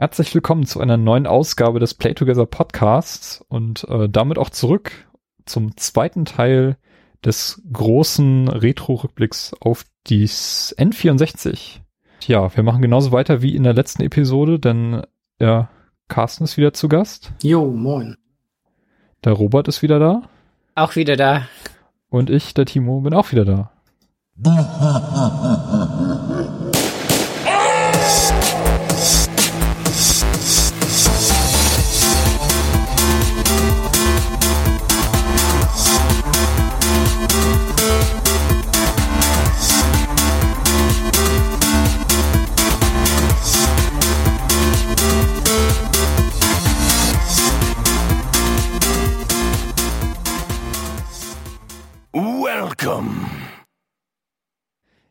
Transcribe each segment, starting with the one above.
Herzlich willkommen zu einer neuen Ausgabe des Play Together Podcasts und äh, damit auch zurück zum zweiten Teil des großen Retro-Rückblicks auf die N64. Ja, wir machen genauso weiter wie in der letzten Episode, denn ja, Carsten ist wieder zu Gast. Jo, moin. Der Robert ist wieder da. Auch wieder da. Und ich, der Timo, bin auch wieder da.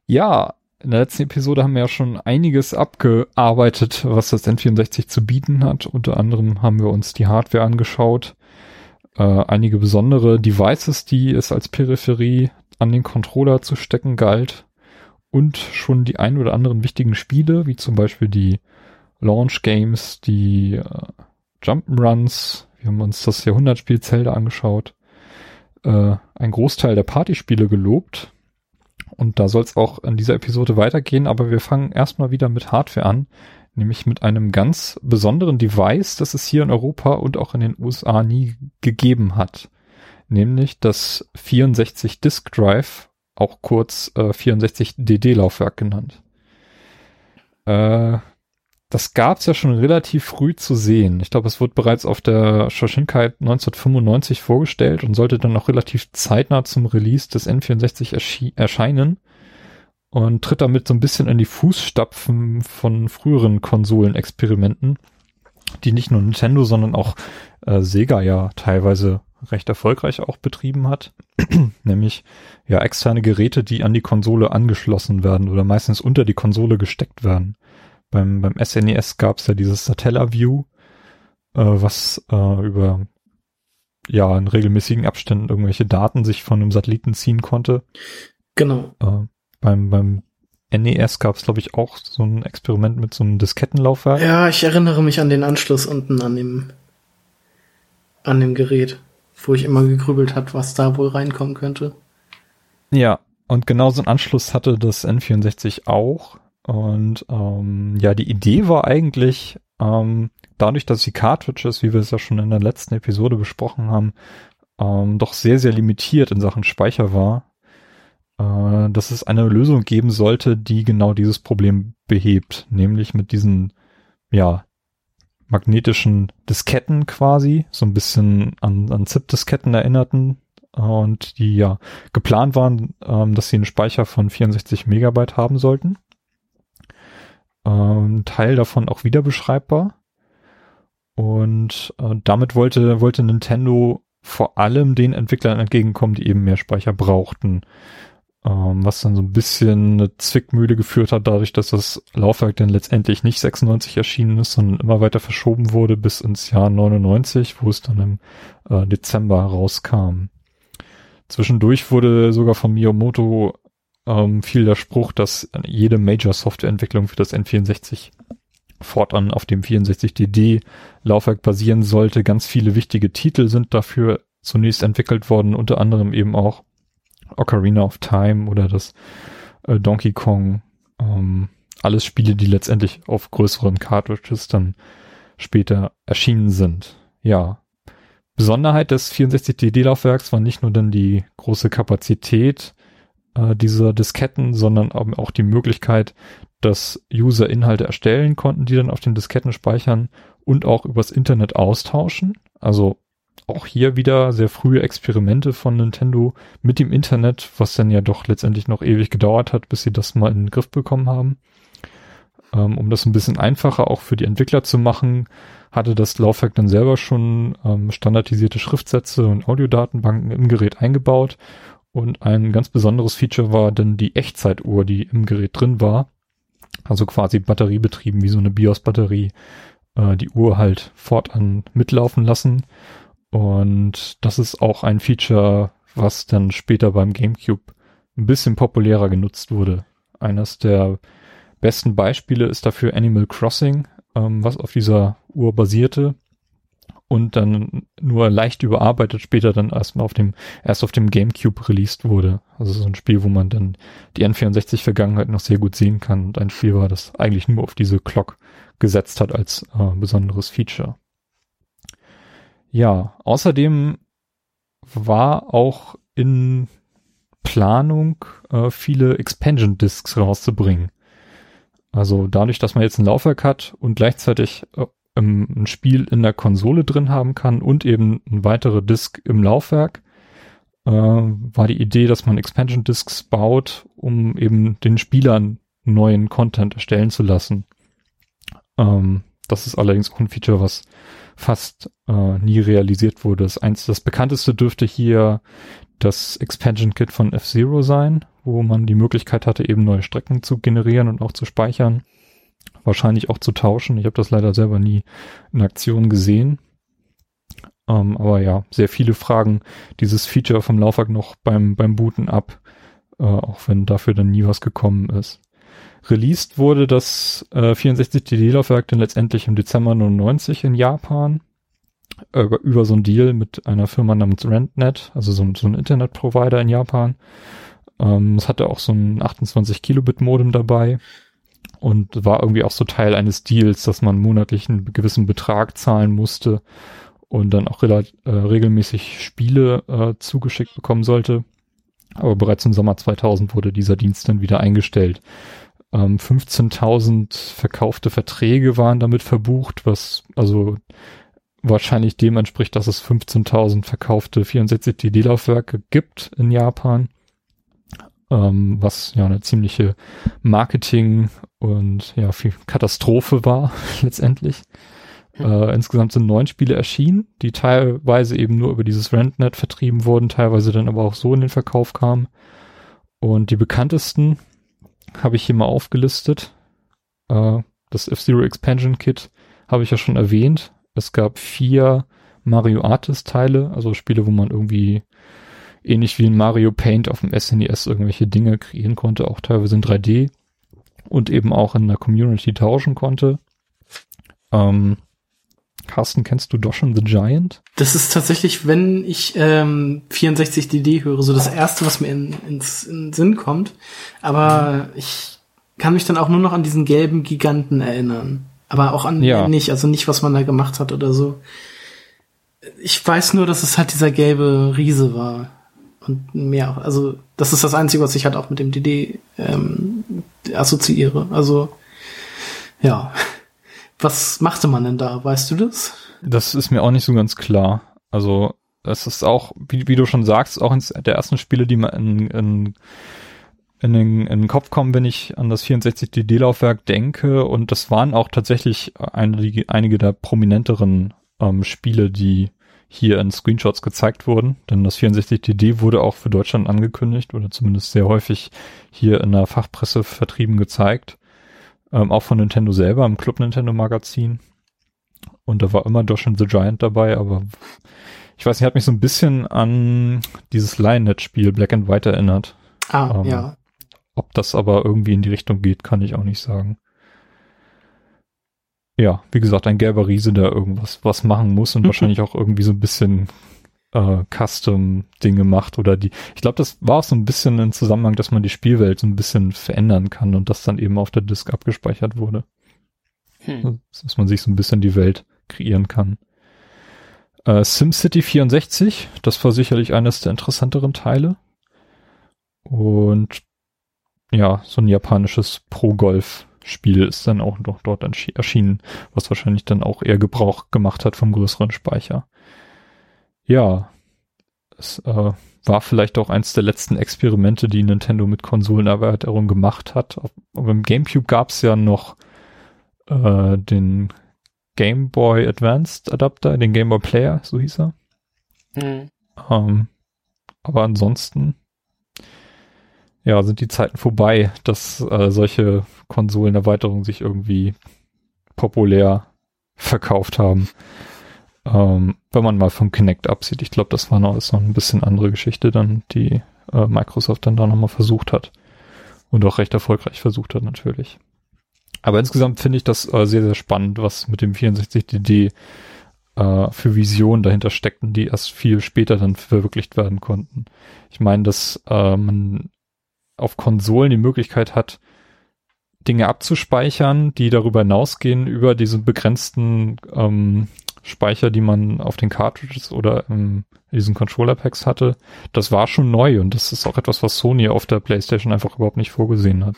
Ja, in der letzten Episode haben wir ja schon einiges abgearbeitet, was das N64 zu bieten hat. Unter anderem haben wir uns die Hardware angeschaut, äh, einige besondere Devices, die es als Peripherie an den Controller zu stecken galt und schon die ein oder anderen wichtigen Spiele, wie zum Beispiel die Launch Games, die äh, Jump'n'Runs. Wir haben uns das Jahrhundertspiel Zelda angeschaut. Äh, ein Großteil der Partyspiele gelobt und da soll es auch in dieser Episode weitergehen, aber wir fangen erstmal wieder mit Hardware an, nämlich mit einem ganz besonderen Device, das es hier in Europa und auch in den USA nie gegeben hat, nämlich das 64 Disk Drive, auch kurz äh, 64 DD Laufwerk genannt. Äh, das gab's ja schon relativ früh zu sehen. Ich glaube, es wurde bereits auf der Shoshinkai 1995 vorgestellt und sollte dann auch relativ zeitnah zum Release des N64 erscheinen und tritt damit so ein bisschen in die Fußstapfen von früheren Konsolenexperimenten, die nicht nur Nintendo, sondern auch äh, Sega ja teilweise recht erfolgreich auch betrieben hat, nämlich ja externe Geräte, die an die Konsole angeschlossen werden oder meistens unter die Konsole gesteckt werden. Beim, beim SNES gab es ja dieses Satellaview, äh, was äh, über ja in regelmäßigen Abständen irgendwelche Daten sich von einem Satelliten ziehen konnte. Genau. Äh, beim, beim NES gab es, glaube ich, auch so ein Experiment mit so einem Diskettenlaufwerk. Ja, ich erinnere mich an den Anschluss unten an dem, an dem Gerät, wo ich immer gegrübelt hat, was da wohl reinkommen könnte. Ja, und genau so einen Anschluss hatte das N64 auch. Und ähm, ja, die Idee war eigentlich, ähm, dadurch, dass die Cartridges, wie wir es ja schon in der letzten Episode besprochen haben, ähm, doch sehr, sehr limitiert in Sachen Speicher war, äh, dass es eine Lösung geben sollte, die genau dieses Problem behebt, nämlich mit diesen, ja, magnetischen Disketten quasi, so ein bisschen an, an ZIP-Disketten erinnerten. Und die ja geplant waren, ähm, dass sie einen Speicher von 64 Megabyte haben sollten ähm, Teil davon auch wieder beschreibbar. Und äh, damit wollte, wollte Nintendo vor allem den Entwicklern entgegenkommen, die eben mehr Speicher brauchten. Ähm, was dann so ein bisschen eine Zwickmühle geführt hat, dadurch, dass das Laufwerk dann letztendlich nicht 96 erschienen ist, sondern immer weiter verschoben wurde bis ins Jahr 99, wo es dann im äh, Dezember rauskam. Zwischendurch wurde sogar von Miyamoto ähm, fiel der Spruch, dass jede Major-Softwareentwicklung für das N64 fortan auf dem 64DD-Laufwerk basieren sollte. Ganz viele wichtige Titel sind dafür zunächst entwickelt worden, unter anderem eben auch Ocarina of Time oder das äh, Donkey Kong. Ähm, alles Spiele, die letztendlich auf größeren Cartridges dann später erschienen sind. Ja. Besonderheit des 64DD-Laufwerks war nicht nur dann die große Kapazität, äh, dieser Disketten, sondern auch die Möglichkeit, dass User Inhalte erstellen konnten, die dann auf den Disketten speichern und auch übers Internet austauschen. Also auch hier wieder sehr frühe Experimente von Nintendo mit dem Internet, was dann ja doch letztendlich noch ewig gedauert hat, bis sie das mal in den Griff bekommen haben. Ähm, um das ein bisschen einfacher auch für die Entwickler zu machen, hatte das Laufwerk dann selber schon ähm, standardisierte Schriftsätze und Audiodatenbanken im Gerät eingebaut und ein ganz besonderes Feature war dann die Echtzeituhr, die im Gerät drin war. Also quasi batteriebetrieben, wie so eine BIOS-Batterie, äh, die Uhr halt fortan mitlaufen lassen. Und das ist auch ein Feature, was dann später beim GameCube ein bisschen populärer genutzt wurde. Eines der besten Beispiele ist dafür Animal Crossing, äh, ähm, was auf dieser Uhr basierte und dann nur leicht überarbeitet später dann erstmal auf dem, erst auf dem Gamecube released wurde. Also so ein Spiel, wo man dann die N64-Vergangenheit noch sehr gut sehen kann und ein Spiel war, das eigentlich nur auf diese Clock gesetzt hat als äh, besonderes Feature. Ja, außerdem war auch in Planung, äh, viele Expansion Discs rauszubringen. Also dadurch, dass man jetzt ein Laufwerk hat und gleichzeitig äh, ein Spiel in der Konsole drin haben kann und eben ein weitere Disk im Laufwerk, äh, war die Idee, dass man Expansion Disks baut, um eben den Spielern neuen Content erstellen zu lassen. Ähm, das ist allerdings auch ein Feature, was fast äh, nie realisiert wurde. Das, eins, das bekannteste dürfte hier das Expansion Kit von F-Zero sein, wo man die Möglichkeit hatte, eben neue Strecken zu generieren und auch zu speichern wahrscheinlich auch zu tauschen. Ich habe das leider selber nie in Aktion gesehen. Ähm, aber ja, sehr viele fragen dieses Feature vom Laufwerk noch beim, beim Booten ab, äh, auch wenn dafür dann nie was gekommen ist. Released wurde das äh, 64DD-Laufwerk dann letztendlich im Dezember 99 in Japan äh, über so ein Deal mit einer Firma namens RentNet, also so, so ein Internetprovider in Japan. Ähm, es hatte auch so ein 28 Kilobit Modem dabei und war irgendwie auch so Teil eines Deals, dass man monatlich einen gewissen Betrag zahlen musste und dann auch äh, regelmäßig Spiele äh, zugeschickt bekommen sollte. Aber bereits im Sommer 2000 wurde dieser Dienst dann wieder eingestellt. Ähm, 15.000 verkaufte Verträge waren damit verbucht, was also wahrscheinlich dem entspricht, dass es 15.000 verkaufte 64 DD-Laufwerke gibt in Japan ähm, was ja eine ziemliche Marketing- und ja viel Katastrophe war letztendlich. Äh, insgesamt sind neun Spiele erschienen, die teilweise eben nur über dieses RentNet vertrieben wurden, teilweise dann aber auch so in den Verkauf kamen. Und die bekanntesten habe ich hier mal aufgelistet. Äh, das F-Zero Expansion Kit habe ich ja schon erwähnt. Es gab vier Mario Artist Teile, also Spiele, wo man irgendwie ähnlich wie in Mario Paint auf dem SNES e irgendwelche Dinge kreieren konnte, auch teilweise in 3D und eben auch in der Community tauschen konnte. Ähm, Carsten, kennst du Doshin the Giant? Das ist tatsächlich, wenn ich ähm, 64DD höre, so das erste, was mir in, ins in Sinn kommt. Aber ich kann mich dann auch nur noch an diesen gelben Giganten erinnern. Aber auch an ja. nicht, also nicht, was man da gemacht hat oder so. Ich weiß nur, dass es halt dieser gelbe Riese war und mehr. Also das ist das Einzige, was ich halt auch mit dem DD ähm, assoziiere. Also ja, was machte man denn da? Weißt du das? Das ist mir auch nicht so ganz klar. Also es ist auch, wie, wie du schon sagst, auch eines der ersten Spiele, die man in, in in den, in den Kopf kommen, wenn ich an das 64DD-Laufwerk denke. Und das waren auch tatsächlich einige, einige der prominenteren ähm, Spiele, die hier in Screenshots gezeigt wurden. Denn das 64DD wurde auch für Deutschland angekündigt oder zumindest sehr häufig hier in der Fachpresse vertrieben gezeigt. Ähm, auch von Nintendo selber im Club Nintendo Magazin. Und da war immer Doshin the Giant dabei, aber ich weiß nicht, hat mich so ein bisschen an dieses Lionnet-Spiel Black and White erinnert. Ah, ähm, ja. Ob das aber irgendwie in die Richtung geht, kann ich auch nicht sagen ja, wie gesagt, ein gelber Riese, der irgendwas was machen muss und mhm. wahrscheinlich auch irgendwie so ein bisschen äh, Custom-Dinge macht oder die. Ich glaube, das war auch so ein bisschen ein Zusammenhang, dass man die Spielwelt so ein bisschen verändern kann und das dann eben auf der Disk abgespeichert wurde. Hm. Dass man sich so ein bisschen die Welt kreieren kann. Äh, SimCity 64, das war sicherlich eines der interessanteren Teile. Und ja, so ein japanisches Pro-Golf Spiel ist dann auch noch dort erschienen, was wahrscheinlich dann auch eher Gebrauch gemacht hat vom größeren Speicher. Ja, es äh, war vielleicht auch eins der letzten Experimente, die Nintendo mit Konsolenerweiterung gemacht hat. Aber im GameCube gab es ja noch äh, den Game Boy Advanced Adapter, den Game Boy Player, so hieß er. Mhm. Ähm, aber ansonsten ja, sind die Zeiten vorbei, dass äh, solche Konsolenerweiterungen sich irgendwie populär verkauft haben. Ähm, wenn man mal vom Kinect absieht. Ich glaube, das war noch, ist noch ein bisschen andere Geschichte dann, die äh, Microsoft dann da nochmal versucht hat. Und auch recht erfolgreich versucht hat, natürlich. Aber insgesamt finde ich das äh, sehr, sehr spannend, was mit dem 64DD äh, für Visionen dahinter steckten, die erst viel später dann verwirklicht werden konnten. Ich meine, dass äh, man auf Konsolen die Möglichkeit hat, Dinge abzuspeichern, die darüber hinausgehen, über diese begrenzten ähm, Speicher, die man auf den Cartridges oder in diesen Controller-Packs hatte. Das war schon neu und das ist auch etwas, was Sony auf der PlayStation einfach überhaupt nicht vorgesehen hat.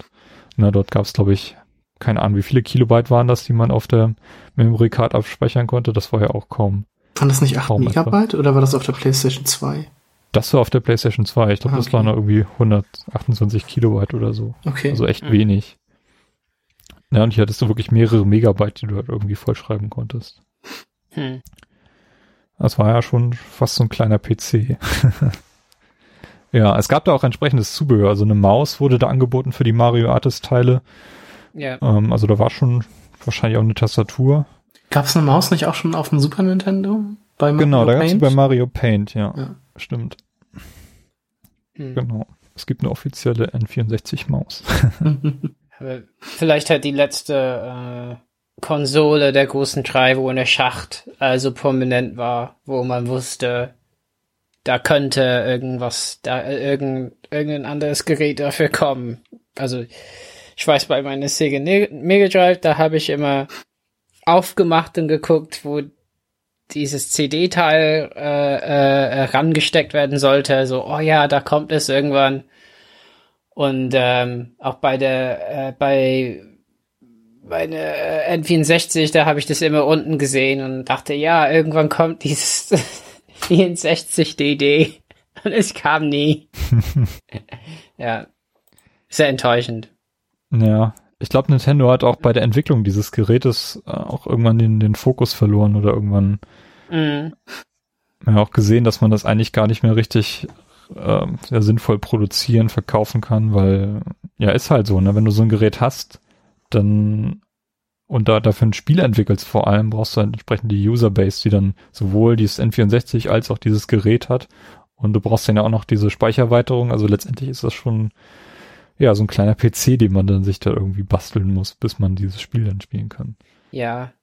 Na, dort gab es, glaube ich, keine Ahnung, wie viele Kilobyte waren das, die man auf der Memory Card abspeichern konnte. Das war ja auch kaum. Waren das nicht 8 Megabyte etwa. oder war das auf der PlayStation 2? Das war auf der PlayStation 2. Ich glaube, ah, okay. das waren irgendwie 128 Kilobyte oder so. Okay. Also echt mhm. wenig. Ja, und hier hattest du wirklich mehrere Megabyte, die du halt irgendwie vollschreiben konntest. Hm. Das war ja schon fast so ein kleiner PC. ja, es gab da auch entsprechendes Zubehör. Also eine Maus wurde da angeboten für die Mario Artist Teile. Ja. Ähm, also da war schon wahrscheinlich auch eine Tastatur. Gab es eine Maus nicht auch schon auf dem Super Nintendo? Bei Mario genau, da gab es bei Mario Paint, ja. ja. Stimmt. Hm. Genau. Es gibt eine offizielle N64-Maus. vielleicht hat die letzte äh, Konsole der großen drei, wo eine Schacht also prominent war, wo man wusste, da könnte irgendwas, da irgend, irgendein anderes Gerät dafür kommen. Also ich weiß, bei meiner Sega Mega Drive, da habe ich immer aufgemacht und geguckt, wo dieses CD-Teil äh, äh, rangesteckt werden sollte. So, oh ja, da kommt es irgendwann. Und ähm, auch bei der, äh, bei meine N64, da habe ich das immer unten gesehen und dachte, ja, irgendwann kommt dieses 64DD. Und es kam nie. ja. Sehr enttäuschend. Ja, ich glaube, Nintendo hat auch bei der Entwicklung dieses Gerätes äh, auch irgendwann den, den Fokus verloren oder irgendwann mhm. ja, auch gesehen, dass man das eigentlich gar nicht mehr richtig äh, ja, sinnvoll produzieren, verkaufen kann, weil ja, ist halt so, ne? Wenn du so ein Gerät hast, dann und da dafür ein Spiel entwickelst vor allem, brauchst du halt entsprechend die Userbase, die dann sowohl dieses N64 als auch dieses Gerät hat. Und du brauchst dann ja auch noch diese Speicherweiterung. Also letztendlich ist das schon ja, so ein kleiner PC, den man dann sich da irgendwie basteln muss, bis man dieses Spiel dann spielen kann. Ja.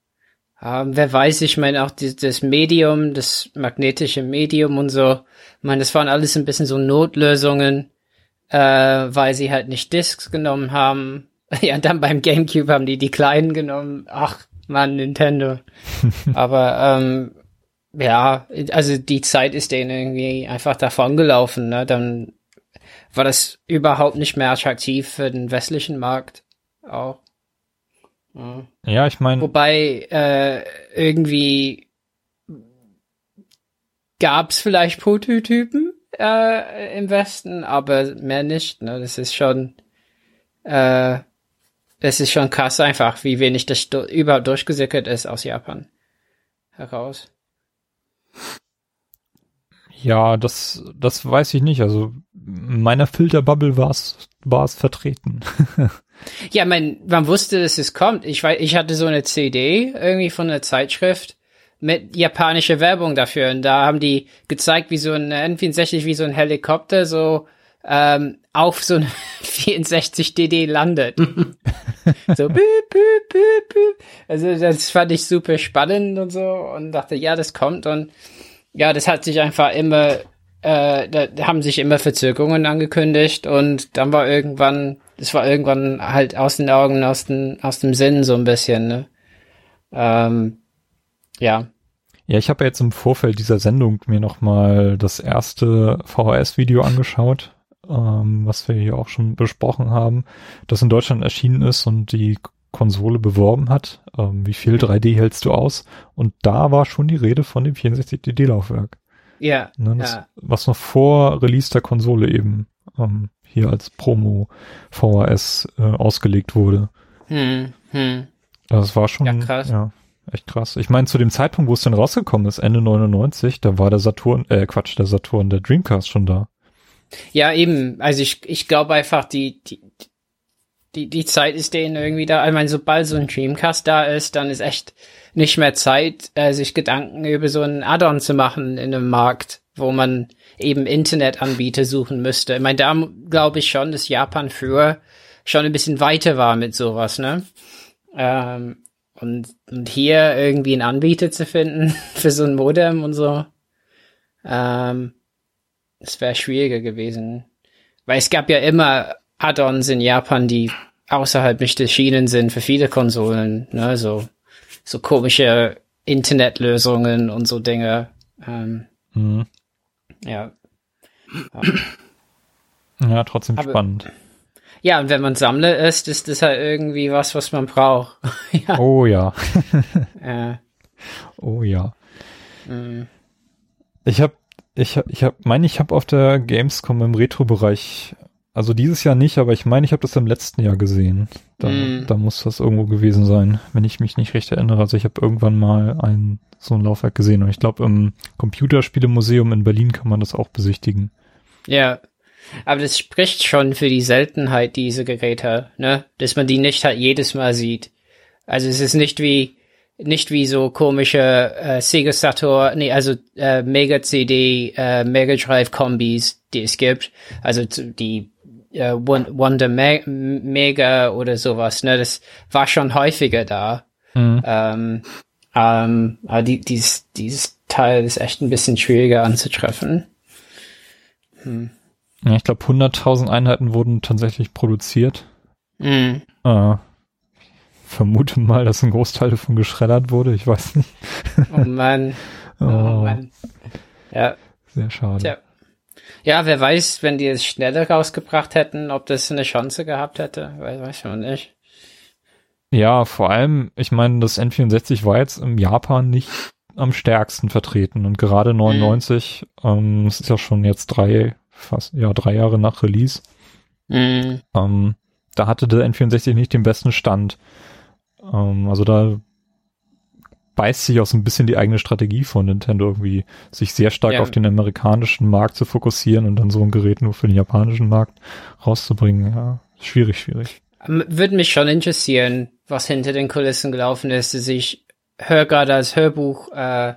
Ähm, wer weiß, ich meine auch die, das Medium, das magnetische Medium und so, ich meine, das waren alles ein bisschen so Notlösungen, äh, weil sie halt nicht Discs genommen haben. Ja, dann beim Gamecube haben die die kleinen genommen. Ach, Mann, Nintendo. Aber ähm, ja, also die Zeit ist denen irgendwie einfach davon gelaufen. Ne? Dann war das überhaupt nicht mehr attraktiv für den westlichen Markt auch. Ja, ja ich meine. Wobei äh, irgendwie gab es vielleicht Prototypen äh, im Westen, aber mehr nicht. Ne? Das ist schon, äh, das ist schon krass einfach, wie wenig das überhaupt durchgesickert ist aus Japan heraus. Ja, das, das weiß ich nicht. Also in meiner Filterbubble war es war es vertreten. ja, mein, man wusste, dass es kommt. Ich weiß, ich hatte so eine CD irgendwie von einer Zeitschrift mit japanischer Werbung dafür und da haben die gezeigt, wie so ein N64 wie so ein Helikopter so ähm, auf so ein 64 DD landet. so büb, büb, büb, büb. Also das fand ich super spannend und so und dachte, ja, das kommt und ja, das hat sich einfach immer, äh, da haben sich immer Verzögerungen angekündigt und dann war irgendwann, das war irgendwann halt aus den Augen, aus, den, aus dem Sinn so ein bisschen, ne? Ähm, ja. Ja, ich habe jetzt im Vorfeld dieser Sendung mir nochmal das erste VHS-Video angeschaut, ähm, was wir hier auch schon besprochen haben, das in Deutschland erschienen ist und die Konsole beworben hat. Ähm, wie viel 3D hältst du aus? Und da war schon die Rede von dem 64DD-Laufwerk. Ja, ne, das, ja. Was noch vor Release der Konsole eben ähm, hier als Promo VHS äh, ausgelegt wurde. Hm, hm. Das war schon ja, krass. ja echt krass. Ich meine, zu dem Zeitpunkt, wo es dann rausgekommen ist, Ende 99, da war der Saturn, äh, Quatsch, der Saturn, der Dreamcast schon da. Ja, eben. Also ich, ich glaube einfach, die, die, die, die Zeit ist denen irgendwie da. Ich meine, sobald so ein Dreamcast da ist, dann ist echt nicht mehr Zeit, äh, sich Gedanken über so ein Add-on zu machen in einem Markt, wo man eben Internetanbieter suchen müsste. Ich meine, da glaube ich schon, dass Japan für schon ein bisschen weiter war mit sowas, ne? Ähm, und, und hier irgendwie einen Anbieter zu finden für so ein Modem und so, ähm, es wäre schwieriger gewesen. Weil es gab ja immer Add-ons in Japan, die außerhalb nicht erschienen sind für viele Konsolen, ne, so, so komische Internetlösungen und so Dinge. Ähm, Mhm. ja. Ja, trotzdem Aber- spannend. Ja, und wenn man Sammler ist, ist das halt irgendwie was, was man braucht. ja. Oh ja, Äh, oh ja. mh. Ich habe, ich hab, ich hab, meine, ich habe auf der Gamescom im Retro-Bereich, also dieses Jahr nicht, aber ich meine, ich habe das im letzten Jahr gesehen. Da, Mm. da muss das irgendwo gewesen sein, wenn ich mich nicht recht erinnere. Also ich habe irgendwann mal ein so ein Laufwerk gesehen und ich glaube im Computerspielemuseum in Berlin kann man das auch besichtigen. Ja. Aber das spricht schon für die Seltenheit dieser Geräte, ne? Dass man die nicht halt jedes Mal sieht. Also es ist nicht wie nicht wie so komische äh, Sega Saturn, nee, also äh, Mega CD, äh, Mega Drive Kombis, die es gibt. Also zu- die äh, Won- Wonder Me Mega oder sowas, ne? Das war schon häufiger da. Mhm. Ähm, ähm, aber die, dieses, dieses Teil ist echt ein bisschen schwieriger anzutreffen. Ja, ich glaube 100.000 Einheiten wurden tatsächlich produziert. Mhm. Äh, vermute mal, dass ein Großteil davon geschreddert wurde. Ich weiß nicht. Oh Mann. Oh, Oh, Mann. Ja, sehr schade. tja. Ja, wer weiß, wenn die es schneller rausgebracht hätten, ob das eine Chance gehabt hätte. Weiß, weiß man nicht. Ja, vor allem, ich meine, das N64 war jetzt im Japan nicht am stärksten vertreten und gerade 99, ähm, es ist ja schon jetzt drei, fast, ja, drei Jahre nach Release, Mhm. ähm, da hatte der N64 nicht den besten Stand. Ähm, also da beißt sich auch so ein bisschen die eigene Strategie von Nintendo irgendwie, sich sehr stark Ja. auf den amerikanischen Markt zu fokussieren und dann so ein Gerät nur für den japanischen Markt rauszubringen. Ja, schwierig, schwierig. Ähm, Würde mich schon interessieren, was hinter den Kulissen gelaufen ist. Also ich höre gerade als Hörbuch äh,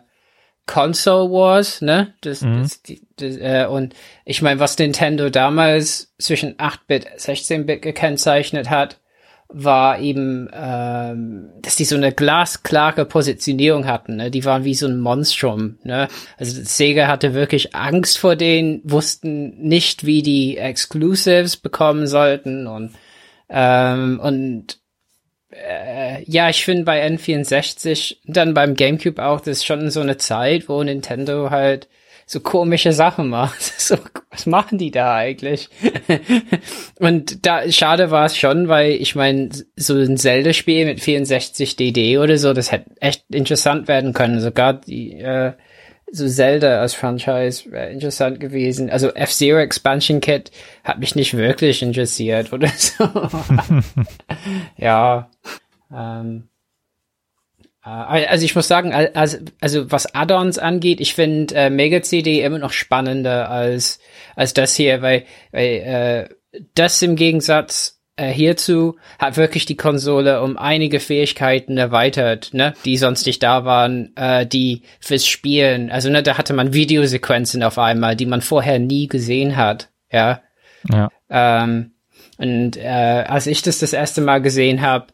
Console Wars, ne? Das, Mhm. das, die, das, äh, und ich meine, was Nintendo damals zwischen 8-Bit, 16-Bit gekennzeichnet hat, war eben, ähm, dass die so eine glasklare Positionierung hatten. Ne? Die waren wie so ein Monstrum. Ne? Also Sega hatte wirklich Angst vor denen, wussten nicht, wie die Exclusives bekommen sollten und ähm, und äh, ja, ich finde bei N64, dann beim GameCube auch, das ist schon so eine Zeit, wo Nintendo halt so komische Sachen macht. So, was machen die da eigentlich? Und da schade war es schon, weil ich meine, so ein Zelda-Spiel mit 64 DD oder so, das hätte echt interessant werden können. Sogar die äh, so Zelda als Franchise wäre interessant gewesen. Also F-Zero Expansion Kit hat mich nicht wirklich interessiert oder so. ja. Ähm, äh, also ich muss sagen, al- also, also was Add-ons angeht, ich finde äh, Mega CD immer noch spannender als als das hier, weil, weil äh, das im Gegensatz äh, hierzu hat wirklich die Konsole um einige Fähigkeiten erweitert, ne, die sonst nicht da waren, äh, die fürs Spielen. Also ne, da hatte man Videosequenzen auf einmal, die man vorher nie gesehen hat, ja. Ja. Ähm, und äh, als ich das das erste Mal gesehen habe,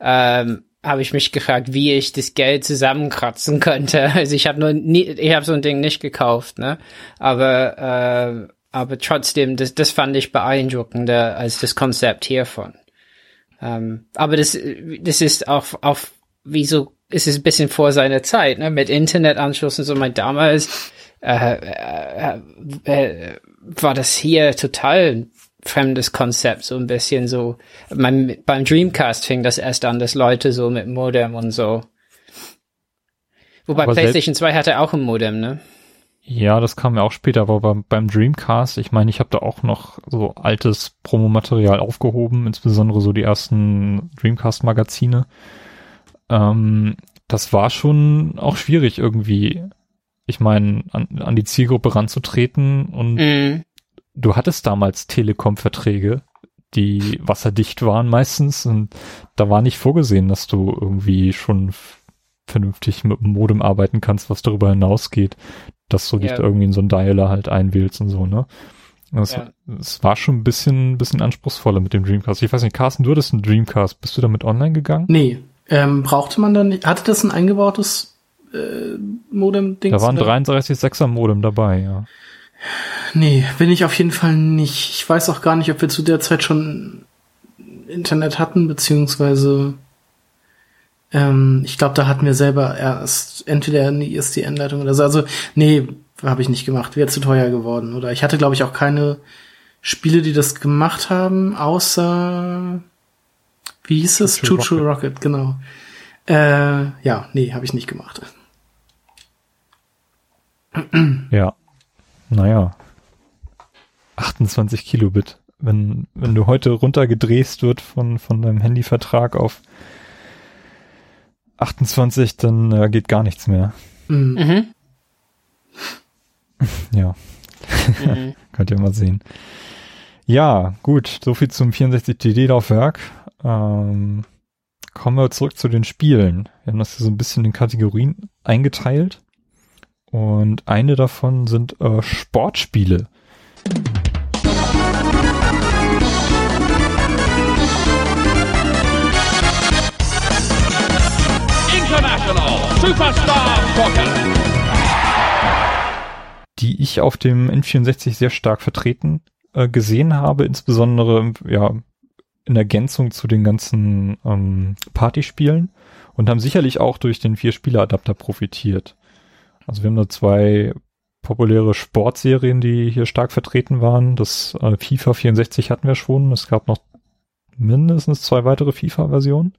ähm, habe ich mich gefragt, wie ich das Geld zusammenkratzen könnte. Also ich habe nur nie, ich habe so ein Ding nicht gekauft, ne? Aber äh, aber trotzdem, das, das fand ich beeindruckender als das Konzept hiervon. Ähm, aber das, das ist auch auf, wieso ist es ein bisschen vor seiner Zeit, ne? Mit Internetanschluss und so. Mein damals äh, äh, äh, war das hier total fremdes Konzept, so ein bisschen so. Mein, beim Dreamcast fing das erst an, dass Leute so mit Modem und so. Wobei Aber PlayStation 2 hatte auch ein Modem, ne? Ja, das kam ja auch später, aber beim, beim Dreamcast, ich meine, ich habe da auch noch so altes Promomaterial aufgehoben, insbesondere so die ersten Dreamcast-Magazine. Ähm, das war schon auch schwierig irgendwie, ich meine, an, an die Zielgruppe ranzutreten und Mhm. Du hattest damals Telekom-Verträge, die wasserdicht waren meistens und da war nicht vorgesehen, dass du irgendwie schon vernünftig mit dem Modem arbeiten kannst, was darüber hinausgeht, dass du dich Ja. da irgendwie in so einen Dialer halt einwählst und so, ne? Das, Ja. war schon ein bisschen, bisschen anspruchsvoller mit dem Dreamcast. Ich weiß nicht, Carsten, du hattest einen Dreamcast. Bist du damit online gegangen? Nee, ähm, brauchte man dann nicht, hatte das ein eingebautes äh, Modem-Ding? Da war ein 33.6er Modem dabei, ja. Nee, bin ich auf jeden Fall nicht. Ich weiß auch gar nicht, ob wir zu der Zeit schon Internet hatten, beziehungsweise ähm, ich glaube, da hatten wir selber erst entweder eine ISDN-Leitung oder so. Also, nee, habe ich nicht gemacht. Wäre zu teuer geworden. Oder ich hatte, glaube ich, auch keine Spiele, die das gemacht haben, außer wie hieß es? Choo Choo Rocket, genau. Äh, ja, nee, habe ich nicht gemacht. Ja. Naja. 28 Kilobit. Wenn, wenn du heute runtergedreht wird von, von deinem Handyvertrag auf 28, dann äh, geht gar nichts mehr. Mhm. Mhm. Ja, mhm. könnt ihr mal sehen. Ja, gut, so viel zum 64DD-Laufwerk. Ähm, kommen wir zurück zu den Spielen. Wir haben das hier so ein bisschen in Kategorien eingeteilt. Und eine davon sind äh, Sportspiele. International Superstar Soccer. die ich auf dem N64 sehr stark vertreten äh, gesehen habe, insbesondere ja in Ergänzung zu den ganzen ähm, Partyspielen und haben sicherlich auch durch den Vier-Spieler-Adapter profitiert. Also wir haben da zwei populäre Sportserien, die hier stark vertreten waren. Das äh, FIFA 64 hatten wir schon. Es gab noch mindestens zwei weitere FIFA-Versionen,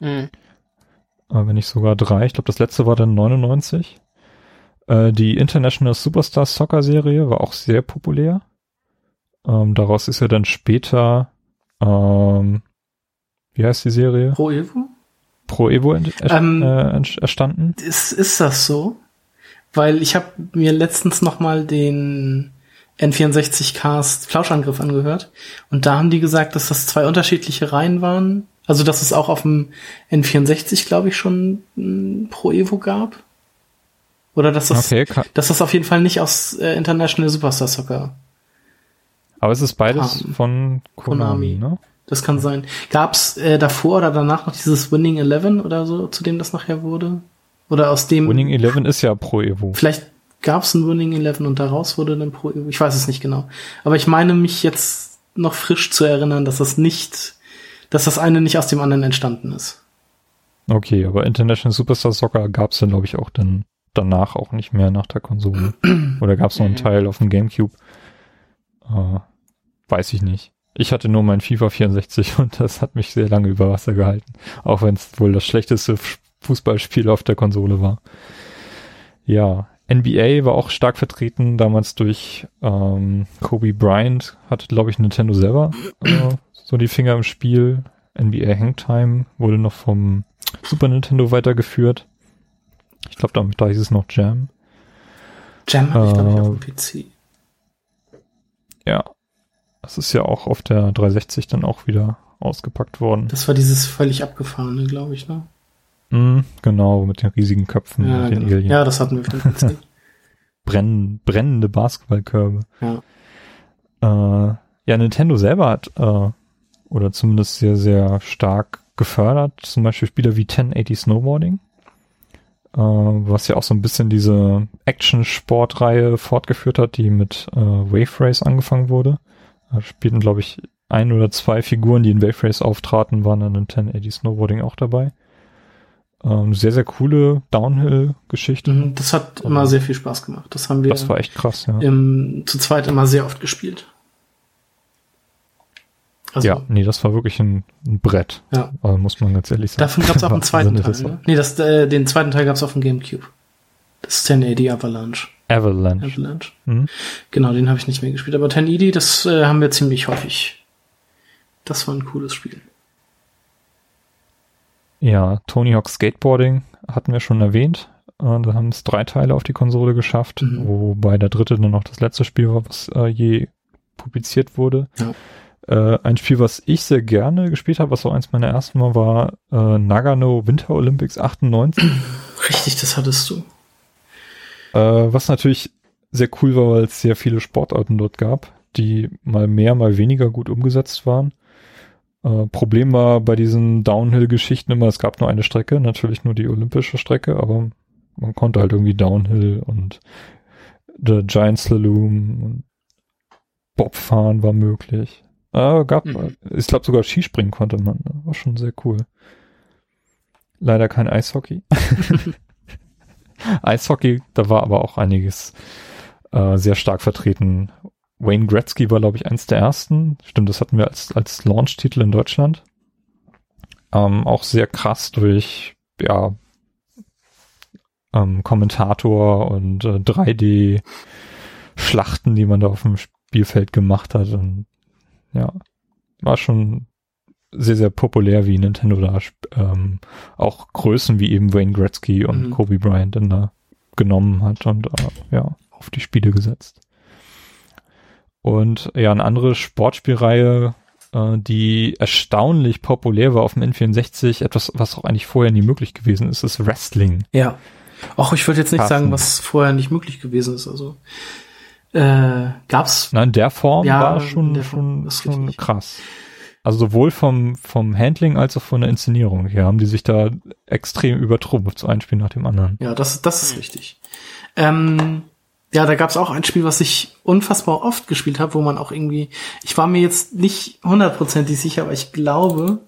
Mhm. äh, wenn nicht sogar drei. Ich glaube, das letzte war dann 99. Äh, die International Superstar Soccer Serie war auch sehr populär. Ähm, daraus ist ja dann später, ähm, wie heißt die Serie? Pro Evo? Pro Evo ent Ähm, äh, ent erstanden. Ist, ist das so? Weil ich habe mir letztens noch mal den N64 Cast Flauschangriff angehört und da haben die gesagt, dass das zwei unterschiedliche Reihen waren. Also dass es auch auf dem N64, glaube ich, schon ein Pro Evo gab. Oder dass das, Okay, ka- dass das auf jeden Fall nicht aus äh, International Superstar Soccer. aber es ist beides Kam. von Konami, Konami. ne? Das kann sein. Gab's äh, davor oder danach noch dieses Winning Eleven oder so, zu dem das nachher wurde? Oder aus dem Winning Eleven ist ja Pro Evo. Vielleicht gab es ein Winning Eleven und daraus wurde dann Pro Evo. Ich weiß es nicht genau. Aber ich meine mich jetzt noch frisch zu erinnern, dass das nicht, dass das eine nicht aus dem anderen entstanden ist. Okay, aber International Superstar Soccer gab es dann, glaube ich, auch dann danach auch nicht mehr nach der Konsole. Oder gab es noch einen. Teil auf dem Gamecube? Äh, weiß ich nicht. Ich hatte nur mein FIFA 64 und das hat mich sehr lange über Wasser gehalten. Auch wenn es wohl das schlechteste Fußballspiel auf der Konsole war. Ja, NBA war auch stark vertreten, damals durch ähm, Kobe Bryant, hatte, glaube ich, Nintendo selber äh, so die Finger im Spiel. NBA Hangtime wurde noch vom Super Nintendo weitergeführt. Ich glaube, da, da hieß es noch Jam. Jam habe ich, glaube ich, Äh, auf dem PC. Ja. Das ist ja auch auf der 360 dann auch wieder ausgepackt worden. Das war dieses völlig abgefahrene, glaube ich, ne? Mm, genau, mit den riesigen Köpfen Ja, und den genau. Aliens. ja, das hatten wir PC. Brennen, brennende Basketballkörbe. ja. Äh, ja, Nintendo selber hat, äh, oder zumindest sehr, sehr stark gefördert, zum Beispiel Spieler wie 1080 Snowboarding, äh, was ja auch so ein bisschen diese Action-Sport-Reihe fortgeführt hat, die mit äh, Wave Race angefangen wurde. Da spielten, glaube ich, ein oder zwei Figuren, die in Wave Race auftraten, waren dann in 1080 Snowboarding auch dabei. Ähm, sehr, sehr coole Downhill-Geschichte. Mhm, Das hat immer sehr viel Spaß gemacht. Das haben wir Das war echt krass, ja. im, zu zweit immer sehr oft gespielt. Also, ja, nee, das war wirklich ein, ein Brett, ja. äh, muss man ganz ehrlich sagen. Davon gab es auch einen zweiten Sinne Teil. Ne? Nee, das, äh, den zweiten Teil gab es auf dem Gamecube. Das ist 1080 Avalanche. Avalanche. Avalanche. Mhm. Genau, den habe ich nicht mehr gespielt. Aber 1080, das äh, haben wir ziemlich häufig. Das war ein cooles Spiel. Ja, Tony Hawk Skateboarding hatten wir schon erwähnt. Äh, da haben es drei Teile auf die Konsole geschafft, Mhm. wobei der dritte dann noch das letzte Spiel war, was äh, je publiziert wurde. Ja. Äh, ein Spiel, was ich sehr gerne gespielt habe, was auch eins meiner ersten war, war äh, Nagano Winter Olympics 98. Richtig, das hattest du. Äh, was natürlich sehr cool war, weil es sehr viele Sportarten dort gab. die mal mehr, mal weniger gut umgesetzt waren. Äh, Problem war bei diesen Downhill-Geschichten immer, es gab nur eine Strecke, natürlich nur die olympische Strecke, aber man konnte halt irgendwie Downhill und The Giant Slalom und Bobfahren war möglich. Äh, gab, Mhm. ich glaube sogar Skispringen konnte man, ne? war schon sehr cool. Leider kein Eishockey. Eishockey, da war aber auch einiges äh, sehr stark vertreten. Wayne Gretzky war, glaube ich, eins der ersten. Stimmt, das hatten wir als, als Launch-Titel in Deutschland. Ähm, auch sehr krass durch, ja, ähm, Kommentator und äh, 3D-Schlachten, die man da auf dem Spielfeld gemacht hat. Und ja, war schon sehr, sehr populär, wie Nintendo da ähm, auch Größen wie eben Wayne Gretzky und Mhm. Kobe Bryant dann da genommen hat und äh, ja, auf die Spiele gesetzt. Und ja, eine andere Sportspielreihe, äh, die erstaunlich populär war auf dem N64, etwas, was auch eigentlich vorher nie möglich gewesen ist, ist Wrestling. Ja. Auch ich würde jetzt nicht Passend. sagen, was vorher nicht möglich gewesen ist. Also äh, gab's Na, in der Form Ja, war schon, Form, schon, schon krass. Also sowohl vom, vom Handling als auch von der Inszenierung her haben die sich da extrem übertrumpft, so ein Spiel nach dem anderen. Ja, das, das ist richtig. Ähm, ja, da gab's auch ein Spiel, was ich unfassbar oft gespielt habe, wo man auch irgendwie, ich war mir jetzt nicht hundertprozentig sicher, aber ich glaube,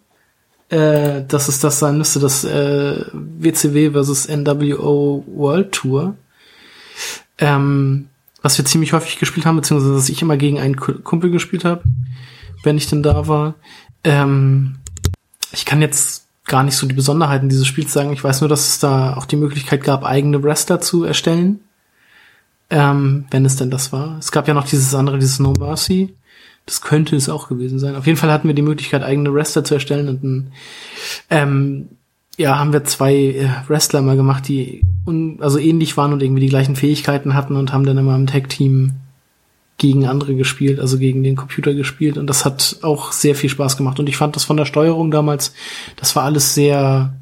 äh, dass es das sein müsste, das äh, WCW versus NWO World Tour, ähm, was wir ziemlich häufig gespielt haben, beziehungsweise dass ich immer gegen einen Ku- Kumpel gespielt habe, wenn ich denn da war. Ähm, ich kann jetzt gar nicht so die Besonderheiten dieses Spiels sagen. Ich weiß nur, dass es da auch die Möglichkeit gab, eigene Wrestler zu erstellen. Ähm, wenn es denn das war. Es gab ja noch dieses andere, dieses No Mercy. Das könnte es auch gewesen sein. Auf jeden Fall hatten wir die Möglichkeit, eigene Wrestler zu erstellen und dann, ähm, ja, haben wir zwei äh, Wrestler mal gemacht, die also ähnlich waren und irgendwie die gleichen Fähigkeiten hatten und haben dann immer im Tag-Team gegen andere gespielt, also gegen den Computer gespielt und das hat auch sehr viel Spaß gemacht und ich fand das von der Steuerung damals, das war alles sehr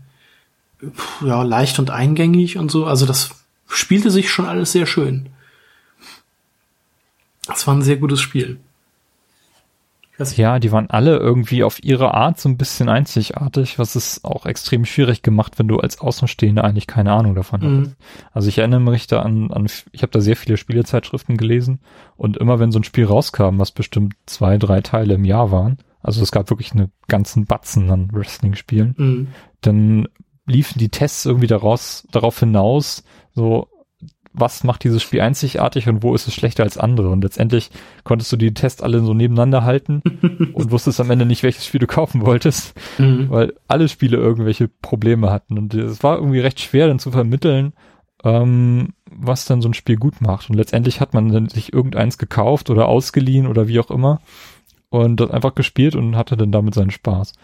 ja, leicht und eingängig und so, also das spielte sich schon alles sehr schön. Das war ein sehr gutes Spiel. Ja, die waren alle irgendwie auf ihre Art so ein bisschen einzigartig, was es auch extrem schwierig gemacht, wenn du als Außenstehender eigentlich keine Ahnung davon Mhm. hattest. Also ich erinnere mich da an, an ich habe da sehr viele Spielezeitschriften gelesen und immer wenn so ein Spiel rauskam, was bestimmt zwei, drei Teile im Jahr waren, also es gab wirklich einen ganzen Batzen an Wrestling-Spielen, Mhm. dann liefen die Tests irgendwie daraus, darauf hinaus, so, was macht dieses Spiel einzigartig und wo ist es schlechter als andere? Und letztendlich konntest du die Tests alle so nebeneinander halten und wusstest am Ende nicht, welches Spiel du kaufen wolltest, Mhm. weil alle Spiele irgendwelche Probleme hatten. Und es war irgendwie recht schwer dann zu vermitteln, ähm, was dann so ein Spiel gut macht. Und letztendlich hat man dann sich irgendeins gekauft oder ausgeliehen oder wie auch immer und das einfach gespielt und hatte dann damit seinen Spaß.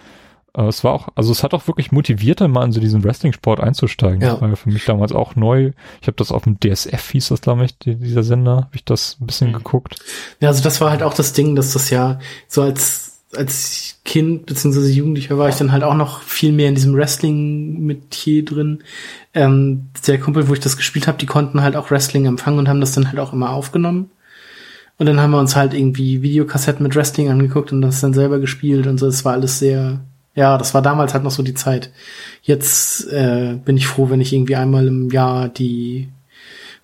Äh, es war auch, also es hat auch wirklich motiviert, dann mal in so diesen Wrestling-Sport einzusteigen. Ja. Das war ja für mich damals auch neu. Ich habe das auf dem DSF, hieß das, glaube ich, die, dieser Sender, habe ich das ein bisschen Mhm. geguckt. Ja, also das war halt auch das Ding, dass das ja so als, als Kind beziehungsweise Jugendlicher war ich dann halt auch noch viel mehr in diesem Wrestling-Metier drin. Ähm, der Kumpel, wo ich das gespielt habe, die konnten halt auch Wrestling empfangen und haben das dann halt auch immer aufgenommen. Und dann haben wir uns halt irgendwie Videokassetten mit Wrestling angeguckt und das dann selber gespielt und so. Das war alles sehr, ja, das war damals halt noch so die Zeit. Jetzt äh, bin ich froh, wenn ich irgendwie einmal im Jahr die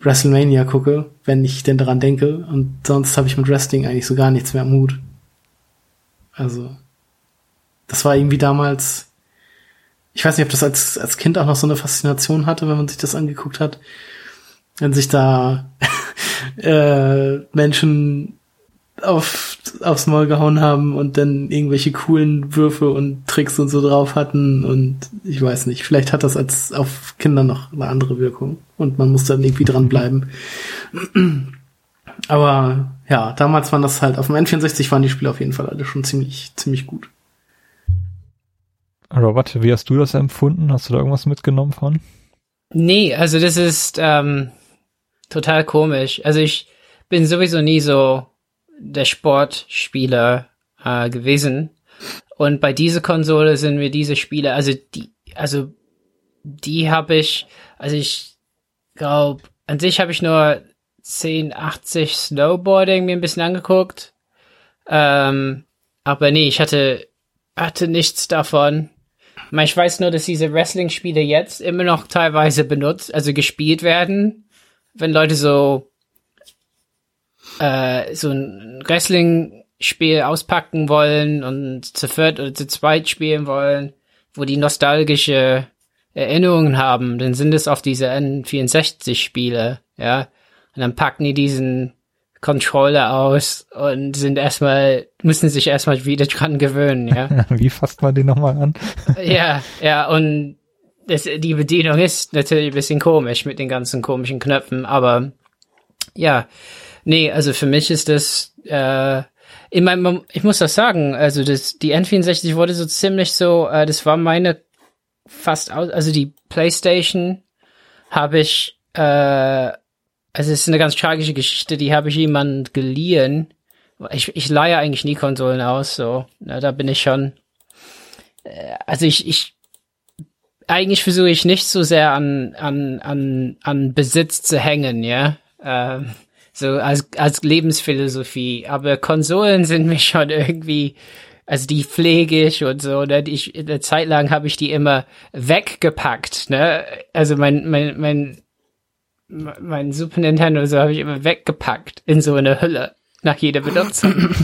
WrestleMania gucke, wenn ich denn daran denke. Und sonst habe ich mit Wrestling eigentlich so gar nichts mehr am Hut. Also, das war irgendwie damals, ich weiß nicht, ob das als, als Kind auch noch so eine Faszination hatte, wenn man sich das angeguckt hat. Wenn sich da äh, Menschen auf, aufs Maul gehauen haben und dann irgendwelche coolen Würfe und Tricks und so drauf hatten und ich weiß nicht, vielleicht hat das als auf Kinder noch eine andere Wirkung und man muss dann irgendwie dranbleiben. Aber ja, damals waren das halt, auf dem N64 waren die Spiele auf jeden Fall alle schon ziemlich, ziemlich gut. Robert, wie hast du das empfunden? Hast du da irgendwas mitgenommen von? Nee, also das ist ähm, total komisch. Also ich bin sowieso nie so der Sportspieler äh, gewesen. Und bei dieser Konsole sind mir diese Spiele, also die, also die habe ich, also ich glaube, an sich habe ich nur 1080 Snowboarding mir ein bisschen angeguckt. Ähm, aber nee, ich hatte, hatte nichts davon. Ich weiß nur, dass diese Wrestling-Spiele jetzt immer noch teilweise benutzt, also gespielt werden, wenn Leute so äh, so ein Wrestling-Spiel auspacken wollen und zu viert oder zu zweit spielen wollen, wo die nostalgische Erinnerungen haben, dann sind es auf diese N64-Spiele, ja. Und dann packen die diesen Controller aus und sind erstmal, müssen sich erstmal wieder dran gewöhnen, ja. Wie fasst man den nochmal an? ja, ja, und das, die Bedienung ist natürlich ein bisschen komisch mit den ganzen komischen Knöpfen, aber ja, nee, also für mich ist das, äh, in meinem, ich muss das sagen, also das, die N64 wurde so ziemlich so, äh, das war meine fast aus, also die PlayStation habe ich, äh, also es ist eine ganz tragische Geschichte, die habe ich jemand geliehen. Ich, ich leihe eigentlich nie Konsolen aus, so, na, da bin ich schon, äh, also ich, ich, eigentlich versuche ich nicht so sehr an, an, an, an Besitz zu hängen, ja, ähm, so als, als Lebensphilosophie, aber Konsolen sind mir schon irgendwie, also die pflege ich und so, ne? Ich, eine Zeit lang habe ich die immer weggepackt, ne? Also mein, mein, mein, mein Super Nintendo so habe ich immer weggepackt in so eine Hülle nach jeder Benutzung.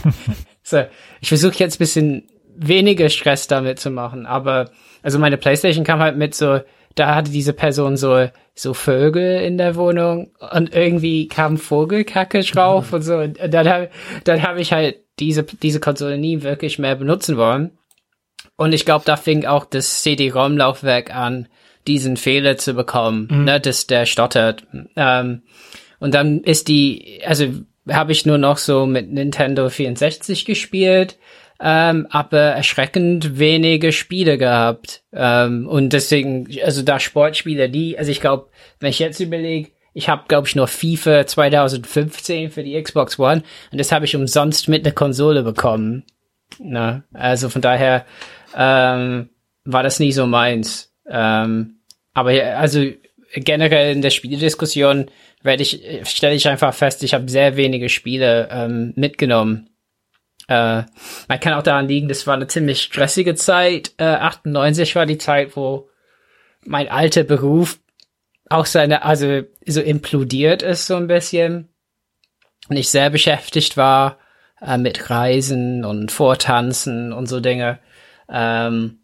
so, ich versuche jetzt bisschen weniger Stress damit zu machen, aber also meine Playstation kam halt mit so, da hatte diese Person so so Vögel in der Wohnung und irgendwie kam Vogelkacke drauf und so und dann habe dann hab ich halt diese, diese Konsole nie wirklich mehr benutzen wollen. Und ich glaube, da fing auch das CD-ROM-Laufwerk an, diesen Fehler zu bekommen, mhm. ne, dass der stottert. Ähm, und dann ist die, also habe ich nur noch so mit Nintendo 64 gespielt, ähm, aber erschreckend wenige Spiele gehabt. Ähm, und deswegen, also da Sportspiele, die, also ich glaube, wenn ich jetzt überlege, ich habe, glaube ich, nur FIFA 2015 für die Xbox One und das habe ich umsonst mit einer Konsole bekommen. Na, also von daher ähm, war das nie so meins. Ähm, aber also generell in der Spieldiskussion werde ich stelle ich einfach fest, ich habe sehr wenige Spiele ähm, mitgenommen. Äh, man kann auch daran liegen, das war eine ziemlich stressige Zeit. Äh, 98 war die Zeit, wo mein alter Beruf auch seine, also so implodiert ist so ein bisschen. Und ich sehr beschäftigt war äh, mit Reisen und Vortanzen und so Dinge. Ähm,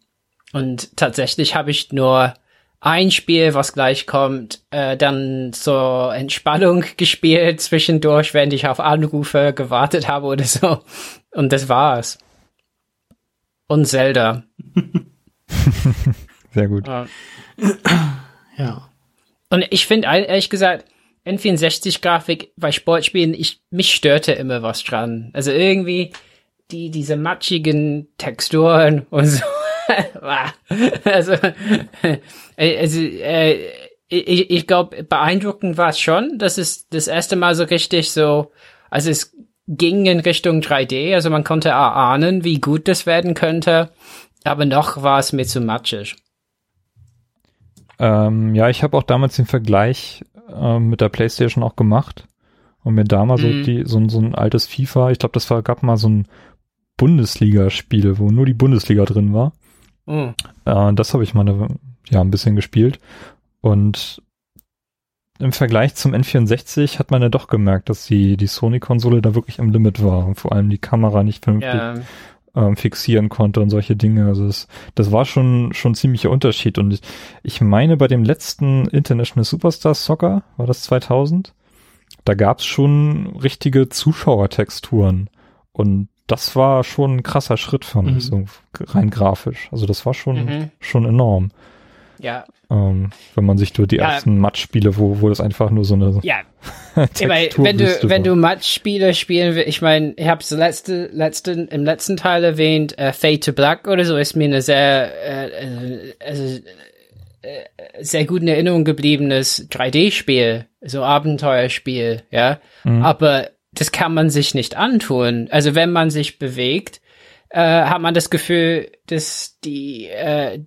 und tatsächlich habe ich nur ein Spiel, was gleich kommt, äh, dann zur Entspannung gespielt zwischendurch, wenn ich auf Anrufe gewartet habe oder so. Und das war's. Und Zelda. Sehr gut. ja. Und ich finde ehrlich gesagt, N64-Grafik bei Sportspielen, ich, mich störte immer was dran. Also irgendwie die, diese matschigen Texturen und so. also, also äh, ich, ich glaube, beeindruckend war es schon. Das ist das erste Mal so richtig so, also es ging in Richtung 3D, also man konnte erahnen, wie gut das werden könnte, aber noch war es mir zu matschig. Ähm, ja, ich habe auch damals den Vergleich äh, mit der PlayStation auch gemacht und mir da mal so mhm. die so, so ein altes FIFA, ich glaube, das war gab mal so ein Bundesligaspiel, wo nur die Bundesliga drin war. Mhm. Äh, das habe ich mal eine, ja ein bisschen gespielt und im Vergleich zum N64 hat man ja doch gemerkt, dass die, die Sony-Konsole da wirklich am Limit war und vor allem die Kamera nicht vernünftig ja ähm, fixieren konnte und solche Dinge. Also das, das war schon schon ziemlicher Unterschied. Und ich, ich meine, bei dem letzten International Superstar Soccer, war das 2000, da gab's schon richtige Zuschauertexturen. Und das war schon ein krasser Schritt, fand mhm. ich, so rein grafisch. Also das war schon, mhm. schon enorm. Ja. Ähm, wenn man sich durch die ja. ersten Match-Spiele, wo, wo das einfach nur so eine ja. meine, wenn du wenn du Match-Spiele spielen willst, ich meine, ich habe es letzte letzte im letzten Teil erwähnt, äh, Fade to Black oder so ist mir eine sehr äh, äh, also, äh, sehr gut in Erinnerung gebliebenes 3D-Spiel, so Abenteuerspiel, ja. Mhm. Aber das kann man sich nicht antun. Also wenn man sich bewegt, äh, hat man das Gefühl, dass die äh,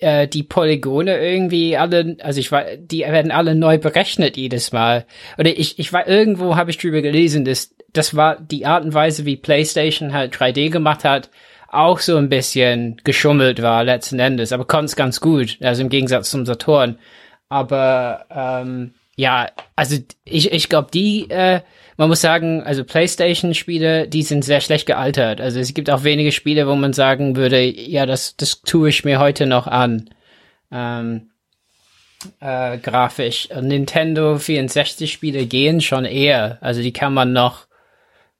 äh, die Polygone irgendwie alle, also ich war, die werden alle neu berechnet jedes Mal. Oder ich, ich war irgendwo habe ich drüber gelesen, dass das war die Art und Weise, wie PlayStation halt 3D gemacht hat, auch so ein bisschen geschummelt war letzten Endes, aber konnte es ganz gut, also im Gegensatz zum Saturn. Aber ähm, ja, also ich, ich glaube, die, äh, man muss sagen, also PlayStation-Spiele, die sind sehr schlecht gealtert. Also es gibt auch wenige Spiele, wo man sagen würde, ja, das, das tue ich mir heute noch an. Ähm, äh, grafisch. Nintendo 64 Spiele gehen schon eher. Also die kann man noch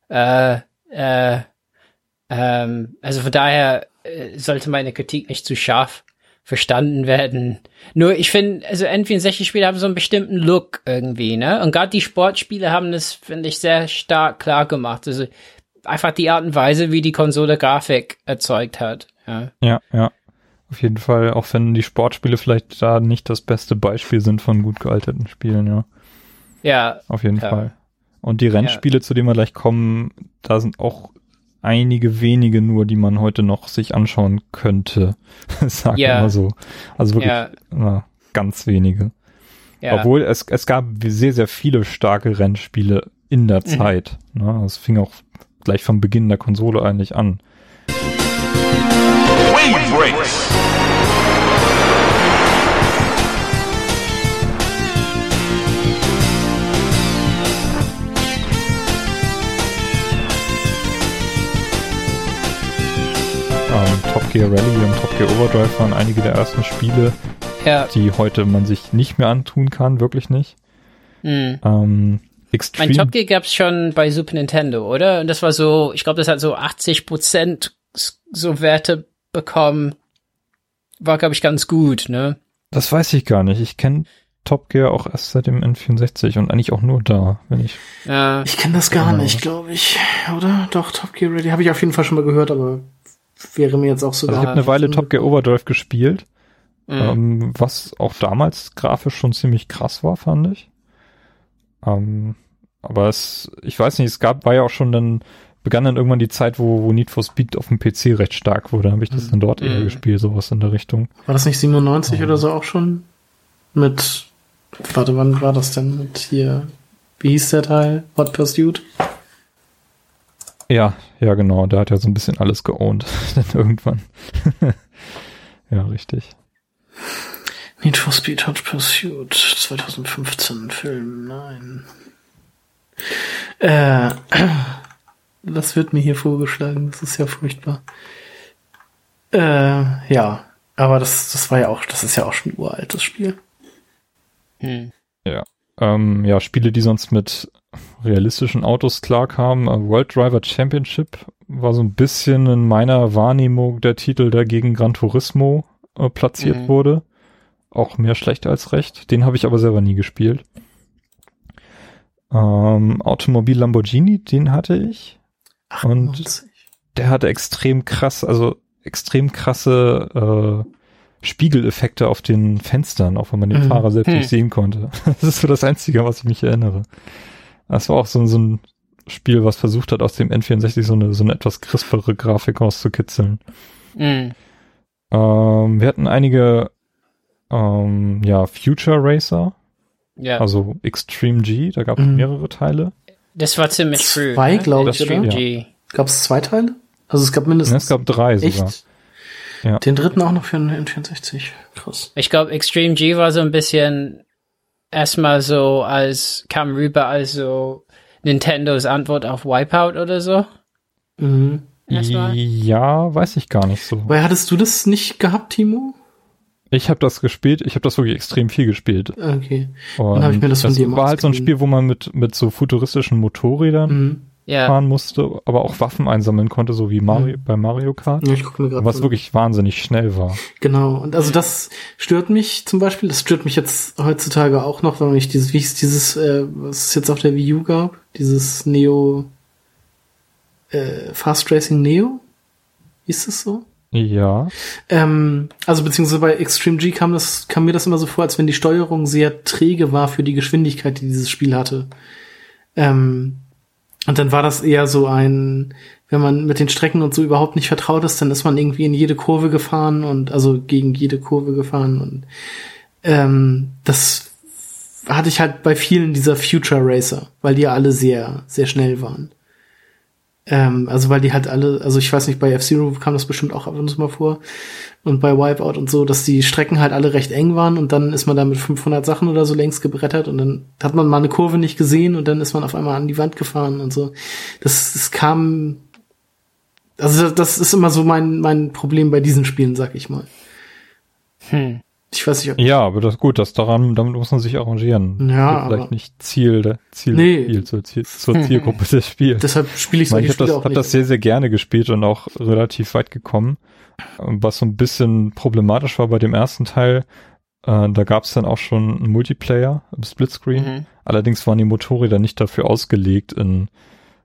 äh, äh, ähm, also von daher äh, sollte meine Kritik nicht zu scharf verstanden werden. Nur ich finde, also N64-Spiele haben so einen bestimmten Look irgendwie, ne? Und gerade die Sportspiele haben das, finde ich, sehr stark klar gemacht. Also einfach die Art und Weise, wie die Konsole Grafik erzeugt hat. Ja, ja. ja. Auf jeden Fall, auch wenn die Sportspiele vielleicht da nicht das beste Beispiel sind von gut gealterten Spielen, ja. Ja. Auf jeden klar. Fall. Und die Rennspiele, ja. zu denen wir gleich kommen, da sind auch einige wenige nur, die man heute noch sich anschauen könnte. Sag ja. mal so. Also wirklich ja. na, ganz wenige. Ja. Obwohl es, es gab sehr, sehr viele starke Rennspiele in der mhm. Zeit. Ne? Es fing auch gleich vom Beginn der Konsole eigentlich an. Wing Breaks. Top Gear Rally und Top Gear Overdrive waren einige der ersten Spiele, ja. die heute man sich nicht mehr antun kann, wirklich nicht. Mhm. Ähm, Extreme. Mein Top Gear gab's schon bei Super Nintendo, oder? Und das war so, ich glaube, das hat so 80 Prozent so Werte bekommen. War, glaube ich, ganz gut, ne? Das weiß ich gar nicht. Ich kenne Top Gear auch erst seit dem N64 und eigentlich auch nur da, wenn ich. Ja. Ich kenne das gar nicht, glaube ich. Oder? Doch, Top Gear Ready habe ich auf jeden Fall schon mal gehört, aber wäre mir jetzt auch so. Also ich habe eine Weile Top Gear Overdrive gespielt, mhm. ähm, was auch damals grafisch schon ziemlich krass war, fand ich. Ähm, aber es, ich weiß nicht, es gab, war ja auch schon dann, begann dann irgendwann die Zeit, wo, wo Need for Speed auf dem PC recht stark wurde. Habe ich das mhm. dann dort eher mhm. gespielt, sowas in der Richtung. War das nicht 97 oh. oder so auch schon? Mit, warte, wann war das denn mit hier? Wie hieß der Teil? Hot Pursuit? Ja, ja, genau. Der hat ja so ein bisschen alles geowned. dann irgendwann. ja, richtig. Need for Speed Hot Pursuit 2015 Film, nein. Äh, was wird mir hier vorgeschlagen? Das ist ja furchtbar. Äh, ja, aber das, das war ja auch, das ist ja auch schon ein uraltes Spiel. Hm. Ja. Ähm, ja, Spiele, die sonst mit realistischen Autos klarkamen. Äh, World Driver Championship war so ein bisschen in meiner Wahrnehmung der Titel, der gegen Gran Turismo äh, platziert mhm. wurde. Auch mehr schlecht als recht. Den habe ich aber selber nie gespielt. Ähm, Automobil Lamborghini, den hatte ich. 98. Und der hatte extrem krass, also extrem krasse äh, Spiegeleffekte auf den Fenstern, auch wenn man den mhm. Fahrer selbst hm. nicht sehen konnte. Das ist so das Einzige, was ich mich erinnere. Das war auch so, so ein Spiel, was versucht hat, aus dem N64 so eine, so eine etwas crispere Grafik rauszukitzeln. Mhm. Ähm, wir hatten einige ähm, ja, Future Racer. Ja. Also Extreme G, da gab es mhm. mehrere Teile. Das war ziemlich früh. Zwei, ne? glaube ich, oder? Ja. Gab es zwei Teile? Also es gab mindestens. Ja, es gab drei sogar. Echt? Ja. Den dritten auch noch für einen N64. Krass. Ich glaube, Extreme G war so ein bisschen erstmal so als, kam rüber als so Nintendos Antwort auf Wipeout oder so. Mhm. Ja, weiß ich gar nicht so. Weil hattest du das nicht gehabt, Timo? Ich habe das gespielt, ich habe das wirklich extrem viel gespielt. Okay. Und Dann habe ich mir das von das dir war halt so ein Spiel, wo man mit mit so futuristischen Motorrädern mhm ja. fahren musste, aber auch Waffen einsammeln konnte, so wie Mario, mhm. bei Mario Kart. Ja, ich gucke mir gerade Was wirklich wahnsinnig schnell war. Genau. Und also das stört mich zum Beispiel, das stört mich jetzt heutzutage auch noch, wenn ich dieses, wie hieß dieses, äh, was es jetzt auf der Wii U gab, dieses Neo, äh, Fast Racing Neo? Ist es so? Ja. Ähm, also beziehungsweise bei Extreme G kam das, kam mir das immer so vor, als wenn die Steuerung sehr träge war für die Geschwindigkeit, die dieses Spiel hatte. Ähm, und dann war das eher so ein, wenn man mit den Strecken und so überhaupt nicht vertraut ist, dann ist man irgendwie in jede Kurve gefahren und also gegen jede Kurve gefahren und ähm, das hatte ich halt bei vielen dieser Future Racer, weil die ja alle sehr, sehr schnell waren. Ähm, also weil die halt alle, also ich weiß nicht, bei F-Zero kam das bestimmt auch ab und zu mal vor und bei Wipeout und so, dass die Strecken halt alle recht eng waren und dann ist man da mit 500 Sachen oder so längst gebrettert und dann hat man mal eine Kurve nicht gesehen und dann ist man auf einmal an die Wand gefahren und so. Das, das kam, also das ist immer so mein, mein Problem bei diesen Spielen, sag ich mal. Hm. Ich weiß nicht, ob Ja, aber das ist gut, das daran, damit muss man sich arrangieren. Ja, Vielleicht nicht Ziel, der Ziel, Nee. Ziel zur, Ziel, zur Zielgruppe des Spiels. deshalb spiele ich solche ich habe Spiele das, hab das sehr, sehr gerne gespielt und auch relativ weit gekommen. Was so ein bisschen problematisch war bei dem ersten Teil, äh, da gab es dann auch schon einen Multiplayer im Splitscreen. Mhm. Allerdings waren die Motorräder nicht dafür ausgelegt, in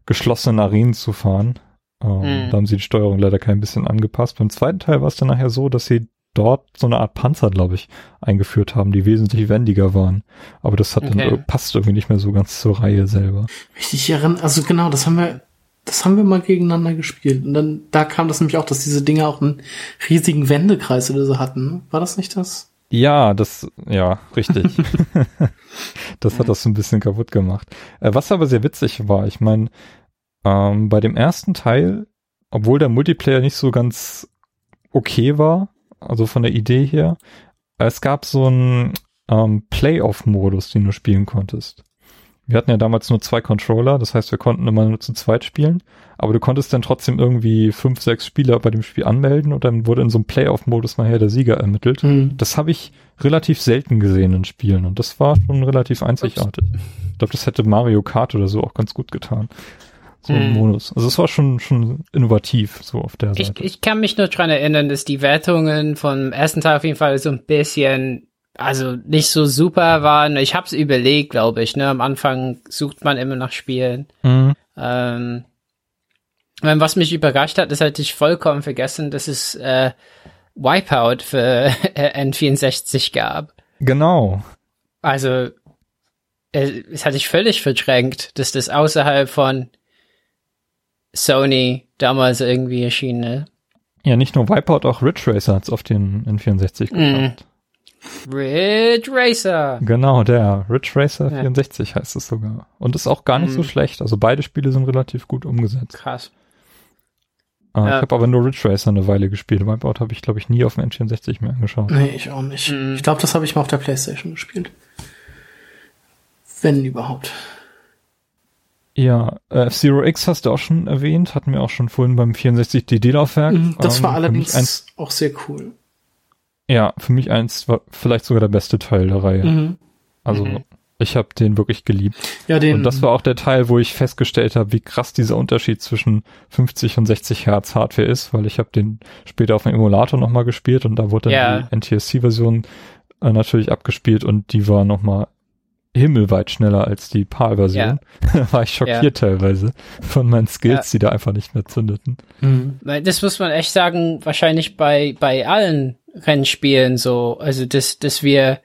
geschlossenen Arenen zu fahren. Ähm, Mhm. Da haben sie die Steuerung leider kein bisschen angepasst. Beim zweiten Teil war es dann nachher so, dass sie dort so eine Art Panzer, glaube ich, eingeführt haben, die wesentlich wendiger waren. Aber das hat dann Okay. äh, passt irgendwie nicht mehr so ganz zur Reihe selber. Richtig erinnern, also genau, das haben wir, das haben wir mal gegeneinander gespielt. Und dann, da kam das nämlich auch, dass diese Dinger auch einen riesigen Wendekreis oder so hatten. War das nicht das? Ja, das, ja, richtig. das hat das so ein bisschen kaputt gemacht. Äh, was aber sehr witzig war, ich meine, ähm, bei dem ersten Teil, obwohl der Multiplayer nicht so ganz okay war, also von der Idee her, es gab so einen ähm, Playoff-Modus, den du spielen konntest. Wir hatten ja damals nur zwei Controller, das heißt, wir konnten immer nur zu zweit spielen, aber du konntest dann trotzdem irgendwie fünf, sechs Spieler bei dem Spiel anmelden und dann wurde in so einem Playoff-Modus nachher der Sieger ermittelt. Hm. Das habe ich relativ selten gesehen in Spielen und das war schon relativ einzigartig. Ich glaube, das hätte Mario Kart oder so auch ganz gut getan. So ein Hm. Modus. Also es war schon, schon innovativ, so auf der Ich, Seite. ich kann mich nur dran erinnern, dass die Wertungen vom ersten Teil auf jeden Fall so ein bisschen, also nicht so super waren. Ich hab's überlegt, glaube ich. Ne? Am Anfang sucht man immer nach Spielen. Mhm. Ähm, ich was mich überrascht hat, ist hatte ich vollkommen vergessen, dass es äh, Wipeout für N64 gab. Genau. Also, äh, das hatte ich völlig verdrängt, dass das außerhalb von Sony damals irgendwie erschienen ist. Ja, nicht nur Wipeout, auch Ridge Racer hat's auf den N64 geschafft. Ridge Racer. Genau, der Ridge Racer Ja. 64 heißt es sogar. Und ist auch gar nicht so Mhm. schlecht. Also beide Spiele sind relativ gut umgesetzt. Krass. Äh, Ja. Ich habe aber nur Ridge Racer eine Weile gespielt. Wipeout habe ich, glaube ich, nie auf dem N64 mehr angeschaut. Nee, ich auch nicht. Mhm. Ich glaube, das habe ich mal auf der Playstation gespielt. Wenn überhaupt. Ja, äh, F-Zero X hast du auch schon erwähnt, hatten wir auch schon vorhin beim 64DD-Laufwerk. Mhm, Das Ähm, war allerdings eins, auch sehr cool. ja, für mich eins war vielleicht sogar der beste Teil der Reihe. Mhm. Also Mhm. ich habe den wirklich geliebt. Ja, den. Und das war auch der Teil, wo ich festgestellt habe, wie krass dieser Unterschied zwischen 50 und 60 Hertz Hardware ist, weil ich habe den später auf dem Emulator nochmal gespielt und da wurde dann Ja. die NTSC-Version äh, natürlich abgespielt und die war nochmal himmelweit schneller als die PAL-Version. da war ich schockiert teilweise von meinen Skills, die da einfach nicht mehr zündeten. Mhm. Das muss man echt sagen, wahrscheinlich bei, bei allen Rennspielen so. Also, dass, dass wir,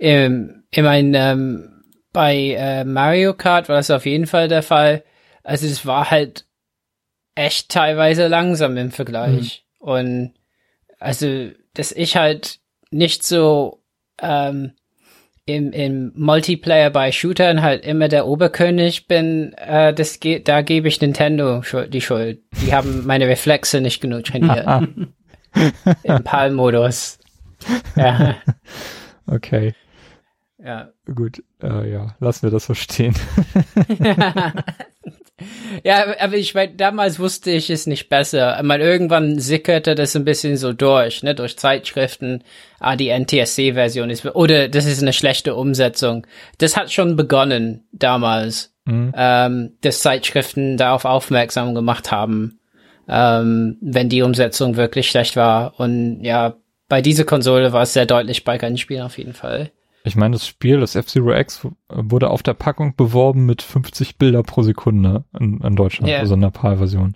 ähm, ich meine, ähm, bei äh, Mario Kart war das auf jeden Fall der Fall. Also, es war halt echt teilweise langsam im Vergleich. Und also, dass ich halt nicht so ähm, im, im Multiplayer bei Shootern halt immer der Oberkönig bin, äh, das ge da gebe ich Nintendo die Schuld. Die haben meine Reflexe nicht genug trainiert. Im PAL-Modus. Ja, Okay, ja. gut. Äh, ja, lassen wir das so stehen. Ja, aber- ich meine, damals wusste ich es nicht besser. Mal irgendwann sickerte das ein bisschen so durch, ne, durch Zeitschriften. Ah, die NTSC-Version ist, oder das ist eine schlechte Umsetzung. Das hat schon begonnen damals, Mhm. ähm, dass Zeitschriften darauf aufmerksam gemacht haben, ähm, wenn die Umsetzung wirklich schlecht war. Und ja, bei dieser Konsole war es sehr deutlich bei Rennspielen auf jeden Fall. Ich meine, das Spiel, das F-Zero X, wurde auf der Packung beworben mit 50 Bilder pro Sekunde in, in Deutschland, Ja. also in der PAL-Version.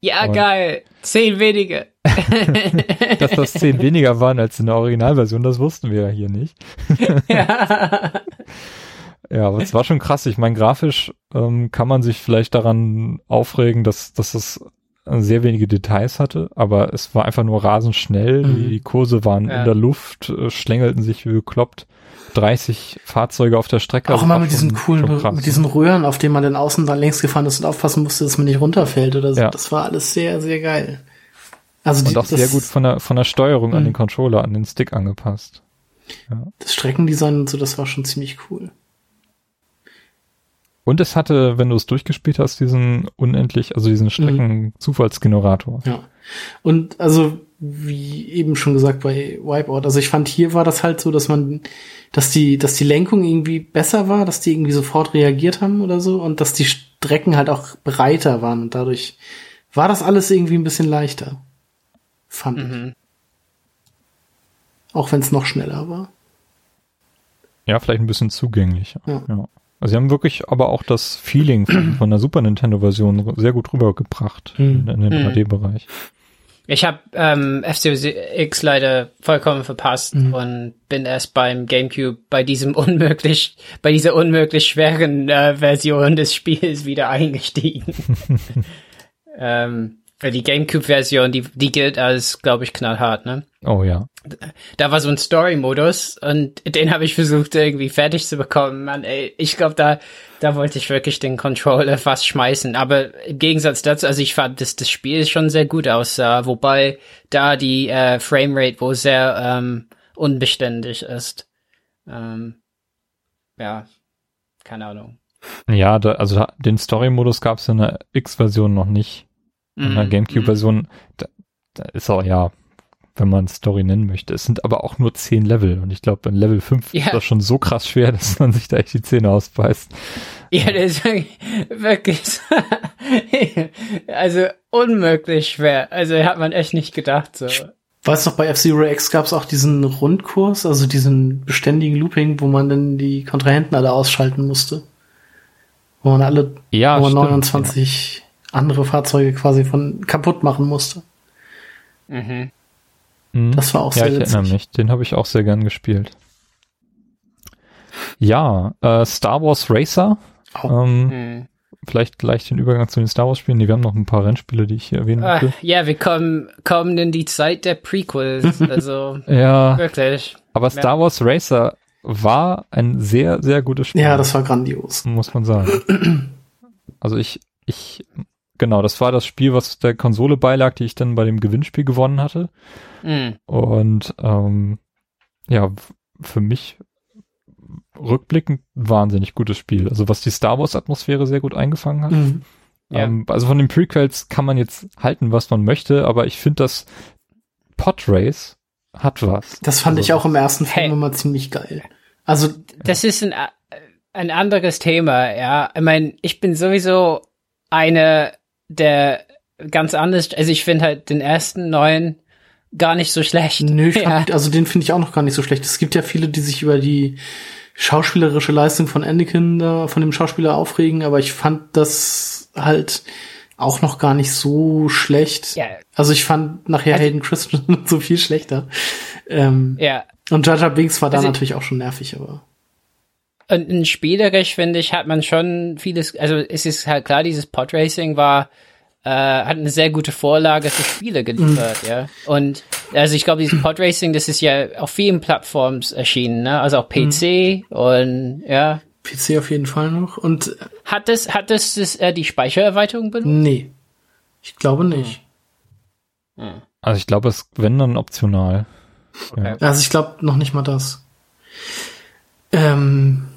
Ja, Und- geil. Zehn wenige. Dass das 10 weniger waren als in der Originalversion, das wussten wir ja hier nicht. ja. Ja, aber es war schon krass. Ich meine, grafisch ähm, kann man sich vielleicht daran aufregen, dass, dass es sehr wenige Details hatte, aber es war einfach nur rasend schnell. Mhm. Die, Kurse waren Ja. in der Luft, äh, schlängelten sich wie bekloppt. 30 Fahrzeuge auf der Strecke. Auch immer war mit diesen coolen, mit diesen Röhren, auf denen man dann außen dann längs gefahren ist und aufpassen musste, dass man nicht runterfällt oder so. Ja. Das war alles sehr, sehr geil. Also die, Und auch das, sehr gut von der, von der Steuerung an Mhm. den Controller, an den Stick angepasst. das Streckendesign und so, das war schon ziemlich cool. Und es hatte, wenn du es durchgespielt hast, diesen unendlich, also Mhm. diesen Strecken-Zufallsgenerator. Ja. Und also, wie eben schon gesagt bei Wipeout, also ich fand hier war das halt so, dass man, dass die, dass die Lenkung irgendwie besser war, dass die irgendwie sofort reagiert haben oder so und dass die Strecken halt auch breiter waren und dadurch war das alles irgendwie ein bisschen leichter. Fand ich. Mhm. Auch wenn es noch schneller war. Ja, vielleicht ein bisschen zugänglicher. Ja. Also sie haben wirklich aber auch das Feeling von, von der Super Nintendo-Version sehr gut rübergebracht Mhm. in, in den Mhm. 3D-Bereich. Ich habe ähm, F-Zero X leider vollkommen verpasst Mhm. und bin erst beim GameCube bei diesem unmöglich, bei dieser unmöglich schweren äh, Version des Spiels wieder eingestiegen. ähm, die GameCube-Version, die, die gilt als, glaube ich, knallhart, ne? Oh ja. Da war so ein Story-Modus und den habe ich versucht irgendwie fertig zu bekommen. Mann, ey, ich glaube, da, da wollte ich wirklich den Controller fast schmeißen. Aber im Gegensatz dazu, also ich fand, dass das Spiel schon sehr gut aussah, wobei da die äh, Framerate wohl sehr ähm, unbeständig ist. Ähm, ja, keine Ahnung. Ja, da, also da, den Story-Modus gab es in der X-Version noch nicht. In der Mhm, GameCube-Version, da, da ist auch ja, wenn man Story nennen möchte. Es sind aber auch nur 10 Level und ich glaube, in Level 5 Ja. ist das schon so krass schwer, dass man sich da echt die Zähne ausbeißt. Ja, das ist wirklich- wirklich, also unmöglich schwer. Also hat man echt nicht gedacht, so. Weißt du noch, bei F-Zero X gab es auch diesen Rundkurs, also diesen beständigen Looping, wo man dann die Kontrahenten alle ausschalten musste. Wo man alle Ja, wo man stimmt, 29 andere Fahrzeuge quasi von kaputt machen musste. Mhm. Mhm. Das war auch ja, sehr ich erinnere mich. Den habe ich auch sehr gern gespielt. Ja, äh, Star Wars Racer. Oh. Ähm, Mhm. vielleicht gleich den Übergang zu den Star Wars Spielen. Nee, wir haben noch ein paar Rennspiele, die ich hier erwähnen Ah, möchte. ja, wir kommen, kommen in die Zeit der Prequels. Also Ja, wirklich. aber Star Wars Racer war ein sehr, sehr gutes Spiel. Ja, das war grandios. muss man sagen. Also ich, ich, genau, das war das Spiel, was der Konsole beilag, die ich dann bei dem Gewinnspiel gewonnen hatte. Mhm. Und ähm, ja, für mich rückblickend wahnsinnig gutes Spiel. Also was die Star Wars Atmosphäre sehr gut eingefangen hat. Mhm. Ja. Ähm, also von den Prequels kann man jetzt halten, was man möchte, aber ich finde, das Podrace hat was. Das fand Also, ich auch im ersten Film Hey. immer ziemlich geil. Also, Das ist ein, äh, ein anderes Thema, ja. Ich meine, ich bin sowieso eine der ganz anders, also ich finde halt den ersten neuen gar nicht so schlecht. nö, ich ja. fand, also den finde ich auch noch gar nicht so schlecht. Es gibt ja viele, die sich über die schauspielerische Leistung von Anakin da, von dem Schauspieler aufregen, aber ich fand das halt auch noch gar nicht so schlecht. Ja. Also ich fand nachher Also- Hayden Christensen so viel schlechter. Ähm, ja. Und Jar Binks war da Also- natürlich auch schon nervig, aber Und in spielerisch, finde ich, hat man schon vieles, also es ist halt klar, dieses Podracing war, äh, hat eine sehr gute Vorlage für Spiele geliefert, Mhm. ja. Und also ich glaube, dieses Podracing, das ist ja auf vielen Plattformen erschienen, ne? Also auch PC Mhm. und ja. PC auf jeden Fall noch. Und äh, Hat das, hat das, das äh, die Speichererweiterung benutzt? nee, ich glaube nicht. Also ich glaube, es wenn dann optional. Okay. Also ich glaube noch nicht mal das. Ähm,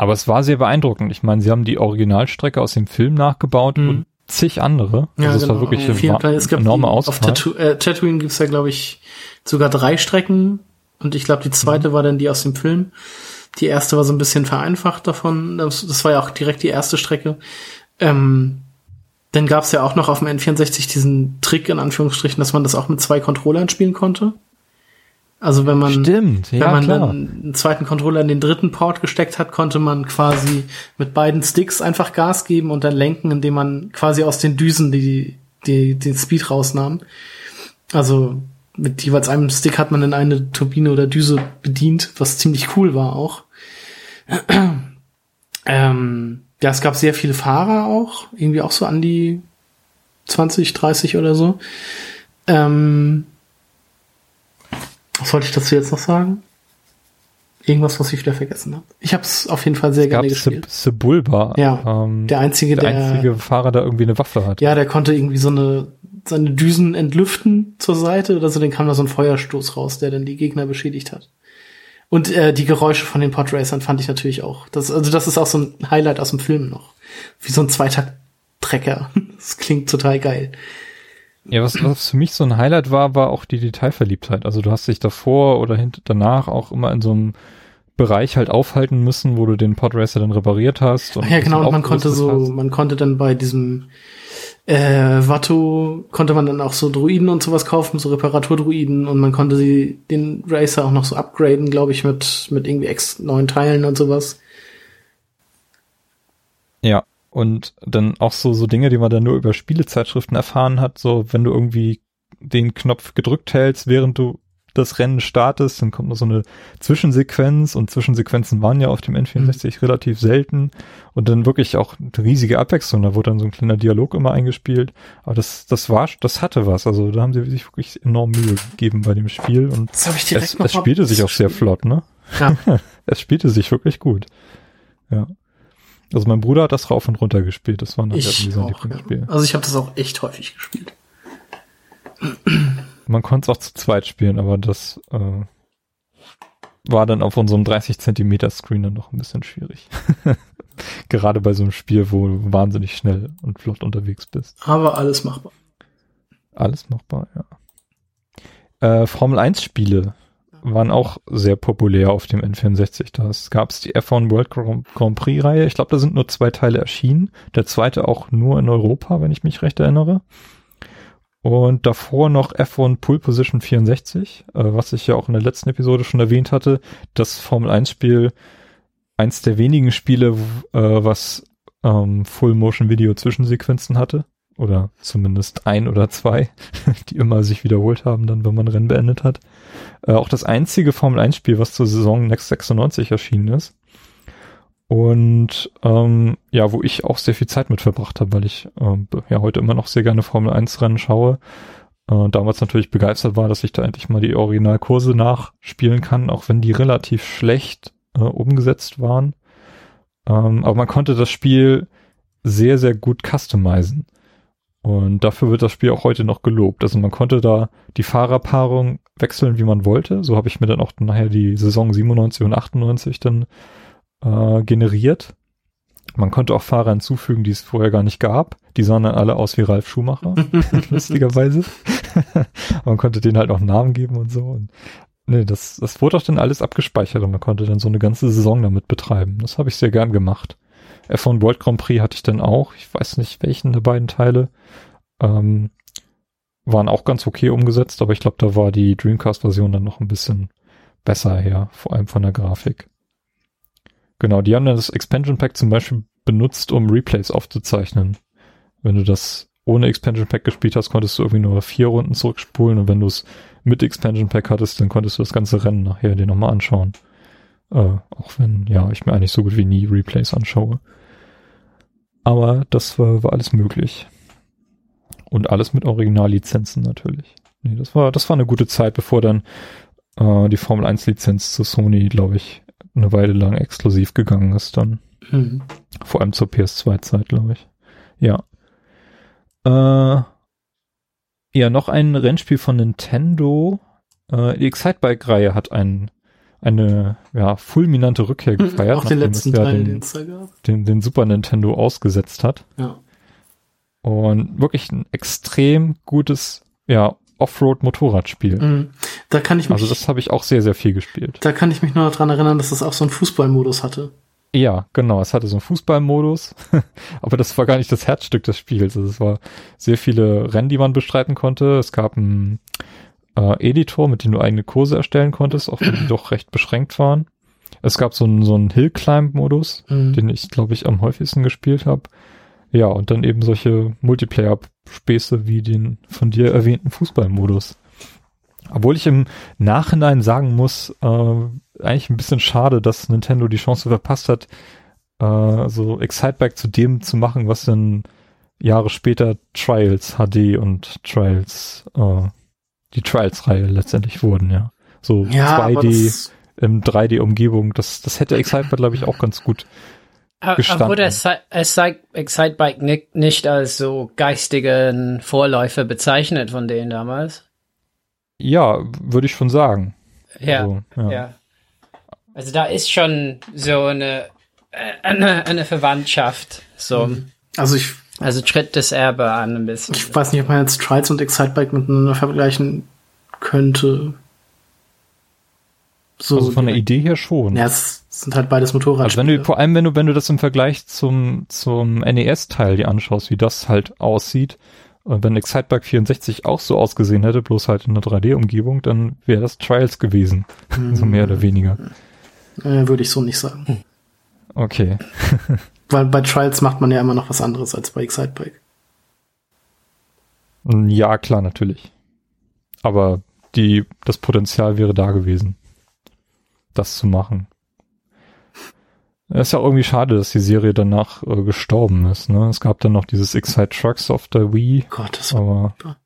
Aber es war sehr beeindruckend. Ich meine, sie haben die Originalstrecke aus dem Film nachgebaut Mhm. und zig andere. ja, also es genau. war wirklich wa- Planeten. es gab enorme die, Auswahl. Auf Tatoo äh, Tatooine gibt's ja, glaube ich, sogar drei Strecken. Und ich glaube, die zweite Mhm. war dann die aus dem Film. Die erste war so ein bisschen vereinfacht davon. Das, das war ja auch direkt die erste Strecke. Ähm, dann gab's ja auch noch auf dem N64 diesen Trick, in Anführungsstrichen, dass man das auch mit zwei Controllern spielen konnte. Also wenn man Stimmt, Wenn ja man klar. dann einen zweiten Controller in den dritten Port gesteckt hat, konnte man quasi mit beiden Sticks einfach Gas geben und dann lenken, indem man quasi aus den Düsen die, die, den Speed rausnahm. Also mit jeweils einem Stick hat man dann eine Turbine oder Düse bedient, was ziemlich cool war auch. ähm, ja, es gab sehr viele Fahrer auch, irgendwie auch so an die 20, 30 oder so. Ähm, was wollte ich dazu jetzt noch sagen? Irgendwas, was ich wieder vergessen habe. Ich habe es auf jeden Fall sehr gerne gespielt. Sebulba. Ja, ähm, der einzige, der der, einzige Fahrer, der irgendwie eine Waffe hat. ja, der konnte irgendwie so eine seine Düsen entlüften zur Seite oder so, dann kam da so ein Feuerstoß raus, der dann die Gegner beschädigt hat. Und äh, die Geräusche von den Podracern fand ich natürlich auch. Das, also das ist auch so ein Highlight aus dem Film noch. Wie so ein Zweitakt-Trecker. Das klingt total geil. Ja, was, was für mich so ein Highlight war, war auch die Detailverliebtheit. Also du hast dich davor oder hint danach auch immer in so einem Bereich halt aufhalten müssen, wo du den Podracer dann repariert hast. Ach ja, genau, und man konnte so, hast. man konnte dann bei diesem äh, Watto konnte man dann auch so Druiden und sowas kaufen, so Reparaturdruiden und man konnte sie, den Racer auch noch so upgraden, glaube ich, mit, mit irgendwie ex neuen Teilen und sowas. Ja, und dann auch so, so Dinge, die man dann nur über Spielezeitschriften erfahren hat, so wenn du irgendwie den Knopf gedrückt hältst, während du das Rennen startest, dann kommt noch so eine Zwischensequenz. Und Zwischensequenzen waren ja auf dem N64 relativ selten. Und dann wirklich auch eine riesige Abwechslung, da wurde dann so ein kleiner Dialog immer eingespielt, aber das, das war, das hatte was, also da haben sie sich wirklich enorm Mühe gegeben bei dem Spiel. Und Das ich direkt es, es spielte sich auch sehr flott, ne? Ja. es spielte sich wirklich gut. Ja. Also mein Bruder hat das rauf und runter gespielt. Das war nachher irgendwie sein. Lieblingsspiel. Also ich habe das auch echt häufig gespielt. Man konnte es auch zu zweit spielen, aber das äh, war dann auf unserem 30 Zentimeter Screen dann noch ein bisschen schwierig. Gerade bei so einem Spiel, wo du wahnsinnig schnell und flott unterwegs bist. Aber alles machbar. Alles machbar, ja. Äh, Formel 1 Spiele waren auch sehr populär auf dem N64. Da gab es die F1 World Grand Prix Reihe. Ich glaube, da sind nur zwei Teile erschienen. Der zweite auch nur in Europa, wenn ich mich recht erinnere. Und davor noch F1 Pole Position 64, äh, was ich ja auch in der letzten Episode schon erwähnt hatte. Das Formel 1 Spiel, eins der wenigen Spiele, äh, was ähm, Full Motion Video Zwischensequenzen hatte. Oder zumindest ein oder zwei, die immer sich wiederholt haben, dann, wenn man Rennen beendet hat. Äh, auch das einzige Formel 1 Spiel, was zur Saison Next 96 erschienen ist. Und ähm, ja, wo ich auch sehr viel Zeit mit verbracht habe, weil ich ähm, ja heute immer noch sehr gerne Formel 1 Rennen schaue. Äh, damals natürlich begeistert war, dass ich da endlich mal die Originalkurse nachspielen kann, auch wenn die relativ schlecht äh, umgesetzt waren. Ähm, aber man konnte das Spiel sehr, sehr gut customizen. Und dafür wird das Spiel auch heute noch gelobt. Also man konnte da die Fahrerpaarung wechseln, wie man wollte. So habe ich mir dann auch nachher die Saison 97 und 98 dann äh, generiert. Man konnte auch Fahrer hinzufügen, die es vorher gar nicht gab. Die sahen dann alle aus wie Ralf Schumacher, lustigerweise. man konnte denen halt auch Namen geben und so. Und nee, das, das wurde auch dann alles abgespeichert und man konnte dann so eine ganze Saison damit betreiben. Das habe ich sehr gern gemacht. F1 World Grand Prix hatte ich dann auch. Ich weiß nicht, welchen der beiden Teile. Ähm, waren auch ganz okay umgesetzt, aber ich glaube, da war die Dreamcast-Version dann noch ein bisschen besser her, vor allem von der Grafik. Genau, die haben dann das Expansion Pack zum Beispiel benutzt, um Replays aufzuzeichnen. Wenn du das ohne Expansion Pack gespielt hast, konntest du irgendwie nur vier Runden zurückspulen und wenn du es mit Expansion Pack hattest, dann konntest du das ganze Rennen nachher dir nochmal anschauen. Äh, auch wenn, ja, ich mir eigentlich so gut wie nie Replays anschaue. Aber das war, war alles möglich. Und alles mit Originallizenzen natürlich. Nee, das war, das war eine gute Zeit, bevor dann äh, die Formel 1 Lizenz zu Sony, glaube ich, eine Weile lang exklusiv gegangen ist dann. Mhm. Vor allem zur PS2-Zeit, glaube ich. Ja. Äh, ja, noch ein Rennspiel von Nintendo. Äh, die Excitebike-Reihe hat ein, eine ja, fulminante Rückkehr gefeiert, Auch den letzten Teil, den, den es da gab. den, den Super Nintendo ausgesetzt hat. Ja. Und wirklich ein extrem gutes, ja, Offroad-Motorradspiel. Mhm. Da kann ich mich, Also das habe ich auch sehr, sehr viel gespielt. da kann ich mich nur dran erinnern, dass das auch so einen Fußballmodus hatte. Ja, genau. Es hatte so einen Fußballmodus, aber das war gar nicht das Herzstück des Spiels. Also es war sehr viele Rennen, die man bestreiten konnte. Es gab einen äh, Editor, mit dem du eigene Kurse erstellen konntest, auch wenn die doch recht beschränkt waren. Es gab so einen, so einen Hill-Climb-Modus, Mhm. den ich, glaube ich, am häufigsten gespielt habe. Ja, und dann eben solche Multiplayer-Späße wie den von dir erwähnten Fußballmodus. Obwohl ich im Nachhinein sagen muss, äh, eigentlich ein bisschen schade, dass Nintendo die Chance verpasst hat, äh, so Exciteback zu dem zu machen, was dann Jahre später Trials HD und Trials, äh, die Trials-Reihe letztendlich wurden, ja. So Ja, aber 2D das, im 3D-Umgebung, das, das hätte Excitebike, glaube ich, auch ganz gut. Aber gestanden. wurde Excite- Excite- Excitebike nicht, nicht als so geistigen Vorläufer bezeichnet von denen damals? Ja, würde ich schon sagen. Ja, Also, ja. ja. Also da ist schon so eine, äh, eine, eine Verwandtschaft. So. also ich, Also tritt das Erbe an ein bisschen. ich weiß nicht, ob man jetzt Trials und Excitebike miteinander vergleichen könnte. So, Also von der. Idee her schon. Ja, es sind halt beides Motorradspiele. Also wenn du, vor allem wenn du, wenn du das im Vergleich zum, zum NES-Teil dir anschaust, wie das halt aussieht, und wenn Excitebike 64 auch so ausgesehen hätte, bloß halt in einer 3D-Umgebung, dann wäre das Trials gewesen. so mehr oder weniger. äh, würde ich so nicht sagen. Okay. Weil bei Trials macht man ja immer noch was anderes als bei Excitebike. Ja, klar, natürlich. Aber die, das Potenzial wäre da gewesen, das zu machen. Es ist ja irgendwie schade, dass die Serie danach äh, gestorben ist. Ne? Es gab dann noch dieses Excite Trucks auf der Wii, Gott, das war. aber super.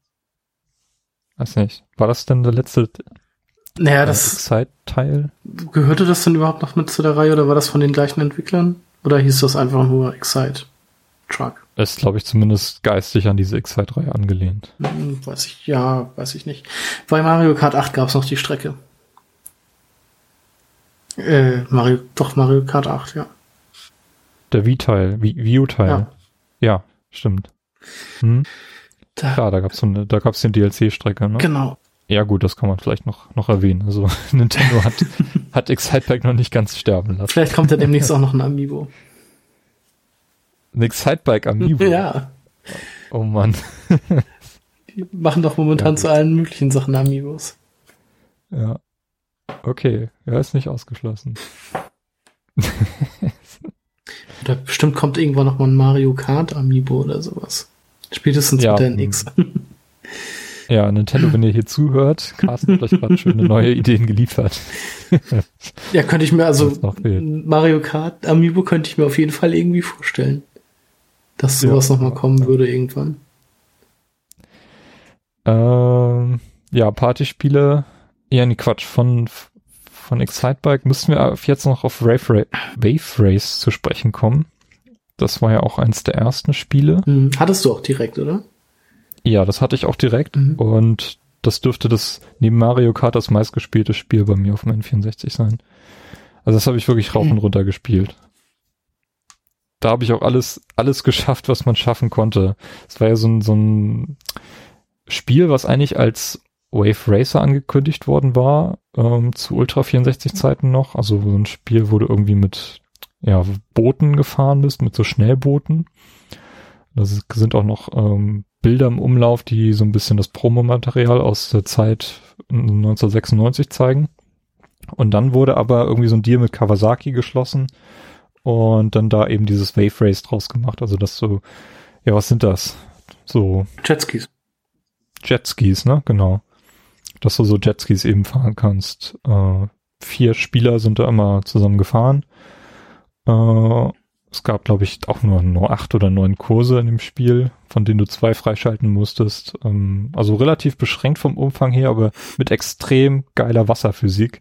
weiß nicht. War das denn der letzte Naja, äh, das Excite-Teil? gehörte das denn überhaupt noch mit zu der Reihe oder war das von den gleichen Entwicklern? Oder hieß das einfach nur Excite Truck? Ist, glaube ich, zumindest geistig an diese Excite-Reihe angelehnt. Hm, weiß ich, ja, weiß ich nicht. Bei Mario Kart 8 gab es noch die Strecke. Äh, Mario, doch Mario Kart 8, ja. Der Wii-Teil, Wii- Wii U-Teil. Ja. Ja. stimmt. Hm? Da, Klar, da gab's so eine, da gab's den DLC-Strecke, ne? Genau. Ja gut, das kann man vielleicht noch, noch erwähnen. Also Nintendo hat, hat Excitebike noch nicht ganz sterben lassen. Vielleicht kommt ja demnächst auch noch ein Amiibo. Ein Excitebike Amiibo. Ja, Oh Mann. die machen doch momentan Ja, zu allen möglichen Sachen Amiibos. Ja. Okay, ja, ist nicht ausgeschlossen. Oder bestimmt kommt irgendwann noch mal ein Mario Kart Amiibo oder sowas. Spätestens Ja, mit der hm. NX. Ja, Nintendo, wenn ihr hier zuhört, Carsten hat euch gerade schöne neue Ideen geliefert. Ja, könnte ich mir, also. Mario Kart Amiibo könnte ich mir auf jeden Fall irgendwie vorstellen. Dass Ja. sowas noch mal kommen würde irgendwann. Ähm, ja, Partyspiele. Ja, nee, Quatsch. Von, von Excitebike müssten wir jetzt noch auf Wave, Ra Wave Race zu sprechen kommen. Das war ja auch eins der ersten Spiele. Hm, hattest du auch direkt, oder? Ja, das hatte ich auch direkt. Mhm. Und das dürfte das neben Mario Kart das meistgespielte Spiel bei mir auf dem N64 sein. Also das habe ich wirklich rauf und runter gespielt. Da habe ich auch alles, alles geschafft, was man schaffen konnte. Es war ja so ein, so ein Spiel, was eigentlich als Wave Racer angekündigt worden war, ähm, zu Ultra 64 Zeiten noch. Also so ein Spiel, wo du irgendwie mit ja, Booten gefahren bist, mit so Schnellbooten. Da sind auch noch ähm, Bilder im Umlauf, die so ein bisschen das Promomaterial aus der Zeit 1996 zeigen. Und dann wurde aber irgendwie so ein Deal mit Kawasaki geschlossen und dann da eben dieses Wave Race draus gemacht. Also das so, ja, was sind das? So Jetskis. Jetskis, ne? Genau. Dass du so Jetskis eben fahren kannst. Äh, vier Spieler sind da immer zusammen gefahren. Äh, es gab, glaube ich, auch nur, acht oder neun Kurse in dem Spiel, von denen du zwei freischalten musstest. Ähm, also relativ beschränkt vom Umfang her, aber mit extrem geiler Wasserphysik,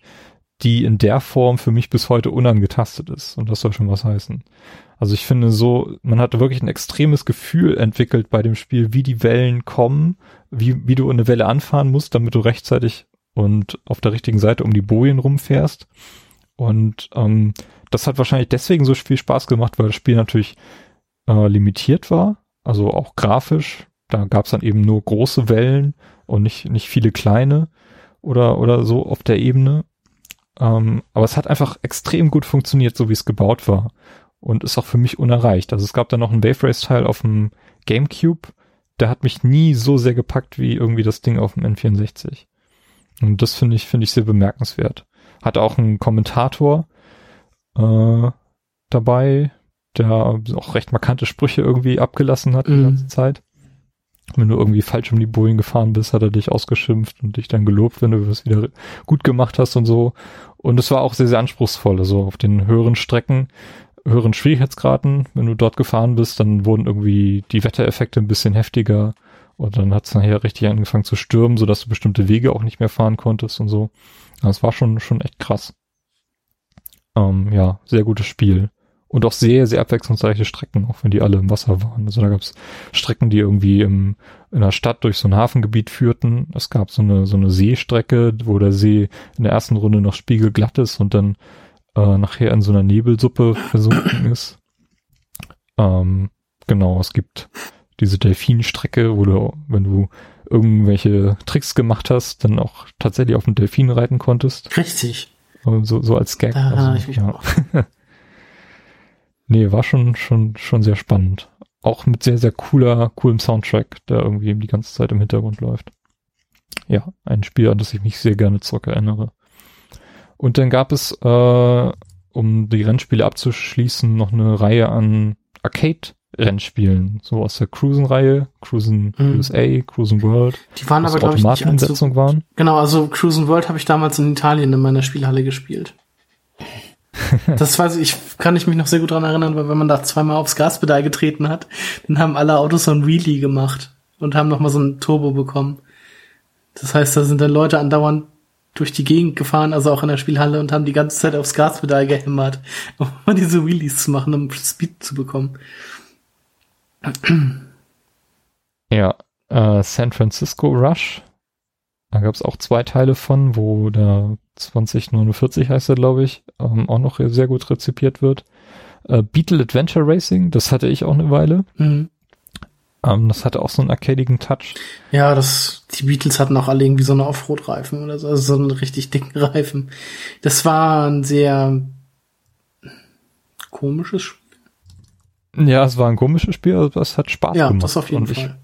die in der Form für mich bis heute unangetastet ist. Und das soll schon was heißen. Also ich finde so, man hatte wirklich ein extremes Gefühl entwickelt bei dem Spiel, wie die Wellen kommen, wie, wie du eine Welle anfahren musst, damit du rechtzeitig und auf der richtigen Seite um die Bojen rumfährst. Und ähm, das hat wahrscheinlich deswegen so viel Spaß gemacht, weil das Spiel natürlich äh, limitiert war, also auch grafisch. Da gab es dann eben nur große Wellen und nicht, nicht viele kleine oder, oder so auf der Ebene. Ähm, aber es hat einfach extrem gut funktioniert, so wie es gebaut war. Und ist auch für mich unerreicht. Also es gab da noch einen Wave Race Teil auf dem GameCube. Der hat mich nie so sehr gepackt wie irgendwie das Ding auf dem N64. Und das finde ich, finde ich sehr bemerkenswert. Hat auch einen Kommentator äh, dabei, der auch recht markante Sprüche irgendwie abgelassen hat die Mhm. ganze Zeit. Wenn du irgendwie falsch um die Bojen gefahren bist, hat er dich ausgeschimpft und dich dann gelobt, wenn du es wieder gut gemacht hast und so. Und es war auch sehr, sehr anspruchsvoll. Also auf den höheren Strecken höheren Schwierigkeitsgraden. Wenn du dort gefahren bist, dann wurden irgendwie die Wettereffekte ein bisschen heftiger und dann hat es nachher richtig angefangen zu stürmen, sodass du bestimmte Wege auch nicht mehr fahren konntest und so. Das war schon, schon echt krass. Ähm, ja, sehr gutes Spiel. Und auch sehr, sehr abwechslungsreiche Strecken, auch wenn die alle im Wasser waren. Also da gab es Strecken, die irgendwie im, in der Stadt durch so ein Hafengebiet führten. Es gab so eine, so eine Seestrecke, wo der See in der ersten Runde noch spiegelglatt ist und dann äh, nachher in so einer Nebelsuppe versunken ist. Ähm, genau, es gibt diese Delfinstrecke, wo du, wenn du irgendwelche Tricks gemacht hast, dann auch tatsächlich auf dem Delfin reiten konntest. Richtig. So, so als Gag. Da erinnere ich mich ja. auch. nee, war schon, schon, schon sehr spannend. Auch mit sehr, sehr cooler, coolem Soundtrack, der irgendwie eben die ganze Zeit im Hintergrund läuft. Ja, ein Spiel, an das ich mich sehr gerne zurück erinnere. Und dann gab es, äh, um die Rennspiele abzuschließen, noch eine Reihe an Arcade-Rennspielen, so aus der Cruisen-Reihe, Cruisen Mhm. USA, Cruisen World, Die waren aber, glaube ich, nicht allzu waren. Genau, also Cruisen World habe ich damals in Italien in meiner Spielhalle gespielt. Das weiß ich, kann ich mich noch sehr gut dran erinnern, weil wenn man da zweimal aufs Gaspedal getreten hat, dann haben alle Autos so ein Wheelie gemacht und haben nochmal so ein Turbo bekommen. Das heißt, da sind dann Leute andauernd durch die Gegend gefahren, also auch in der Spielhalle und haben die ganze Zeit aufs Gaspedal gehämmert, um mal diese Wheelies zu machen, um Speed zu bekommen. Ja, äh, San Francisco Rush. Da gab es auch zwei Teile von, wo der 2049 heißt er, glaube ich, ähm, auch noch sehr gut rezipiert wird. Äh, Beetle Adventure Racing, das hatte ich auch eine Weile. Mhm. Ähm, das hatte auch so einen arcadigen Touch. Ja, das, die Beatles hatten auch alle irgendwie so eine Offroad-Reifen oder so, also so einen richtig dicken Reifen. Das war ein sehr komisches Spiel. Ja, es war ein komisches Spiel, aber es hat Spaß Ja, gemacht. das auf jeden ich, Fall.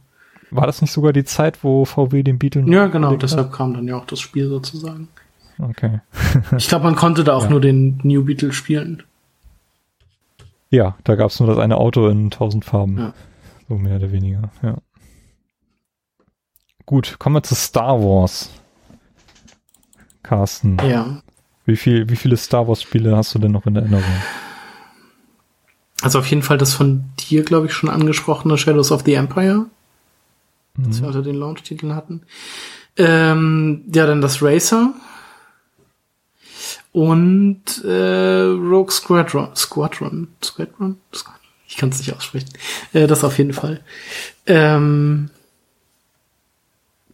War das nicht sogar die Zeit, wo VW den Beetle noch Ja, genau, deshalb kam dann ja auch das Spiel sozusagen. hat? Okay. Ich glaube, man konnte da auch Ja. nur den New Beetle spielen. Ja, da gab es nur das eine Auto in tausend Farben. Ja. So mehr oder weniger, ja. Gut, kommen wir zu Star Wars. Carsten, Ja. wie, viel, wie viele Star Wars Spiele hast du denn noch in Erinnerung? Also auf jeden Fall das von dir, glaube ich, schon angesprochene Shadows of the Empire, das wir Mhm. unter den Launch-Titeln hatten. Ähm, ja, dann das Racer. Und äh, Rogue Squadron. Squadron. Squadron? Squadron? Ich kann es nicht aussprechen. Äh, das auf jeden Fall. Ähm,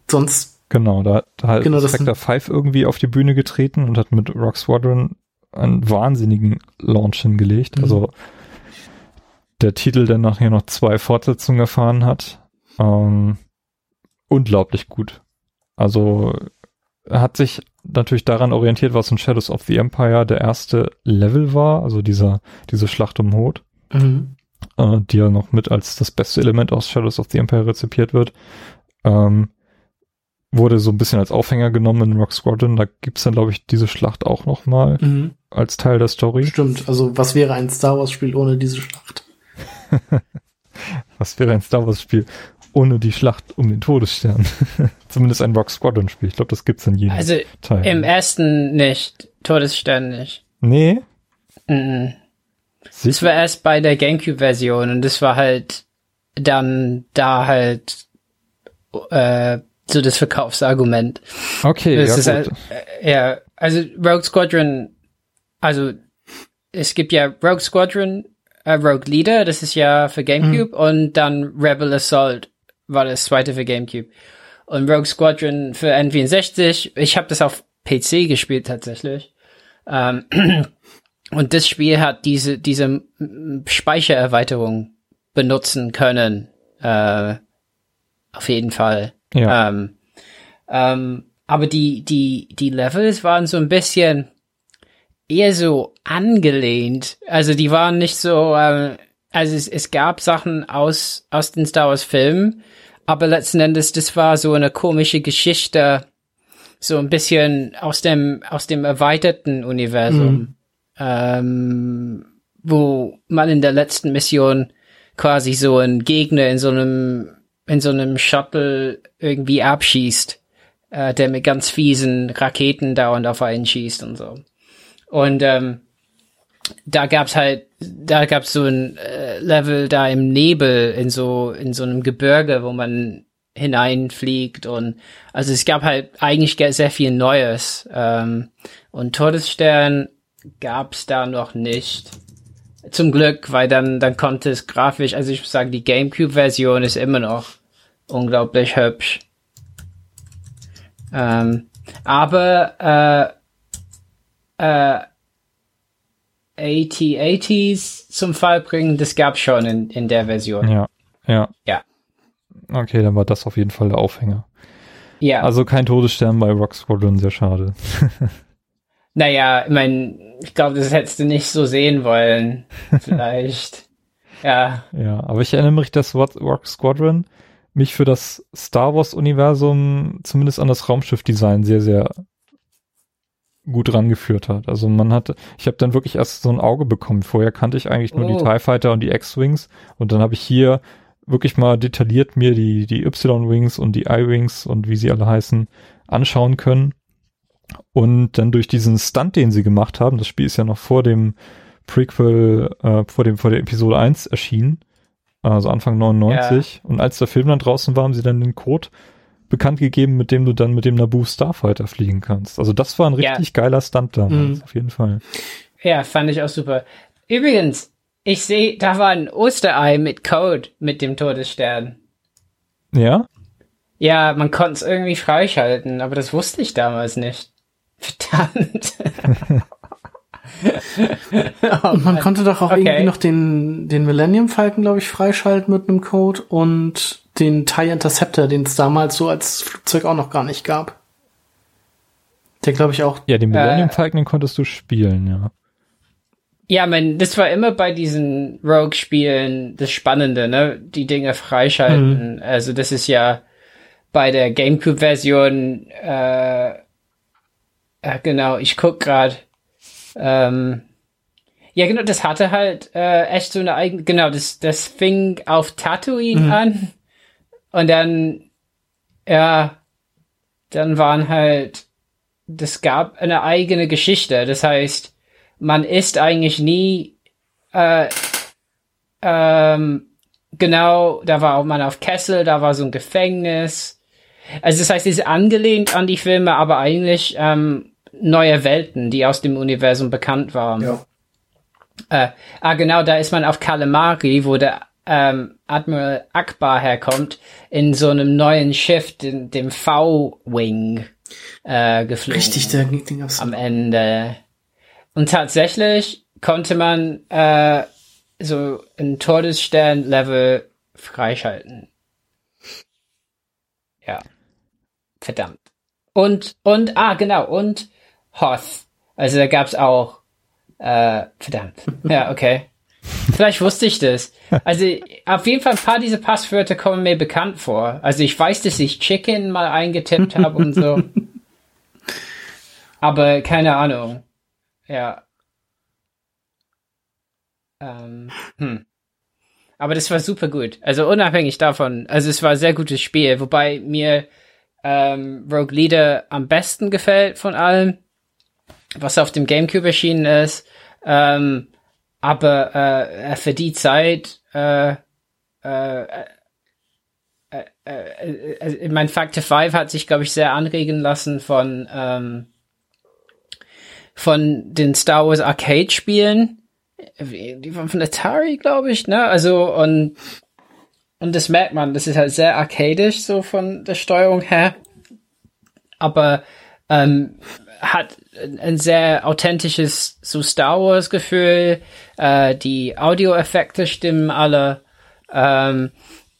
sonst, Genau, da, da hat Genau, Spectre 5 irgendwie auf die Bühne getreten und hat mit Rock Squadron einen wahnsinnigen Launch hingelegt. Mhm. Also der Titel, der nachher noch zwei Fortsetzungen erfahren hat. Ähm, unglaublich gut. Also er hat sich natürlich daran orientiert, was in Shadows of the Empire der erste Level war, also dieser, diese Schlacht um Hoth mhm. äh, die ja noch mit als das beste Element aus Shadows of the Empire rezipiert wird, ähm, wurde so ein bisschen als Aufhänger genommen in Rock Squadron. Da gibt's dann, glaube ich, diese Schlacht auch noch mal Mhm. als Teil der Story. Stimmt. Also was wäre ein Star Wars Spiel ohne diese Schlacht? Was wäre ein Star Wars Spiel ohne die Schlacht um den Todesstern? Zumindest ein Rock Squadron Spiel. Ich glaube, das gibt's in jedem Also Teil. im ersten nicht. Todesstern nicht. nee, Mhm. Das war erst bei der Gamecube-Version und das war halt dann da halt äh, so das Verkaufsargument. Okay, Das ja, ist halt, äh, ja, also Rogue Squadron, also es gibt ja Rogue Squadron, äh, Rogue Leader, das ist ja für GameCube und dann Rebel Assault war das zweite für GameCube. Und Rogue Squadron für N64, ich habe das auf PC gespielt tatsächlich. Ähm, und das Spiel hat diese, diese Speichererweiterung benutzen können. Äh, auf jeden Fall. Ja. Ähm, ähm, aber die, die, die Levels waren so ein bisschen eher so angelehnt. Also die waren nicht so, ähm, also es, es gab Sachen aus, aus den Star Wars Filmen, aber letzten Endes, das war so eine komische Geschichte, so ein bisschen aus dem, aus dem erweiterten Universum, ähm, wo man in der letzten Mission quasi so einen Gegner in so einem, in so einem Shuttle irgendwie abschießt, äh, der mit ganz fiesen Raketen dauernd auf einen schießt und so. Und ähm, da gab's halt da gab's so ein äh, Level da im Nebel in so in so einem Gebirge, wo man hineinfliegt und also es gab halt eigentlich sehr viel Neues ähm, und Todesstern gab's da noch nicht. Zum Glück, weil dann dann konnte es grafisch, also ich muss sagen, die GameCube-Version ist immer noch unglaublich hübsch. Ähm, aber äh, äh, AT-ATs zum Fall bringen, das gab schon in, in der Version. Ja, ja. Ja. Okay, dann war das auf jeden Fall der Aufhänger. Ja. Also kein Todesstern bei Rock Squadron, sehr schade. naja, ich meine, ich glaube, das hättest du nicht so sehen wollen. Vielleicht. ja. Ja, aber ich erinnere mich, dass Rock Squadron mich für das Star Wars Universum zumindest an das Raumschiff-Design sehr, sehr gut rangeführt hat. Also man hatte, ich habe dann wirklich erst so ein Auge bekommen. Vorher kannte ich eigentlich nur oh. die TIE Fighter und die X-Wings und dann habe ich hier wirklich mal detailliert mir die, die Y-Wings und die I-Wings und wie sie alle heißen anschauen können. Und dann durch diesen Stunt, den sie gemacht haben, das Spiel ist ja noch vor dem Prequel, äh, vor dem, vor der Episode 1 erschienen, also Anfang 99. Ja. Und als der Film dann draußen war, haben sie dann den Code bekannt gegeben, mit dem du dann mit dem Naboo Starfighter fliegen kannst. Also das war ein richtig ja. geiler Stunt damals, mhm. auf jeden Fall. Ja, fand ich auch super. Übrigens, ich sehe, da war ein Osterei mit Code mit dem Todesstern. Ja? Ja, man konnte es irgendwie freischalten, aber das wusste ich damals nicht. Verdammt. oh, und man konnte doch auch okay. irgendwie noch den, den Millennium Falcon, glaube ich, freischalten mit einem Code und den TIE Interceptor, den es damals so als Flugzeug auch noch gar nicht gab. Der glaube ich auch. Ja, den Millennium äh, Falcon, den konntest du spielen, ja. Ja, man, das war immer bei diesen Rogue-Spielen das Spannende, ne? Die Dinge freischalten. Mhm. Also das ist ja bei der GameCube-Version, äh, äh, genau, ich guck gerade. Ähm, ja, genau, das hatte halt äh, echt so eine eigene, genau, das, das fing auf Tatooine mhm. an und dann, ja, dann waren halt, das gab eine eigene Geschichte. Das heißt, man ist eigentlich nie, äh, ähm, genau, da war auch man auf Kessel, da war so ein Gefängnis. Also das heißt, es ist angelehnt an die Filme, aber eigentlich ähm, neue Welten, die aus dem Universum bekannt waren. Ja. Äh, ah, genau, da ist man auf Kalamari, wo der ähm, Admiral Akbar herkommt, in so einem neuen Schiff, den, dem V-Wing, äh, geflogen. Richtig, der Ding aufs Am Ende. Und tatsächlich konnte man äh, so ein Todesstern-Level freischalten. Ja. Verdammt. Und, und, ah, genau, und Hoth. Also da gab's auch, äh, verdammt. Ja, okay. Vielleicht wusste ich das. Also auf jeden Fall ein paar dieser Passwörter kommen mir bekannt vor. Also ich weiß, dass ich Chicken mal eingetippt habe und so. Aber keine Ahnung. Ja. Ähm, hm. Aber das war super gut. Also unabhängig davon. Also es war ein sehr gutes Spiel, wobei mir ähm, Rogue Leader am besten gefällt von allem, was auf dem GameCube erschienen ist. Ähm, aber äh, für die Zeit, äh, äh, äh, äh, äh, mein Factor 5 hat sich, glaube ich, sehr anregen lassen von, ähm, von den Star Wars Arcade-Spielen. Die waren von Atari, glaube ich, ne? Also, und, und das merkt man, das ist halt sehr arcadisch, so von der Steuerung her. Aber ähm, hat ein sehr authentisches so Star Wars Gefühl. Äh, die Audioeffekte stimmen alle. Ähm,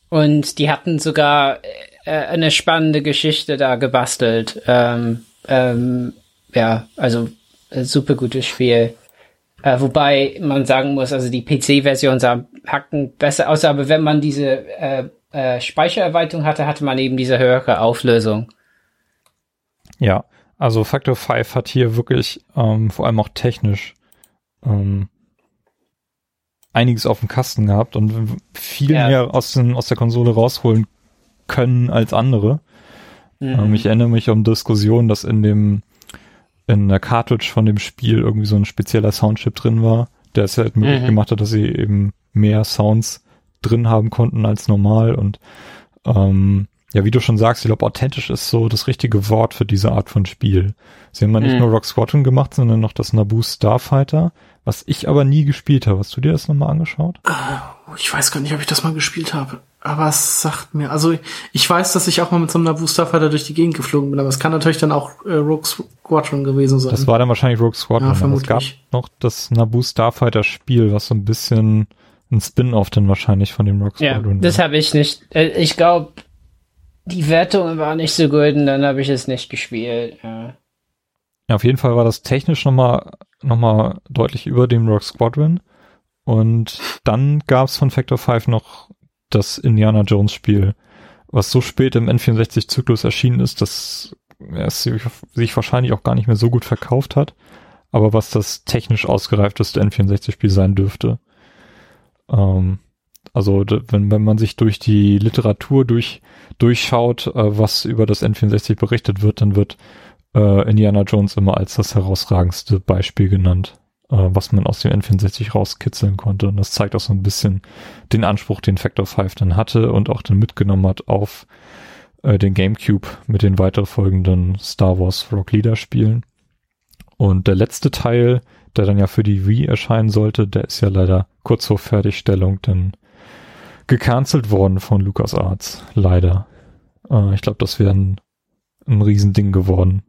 und die hatten sogar äh, eine spannende Geschichte da gebastelt. Ähm, ähm, ja, also super gutes Spiel. Äh, wobei man sagen muss, also die PC-Version sah hacken besser aus, aber wenn man diese äh, äh, Speichererweiterung hatte, hatte man eben diese höhere Auflösung. Ja, also Factor 5 hat hier wirklich ähm, vor allem auch technisch ähm, einiges auf dem Kasten gehabt und viel ja. mehr aus, den, aus der Konsole rausholen können als andere. Mhm. Ähm, ich erinnere mich um Diskussionen, dass in dem in der Cartridge von dem Spiel irgendwie so ein spezieller Soundchip drin war, der es halt möglich Mhm. gemacht hat, dass sie eben mehr Sounds drin haben konnten als normal und ähm, ja, wie du schon sagst, ich glaube, authentisch ist so das richtige Wort für diese Art von Spiel. Sie haben ja nicht Mhm. nur Rock Squadron gemacht, sondern noch das Naboo Starfighter, was ich aber nie gespielt habe. Hast du dir das nochmal angeschaut? Oh, Ich weiß gar nicht, ob ich das mal gespielt habe. Aber es sagt mir, also ich weiß, dass ich auch mal mit so einem Naboo Starfighter durch die Gegend geflogen bin, aber es kann natürlich dann auch äh, Rogue Squadron gewesen sein. Das war dann wahrscheinlich Rogue Squadron. Ja, aber es gab vermutlich. noch das Naboo Starfighter Spiel, was so ein bisschen ein Spin-off dann wahrscheinlich von dem Rock Ja, Squadron das war. habe ich nicht. äh, Ich glaube, die Wertung war nicht so gut und dann habe ich es nicht gespielt. Ja. Ja, auf jeden Fall war das technisch nochmal noch mal deutlich über dem Rock Squadron. Und dann gab's von Factor 5 noch das Indiana Jones Spiel, was so spät im N64-Zyklus erschienen ist, dass es sich wahrscheinlich auch gar nicht mehr so gut verkauft hat, aber was das technisch ausgereifteste N64-Spiel sein dürfte. Ähm, also wenn, wenn man sich durch die Literatur durch, durchschaut, äh, was über das N64 berichtet wird, dann wird äh, Indiana Jones immer als das herausragendste Beispiel genannt, äh, was man aus dem N64 rauskitzeln konnte. Und das zeigt auch so ein bisschen den Anspruch, den Factor 5 dann hatte und auch dann mitgenommen hat auf äh, den GameCube mit den weiter folgenden Star Wars Rock Leader Spielen. Und der letzte Teil, der dann ja für die Wii erscheinen sollte, der ist ja leider kurz vor Fertigstellung dann gecancelt worden von LucasArts. Leider. Äh, ich glaube, das wäre ein, ein Riesending geworden.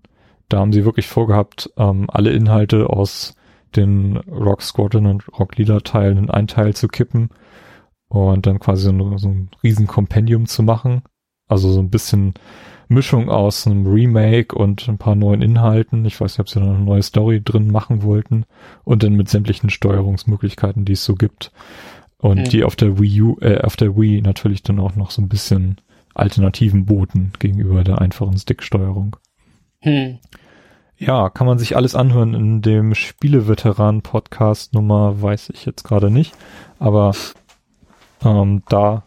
Da haben sie wirklich vorgehabt, ähm, alle Inhalte aus den Rock Squadron und Rock Leader Teilen in einen Teil zu kippen und dann quasi so ein, so ein riesen Kompendium zu machen. Also so ein bisschen Mischung aus einem Remake und ein paar neuen Inhalten. Ich weiß nicht, ob sie da noch eine neue Story drin machen wollten und dann mit sämtlichen Steuerungsmöglichkeiten, die es so gibt. Und Mhm. die auf der Wii U, äh, auf der Wii natürlich dann auch noch so ein bisschen Alternativen boten gegenüber der einfachen Sticksteuerung. Hm. Ja, kann man sich alles anhören in dem Spieleveteran-Podcast Nummer, weiß ich jetzt gerade nicht. Aber ähm, da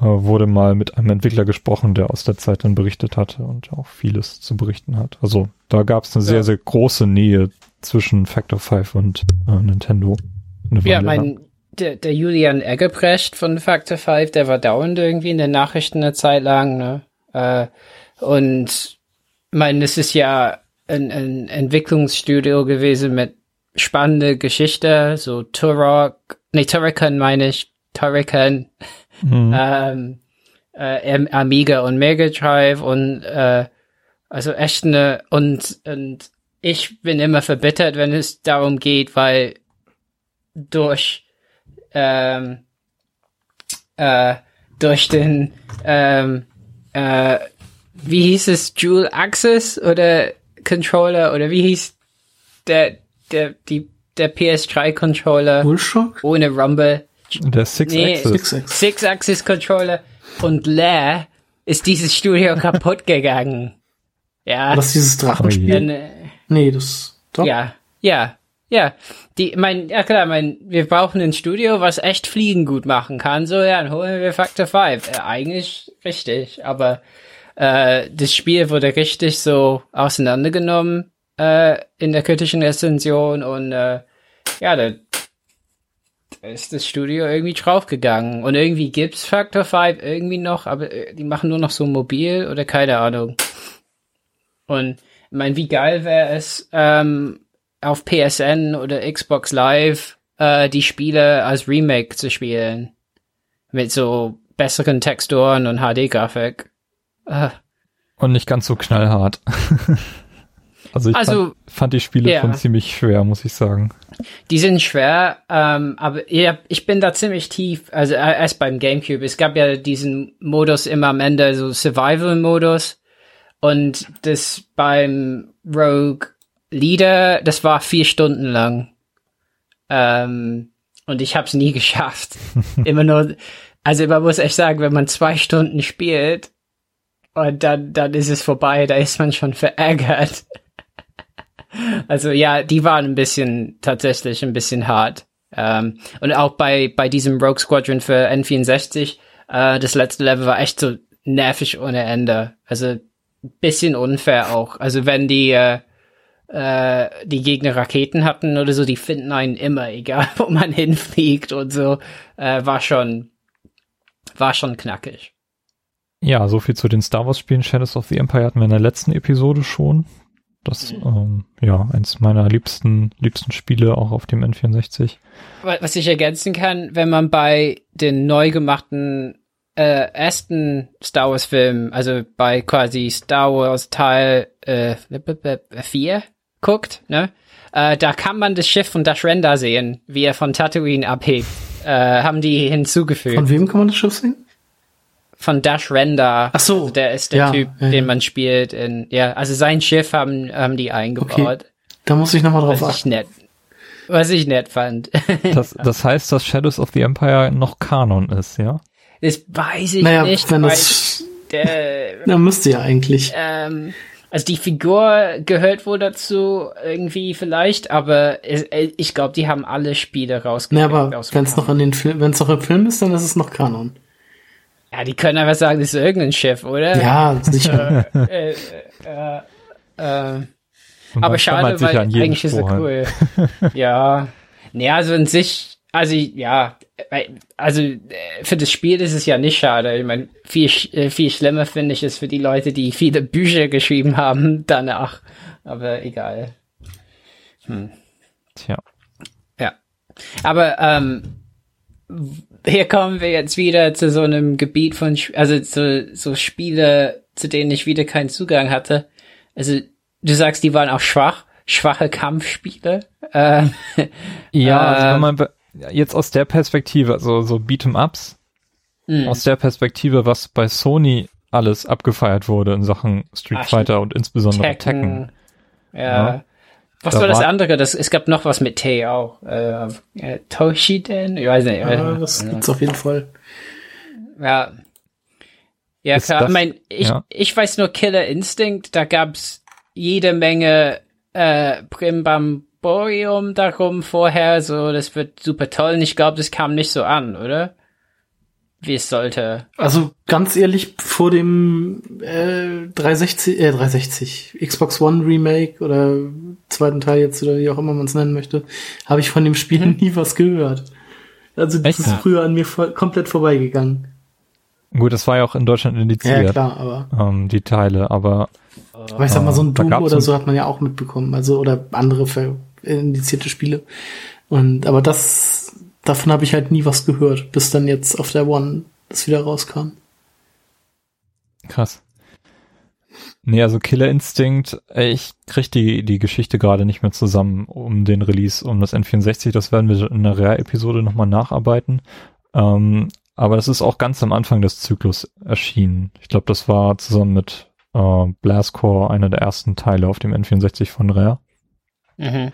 äh, wurde mal mit einem Entwickler gesprochen, der aus der Zeit dann berichtet hatte und auch vieles zu berichten hat. Also da gab es eine Ja. sehr, sehr große Nähe zwischen Factor 5 und äh, Nintendo. Ja, mein, der, der Julian Eggebrecht von Factor 5, der war dauernd irgendwie in den Nachrichten eine Zeit lang, ne? Äh, und mein, das ist ja ein, ein Entwicklungsstudio gewesen mit spannende Geschichte, so Turok, nee, Turrican meine ich, Turrican, Mhm. ähm, äh, Am- Amiga und Mega Drive und äh, also echt eine und und ich bin immer verbittert, wenn es darum geht, weil durch ähm, äh, durch den ähm, äh, wie hieß es Dual Axis oder Controller oder wie hieß der der die der PS3 Controller DualShock? ohne Rumble der Six Nee, Axis. Six-Axis. Six-Axis Controller und leer ist dieses Studio kaputt gegangen. Ja, Das ist dieses Drachenspiel? äh, nee, das, doch. ja, ja, ja. Die, mein, ja klar, mein, wir brauchen ein Studio, was echt Fliegen gut machen kann. So, ja, dann holen wir Factor 5. Äh, eigentlich richtig, aber äh, das Spiel wurde richtig so auseinandergenommen äh, in der kritischen Rezension und äh, ja, da, ist das Studio irgendwie draufgegangen. Und irgendwie gibt's Factor 5 irgendwie noch, aber äh, die machen nur noch so mobil oder keine Ahnung. Und ich meine, wie geil wäre es, ähm, auf PSN oder Xbox Live äh, die Spiele als Remake zu spielen. Mit so besseren Texturen und HD-Grafik. Äh, Und nicht ganz so knallhart. also ich Also, fand, fand die Spiele ja. schon ziemlich schwer, muss ich sagen. die sind schwer, ähm, aber ja, ich bin da ziemlich tief, also äh, erst beim Gamecube. Es gab ja diesen Modus immer am Ende, so Survival-Modus. Und das beim Rogue Leader, das war vier Stunden lang. Ähm, und ich hab's nie geschafft. Immer nur, also man muss echt sagen, wenn man zwei Stunden spielt und dann, dann ist es vorbei, da ist man schon verärgert. Also ja, die waren ein bisschen, tatsächlich ein bisschen hart. Ähm, und auch bei, bei diesem Rogue Squadron für N64, äh, das letzte Level war echt so nervig ohne Ende. Also bisschen unfair auch. Also wenn die, äh, äh, die Gegner Raketen hatten oder so, die finden einen immer, egal wo man hinfliegt und so. Äh, war schon, war schon knackig. Ja, so viel zu den Star Wars Spielen. Shadows of the Empire hatten wir in der letzten Episode schon. Das, mhm. ähm, ja, eins meiner liebsten, liebsten Spiele auch auf dem N64. Was ich ergänzen kann, wenn man bei den neu gemachten äh, ersten Star Wars Film, also bei quasi Star Wars Teil äh, 4 guckt, ne? Äh, da kann man das Schiff von Dash Render sehen, wie er von Tatooine abhebt. Äh, haben die hinzugefügt. Von wem kann man das Schiff sehen? Von Dash Render. Ach so. Also der ist der ja, Typ, ja, den man spielt. In, ja, also sein Schiff haben, haben die eingebaut. Okay. Da muss ich nochmal drauf was achten. Ich nett, was ich nett fand. Das, das heißt, dass Shadows of the Empire noch Kanon ist, ja? Das weiß ich naja, nicht. Wenn das, der, na, müsste ja eigentlich. Ähm, also die Figur gehört wohl dazu irgendwie vielleicht, aber ich glaube, die haben alle Spiele rausgekriegt. Nee, aber wenn es noch in den Film, wenn es noch im Film ist, dann ist es noch Kanon. Ja, die können einfach sagen, das ist irgendein Schiff, oder? Ja, sicher. äh, äh, äh, äh, aber schade, weil eigentlich ist er cool. ja. Nee, also in sich, also ja, also für das Spiel ist es ja nicht schade. Ich meine, viel, äh, viel schlimmer finde ich es für die Leute, die viele Bücher geschrieben haben danach. Aber egal. Hm. Tja. Ja. Aber ähm, hier kommen wir jetzt wieder zu so einem Gebiet von, also zu so Spiele, zu denen ich wieder keinen Zugang hatte. Also du sagst, die waren auch schwach, schwache Kampfspiele. Äh, ja, also wenn man jetzt aus der Perspektive, also so Beat'em-Ups, mhm. aus der Perspektive, was bei Sony alles abgefeiert wurde in Sachen Street Ach, Fighter und insbesondere Tekken. Tekken. Ja. ja. Was da war das andere? Das, es gab noch was mit T auch. Äh, äh, Toshiden? Ich weiß nicht. Ja, das ja. gibt's auf jeden Fall. Ja. Ja, Ist klar. Das, ich mein, ich, ja. ich weiß nur Killer Instinct, da gab's jede Menge äh, Primbamborium darum vorher, so, das wird super toll. Und ich glaube, das kam nicht so an, oder? Wie es sollte. Also ganz ehrlich, vor dem äh, 360, äh, 360, Xbox One Remake oder zweiten Teil jetzt oder wie auch immer man es nennen möchte, habe ich von dem Spiel hm. nie was gehört. Also das Echt? ist früher an mir voll, komplett vorbeigegangen. Gut, das war ja auch in Deutschland indiziert. Ja, klar, aber. Ähm, die Teile, aber. Aber ich sag mal, so ein Doom oder so hat man ja auch mitbekommen. Also, oder andere indizierte Spiele. Und, aber das davon habe ich halt nie was gehört, bis dann jetzt auf der One das wieder rauskam. Krass. Nee, also Killer Instinct, ich krieg die, die Geschichte gerade nicht mehr zusammen um den Release, um das N64. Das werden wir in einer Rare-Episode nochmal nacharbeiten. Ähm, aber es ist auch ganz am Anfang des Zyklus erschienen. Ich glaube, das war zusammen mit äh, Blastcore einer der ersten Teile auf dem N64 von Rare. Mhm.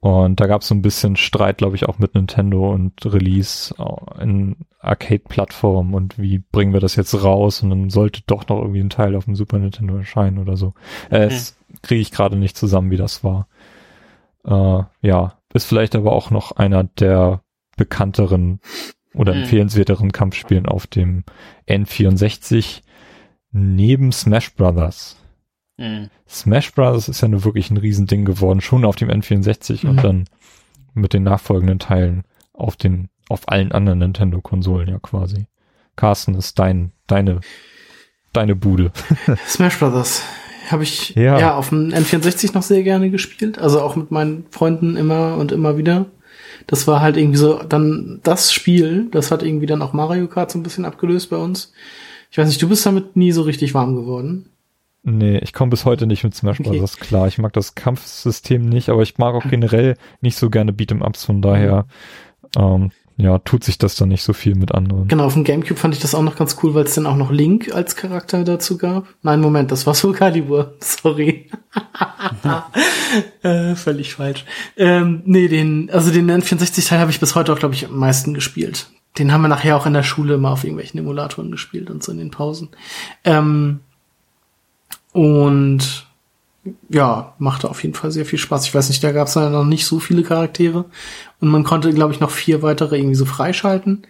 Und da gab es so ein bisschen Streit, glaube ich, auch mit Nintendo und Release in Arcade-Plattformen und wie bringen wir das jetzt raus und dann sollte doch noch irgendwie ein Teil auf dem Super Nintendo erscheinen oder so. Äh, mhm. Es kriege ich gerade nicht zusammen, wie das war. Äh, ja, ist vielleicht aber auch noch einer der bekannteren oder mhm. empfehlenswerteren Kampfspielen auf dem N64 neben Smash Brothers. Mhm. Smash Bros. ist ja nur wirklich ein Riesending geworden, schon auf dem N64 mhm. und dann mit den nachfolgenden Teilen auf den, auf allen anderen Nintendo-Konsolen ja quasi. Carsten ist dein, deine, deine Bude. Smash Brothers habe ich ja. ja auf dem N64 noch sehr gerne gespielt, also auch mit meinen Freunden immer und immer wieder. Das war halt irgendwie so dann das Spiel, das hat irgendwie dann auch Mario Kart so ein bisschen abgelöst bei uns. Ich weiß nicht, du bist damit nie so richtig warm geworden. Nee, ich komme bis heute nicht mit Smash Bros. Okay. Das ist klar. Ich mag das Kampfsystem nicht, aber ich mag auch generell nicht so gerne Beat'em-Ups, von daher, ähm, ja, tut sich das dann nicht so viel mit anderen. Genau, auf dem Gamecube fand ich das auch noch ganz cool, weil es dann auch noch Link als Charakter dazu gab. Nein, Moment, das war Soul Calibur. Sorry. äh, völlig falsch. Ähm, nee, den, also den N64-Teil habe ich bis heute auch, glaube ich, am meisten gespielt. Den haben wir nachher auch in der Schule mal auf irgendwelchen Emulatoren gespielt und so in den Pausen. Ähm, und ja, machte auf jeden Fall sehr viel Spaß. Ich weiß nicht, da gab es ja noch nicht so viele Charaktere. Und man konnte, glaube ich, noch vier weitere irgendwie so freischalten.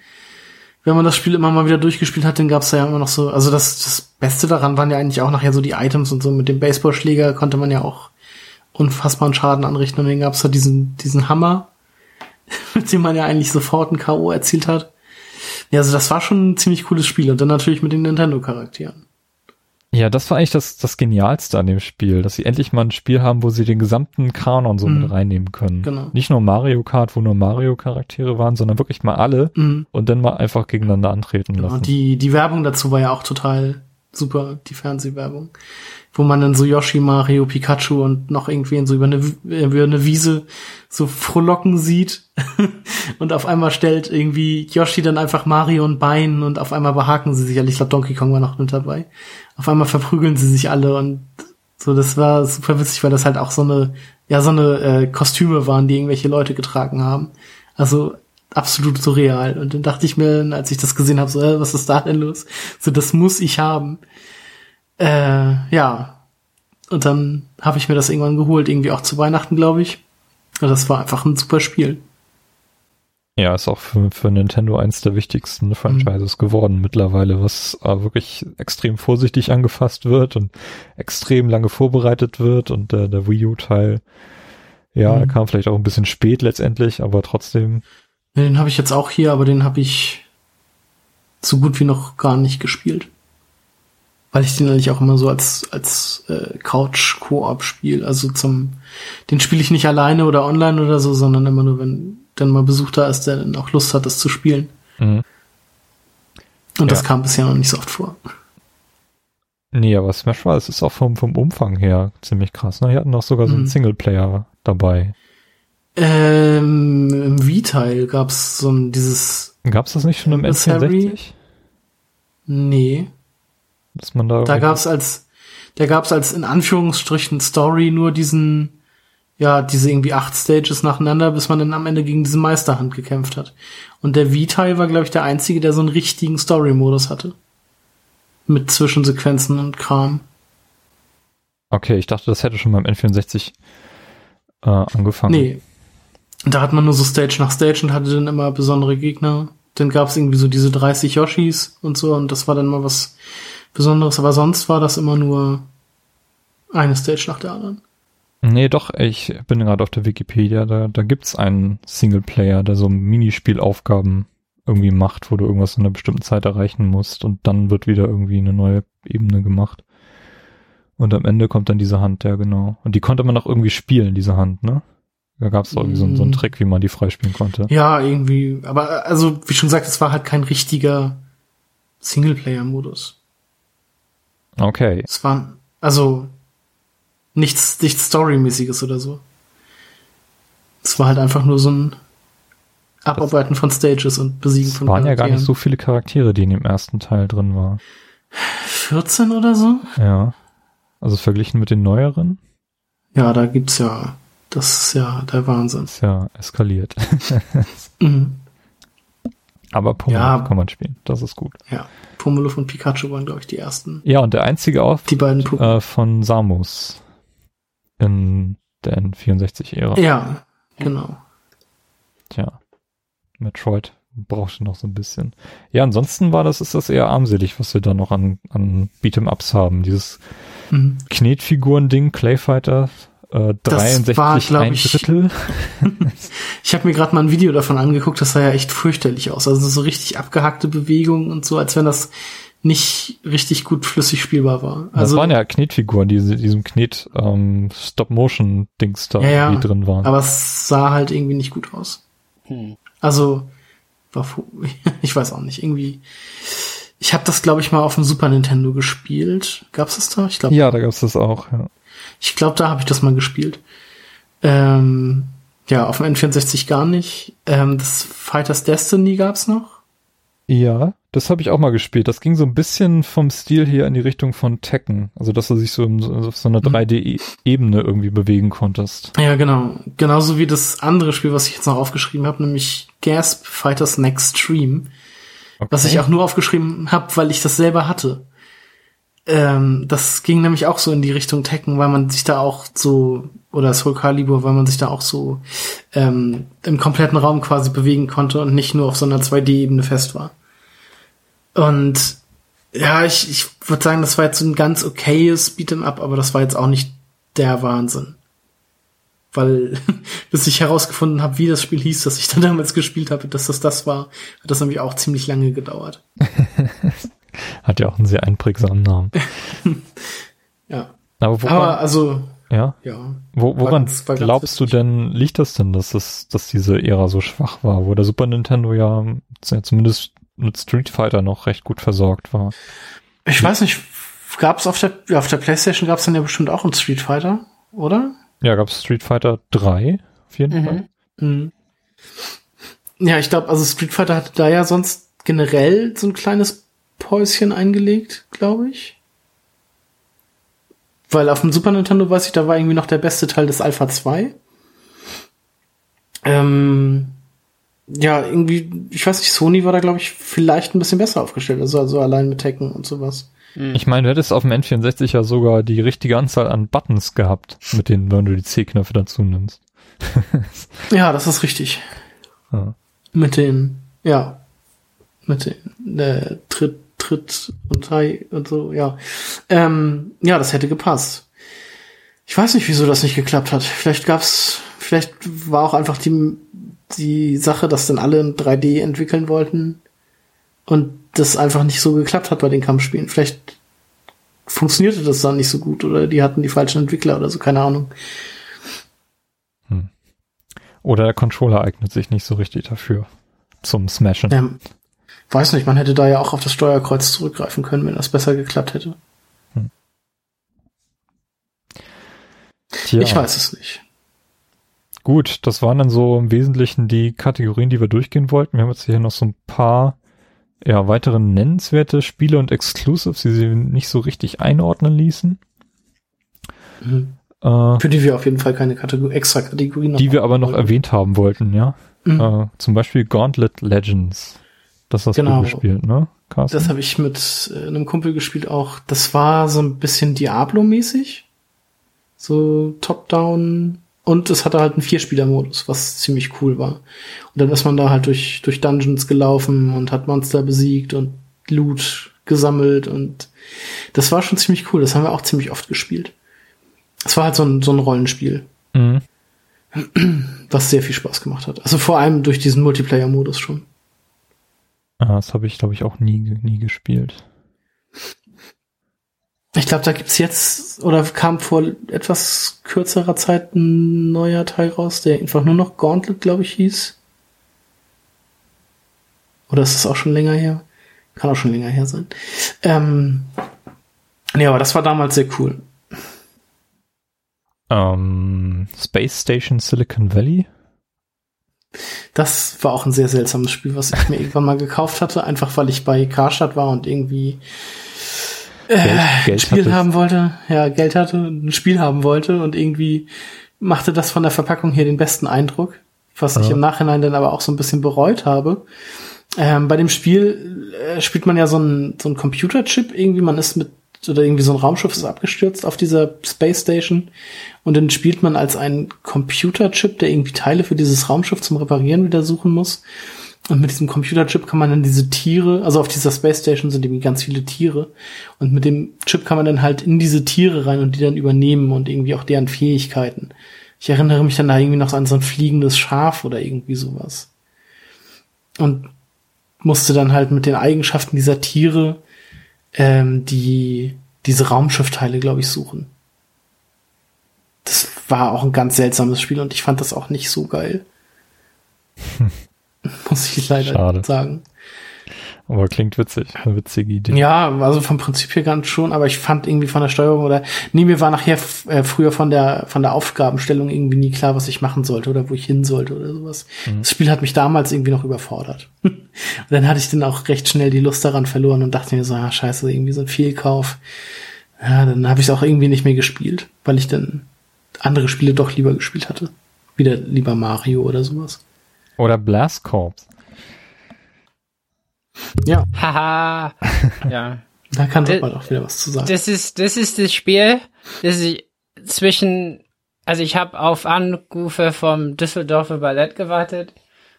Wenn man das Spiel immer mal wieder durchgespielt hat, dann gab es ja immer noch so, also das, das Beste daran waren ja eigentlich auch nachher so die Items und so. Mit dem Baseballschläger konnte man ja auch unfassbaren Schaden anrichten. Und dann gab's da diesen, diesen Hammer, mit dem man ja eigentlich sofort ein K.O. erzielt hat. Ja, also das war schon ein ziemlich cooles Spiel. Und dann natürlich mit den Nintendo-Charakteren. Ja, das war eigentlich das, das Genialste an dem Spiel, dass sie endlich mal ein Spiel haben, wo sie den gesamten Kanon so Mhm. mit reinnehmen können. Genau. Nicht nur Mario Kart, wo nur Mario-Charaktere waren, sondern wirklich mal alle Mhm. und dann mal einfach gegeneinander antreten Genau, lassen. die, die Werbung dazu war ja auch total super, die Fernsehwerbung. Wo man dann so Yoshi, Mario, Pikachu und noch irgendwen so über eine, über eine Wiese so frohlocken sieht. und auf einmal stellt irgendwie Yoshi dann einfach Mario ein Bein und auf einmal behaken sie sich alle. Ich glaube, Donkey Kong war noch mit dabei. Auf einmal verprügeln sie sich alle und so, das war super witzig, weil das halt auch so eine, ja, so eine äh, Kostüme waren, die irgendwelche Leute getragen haben. Also absolut surreal. Und dann dachte ich mir, als ich das gesehen habe, so, äh, was ist da denn los? So, das muss ich haben. Äh, ja. Und dann habe ich mir das irgendwann geholt, irgendwie auch zu Weihnachten, glaube ich. Und das war einfach ein super Spiel. Ja, ist auch für, für Nintendo eins der wichtigsten Franchises geworden mittlerweile, was äh, wirklich extrem vorsichtig angefasst wird und extrem lange vorbereitet wird und äh, der Wii U-Teil, ja, Mhm. kam vielleicht auch ein bisschen spät letztendlich, aber trotzdem, Ja, Den habe ich jetzt auch hier, aber den habe ich so gut wie noch gar nicht gespielt. Weil ich den eigentlich auch immer so als, als äh, Couch-Koop spiele. Also zum, den spiele ich nicht alleine oder online oder so, sondern immer nur, wenn dann mal Besuch da ist, der dann auch Lust hat, das zu spielen. mh. Und das Ja. kam bisher noch nicht so oft vor. nee, aber Smash Bros. ist auch vom, vom Umfang her ziemlich krass, ne? Die hatten doch sogar so einen Mhm. Singleplayer dabei. Ähm, Im Wii-Teil gab's so ein dieses, Gab's das nicht schon im Adversary? N64? nee, Dass man da, Da gab's als, da gab's als in Anführungsstrichen Story nur diesen, ja, diese irgendwie acht Stages nacheinander, bis man dann am Ende gegen diese Meisterhand gekämpft hat. Und der V-Teil war, glaube ich, der einzige, der so einen richtigen Story-Modus hatte. Mit Zwischensequenzen und Kram. Okay, ich dachte, das hätte schon beim N64 äh, angefangen. Nee. Da hat man nur so Stage nach Stage und hatte dann immer besondere Gegner. Dann gab's irgendwie so diese 30 Yoshis und so und das war dann mal was Besonderes. Aber sonst war das immer nur eine Stage nach der anderen. Nee, doch, ich bin gerade auf der Wikipedia, da, da gibt's einen Singleplayer, der so Minispielaufgaben irgendwie macht, wo du irgendwas in einer bestimmten Zeit erreichen musst und dann wird wieder irgendwie eine neue Ebene gemacht. Und am Ende kommt dann diese Hand, ja genau. Und die konnte man auch irgendwie spielen, diese Hand, ne? Da gab's doch irgendwie so, so einen Mm. Trick, wie man die freispielen konnte. Ja, irgendwie. Aber also, wie schon gesagt, es war halt kein richtiger Singleplayer-Modus. Okay. Es war, also, nichts, nichts Storymäßiges oder so. Es war halt einfach nur so ein Abarbeiten von Stages und Besiegen Es von waren ja gar nicht Charakteren. so viele Charaktere, die in dem ersten Teil drin waren. 14 oder so? Ja. Also verglichen mit den neueren Ja, da gibt's ja, das ist ja der Wahnsinn. ist ja eskaliert. Mhm. Aber Pokémon Ja. kann man spielen. Das ist gut. Ja, Pummeluff und Pikachu waren, glaube ich, die ersten. Ja, und der einzige auf Die beiden Pokémon. äh, von Samus in der N64-Ära. Ja, genau. Tja, Metroid brauchte noch so ein bisschen. Ja, ansonsten war das, ist das eher armselig, was wir da noch an, an Beat'em-Ups haben. Dieses Mhm. Knetfiguren-Ding, Clayfighter, äh, Das 63 war, glaub ein ich, Drittel. Ich habe mir gerade mal ein Video davon angeguckt, das sah ja echt fürchterlich aus. Also so richtig abgehackte Bewegungen und so, als wenn das nicht richtig gut flüssig spielbar war. das Also, waren ja Knetfiguren, die in diesem Knet ähm, Stop-Motion-Dings da Ja, die drin waren. aber es sah halt irgendwie nicht gut aus. Hm. Also, war ich weiß auch nicht, irgendwie. Ich habe das, glaube ich, mal auf dem Super Nintendo gespielt. Gab's das da? Ich glaube, ja, da gab's das auch. Ja. Ich glaube, da habe ich das mal gespielt. Ähm, ja, auf dem N64 gar nicht. Ähm, das Fighters Destiny gab's noch. Ja, das habe ich auch mal gespielt. Das ging so ein bisschen vom Stil hier in die Richtung von Tekken. Also, dass du sich so in, so- auf so einer Mhm. 3D-Ebene irgendwie bewegen konntest. Ja, genau. Genauso wie das andere Spiel, was ich jetzt noch aufgeschrieben habe, nämlich Gasp Fighters Next Stream, Okay. was ich auch nur aufgeschrieben habe, weil ich das selber hatte. Ähm, das ging nämlich auch so in die Richtung Tekken, weil man sich da auch so, oder Soul Calibur, weil man sich da auch so ähm, im kompletten Raum quasi bewegen konnte und nicht nur auf so einer 2D-Ebene fest war. Und ja, ich, ich würde sagen, das war jetzt so ein ganz okayes Beat'em Up, aber das war jetzt auch nicht der Wahnsinn. weil bis ich herausgefunden habe, wie das Spiel hieß, das ich dann damals gespielt habe, dass das das war, hat das nämlich auch ziemlich lange gedauert. Hat ja auch einen sehr einprägsamen Namen. Ja. Aber woran, Aber also, ja, ja. wo, war woran war ganz glaubst du denn, liegt das denn, dass das, dass diese Ära so schwach war, wo der Super Nintendo ja, ja zumindest mit Street Fighter noch recht gut versorgt war? Ich weiß nicht, gab's auf der, ja, auf der Playstation gab's dann ja bestimmt auch einen Street Fighter, oder? Ja, gab es Street Fighter 3 auf jeden Mhm. Fall. Mhm. Ja, ich glaube, also Street Fighter hatte da ja sonst generell so ein kleines Päuschen eingelegt, glaube ich. Weil auf dem Super Nintendo weiß ich, da war irgendwie noch der beste Teil des Alpha 2. Ähm, ja, irgendwie, ich weiß nicht, Sony war da, glaube ich, vielleicht ein bisschen besser aufgestellt. Also, also allein mit Tekken und sowas. Ich meine, du hättest auf dem N64 ja sogar die richtige Anzahl an Buttons gehabt, mit denen, wenn du die C-Knöpfe dazu nimmst. Ja, das ist richtig. Ja. Mit den, ja, mit den äh, Tritt, Tritt und Hai und so, ja. Ähm, ja, das hätte gepasst. Ich weiß nicht, wieso das nicht geklappt hat. Vielleicht gab's, vielleicht war auch einfach die, die Sache, dass dann alle in 3D entwickeln wollten und das einfach nicht so geklappt hat bei den Kampfspielen. Vielleicht funktionierte das dann nicht so gut oder die hatten die falschen Entwickler oder so, keine Ahnung. Oder der Controller eignet sich nicht so richtig dafür. Zum Smashen. Ähm, weiß nicht, man hätte da ja auch auf das Steuerkreuz zurückgreifen können, wenn das besser geklappt hätte. Tja, Ich weiß es nicht. gut, das waren dann so im Wesentlichen die Kategorien, die wir durchgehen wollten. Wir haben jetzt hier noch so ein paar ja, weitere nennenswerte Spiele und Exclusives, die sie nicht so richtig einordnen ließen. Mhm. Äh, Für die wir auf jeden Fall keine Kategor extra Kategorien die wir aber noch erwähnt haben wollten, ja. Mhm. Äh, zum Beispiel Gauntlet Legends. Das hast Genau. du gespielt, ne? Carsten? Das habe ich mit äh, einem Kumpel gespielt auch. Das war so ein bisschen Diablo-mäßig. So Top-Down. Und es hatte halt einen Vierspieler-Modus, was ziemlich cool war. Und dann ist man da halt durch, durch Dungeons gelaufen und hat Monster besiegt und Loot gesammelt und das war schon ziemlich cool. Das haben wir auch ziemlich oft gespielt. Es war halt so ein, so ein Rollenspiel, Mhm. was sehr viel Spaß gemacht hat. Also vor allem durch diesen Multiplayer-Modus schon. Ah, das habe ich, glaube ich, auch nie, nie gespielt. Ich glaube, da gibt's jetzt oder kam vor etwas kürzerer Zeit ein neuer Teil raus, der einfach nur noch Gauntlet, glaube ich, hieß. Oder ist es auch schon länger her? Kann auch schon länger her sein. Ähm, nee, aber das war damals sehr cool. Ähm, Space Station Silicon Valley? Das war auch ein sehr seltsames Spiel, was ich mir irgendwann mal gekauft hatte, einfach weil ich bei Karstadt war und irgendwie Geld, ein Geld Spiel hattest. haben wollte, ja, Geld hatte, ein Spiel haben wollte und irgendwie machte das von der Verpackung her den besten Eindruck, was ich Ja. im Nachhinein dann aber auch so ein bisschen bereut habe. Ähm, bei dem Spiel äh, spielt man ja so ein so ein Computerchip irgendwie, man ist mit oder irgendwie so ein Raumschiff ist abgestürzt auf dieser Space Station und dann spielt man als ein Computerchip, der irgendwie Teile für dieses Raumschiff zum Reparieren wieder suchen muss. Und mit diesem Computerchip kann man dann diese Tiere, also auf dieser Space Station sind irgendwie ganz viele Tiere. Und mit dem Chip kann man dann halt in diese Tiere rein und die dann übernehmen und irgendwie auch deren Fähigkeiten. Ich erinnere mich dann da irgendwie noch an so ein fliegendes Schaf oder irgendwie sowas. Und musste dann halt mit den Eigenschaften dieser Tiere ähm, die diese Raumschiffteile, glaube ich, suchen. Das war auch ein ganz seltsames Spiel und ich fand das auch nicht so geil. Muss ich leider Schade. sagen. Aber klingt witzig. Eine witzige Idee. Ja, also vom Prinzip her ganz schon, aber ich fand irgendwie von der Steuerung oder nee, mir war nachher äh, früher von der von der Aufgabenstellung irgendwie nie klar, was ich machen sollte oder wo ich hin sollte oder sowas. Das Spiel hat mich damals irgendwie noch überfordert. und dann hatte ich dann auch recht schnell die Lust daran verloren und dachte mir so, ah, scheiße, irgendwie so ein Fehlkauf. Ja, dann habe ich es auch irgendwie nicht mehr gespielt, weil ich dann andere Spiele doch lieber gespielt hatte. Wieder lieber Mario oder sowas. Oder Blast Corps. Ja, Haha. ja. da kann Äh, Robert auch wieder was zu sagen. Das ist, das ist das Spiel, das ich zwischen, also ich habe auf Anrufe vom Düsseldorfer Ballett gewartet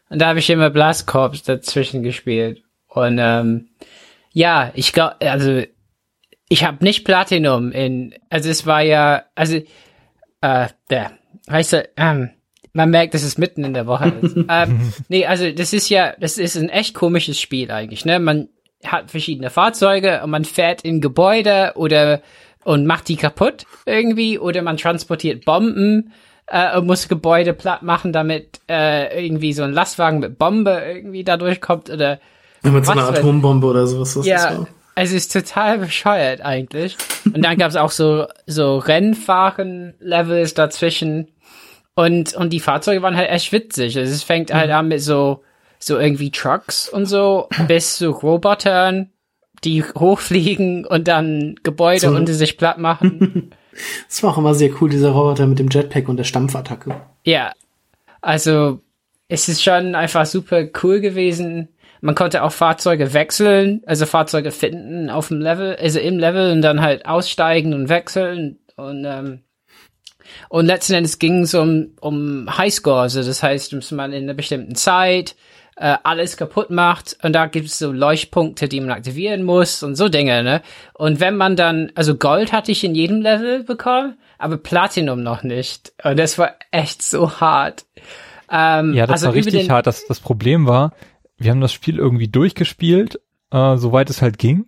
und da habe ich immer Blast Corps dazwischen gespielt. Und ähm, ja, ich glaube, also ich habe nicht Platinum in, also es war ja, also äh, der, weißt du, ähm, man merkt, dass es mitten in der Woche ist. ähm, nee, also das ist ja, das ist ein echt komisches Spiel eigentlich, ne? Man hat verschiedene Fahrzeuge und man fährt in Gebäude oder und macht die kaputt irgendwie oder man transportiert Bomben äh, und muss Gebäude platt machen, damit äh, irgendwie so ein Lastwagen mit Bombe irgendwie da durchkommt oder Ja, mit so einer Was, Atombombe oder sowas. Das ist ja, so. es ist total bescheuert eigentlich. Und dann gab's auch so so Rennfahren-Levels dazwischen und und die Fahrzeuge waren halt echt witzig. Also es fängt halt an mit so so irgendwie Trucks und so bis zu Robotern, die hochfliegen und dann Gebäude So- unter sich platt machen. Das war auch immer sehr cool, dieser Roboter mit dem Jetpack und der Stampfattacke. Ja, also es ist schon einfach super cool gewesen. Man konnte auch Fahrzeuge wechseln, also Fahrzeuge finden auf dem Level, also im Level und dann halt aussteigen und wechseln und ähm, und letzten Endes ging es um, um Highscore, also das heißt, dass man in einer bestimmten Zeit äh, alles kaputt macht und da gibt es so Leuchtpunkte, die man aktivieren muss und so Dinge, ne? Und wenn man dann, also Gold hatte ich in jedem Level bekommen, aber Platinum noch nicht. Und das war echt so hart. Ähm, Ja, das also war richtig hart. Das, das Problem war, wir haben das Spiel irgendwie durchgespielt, äh, soweit es halt ging.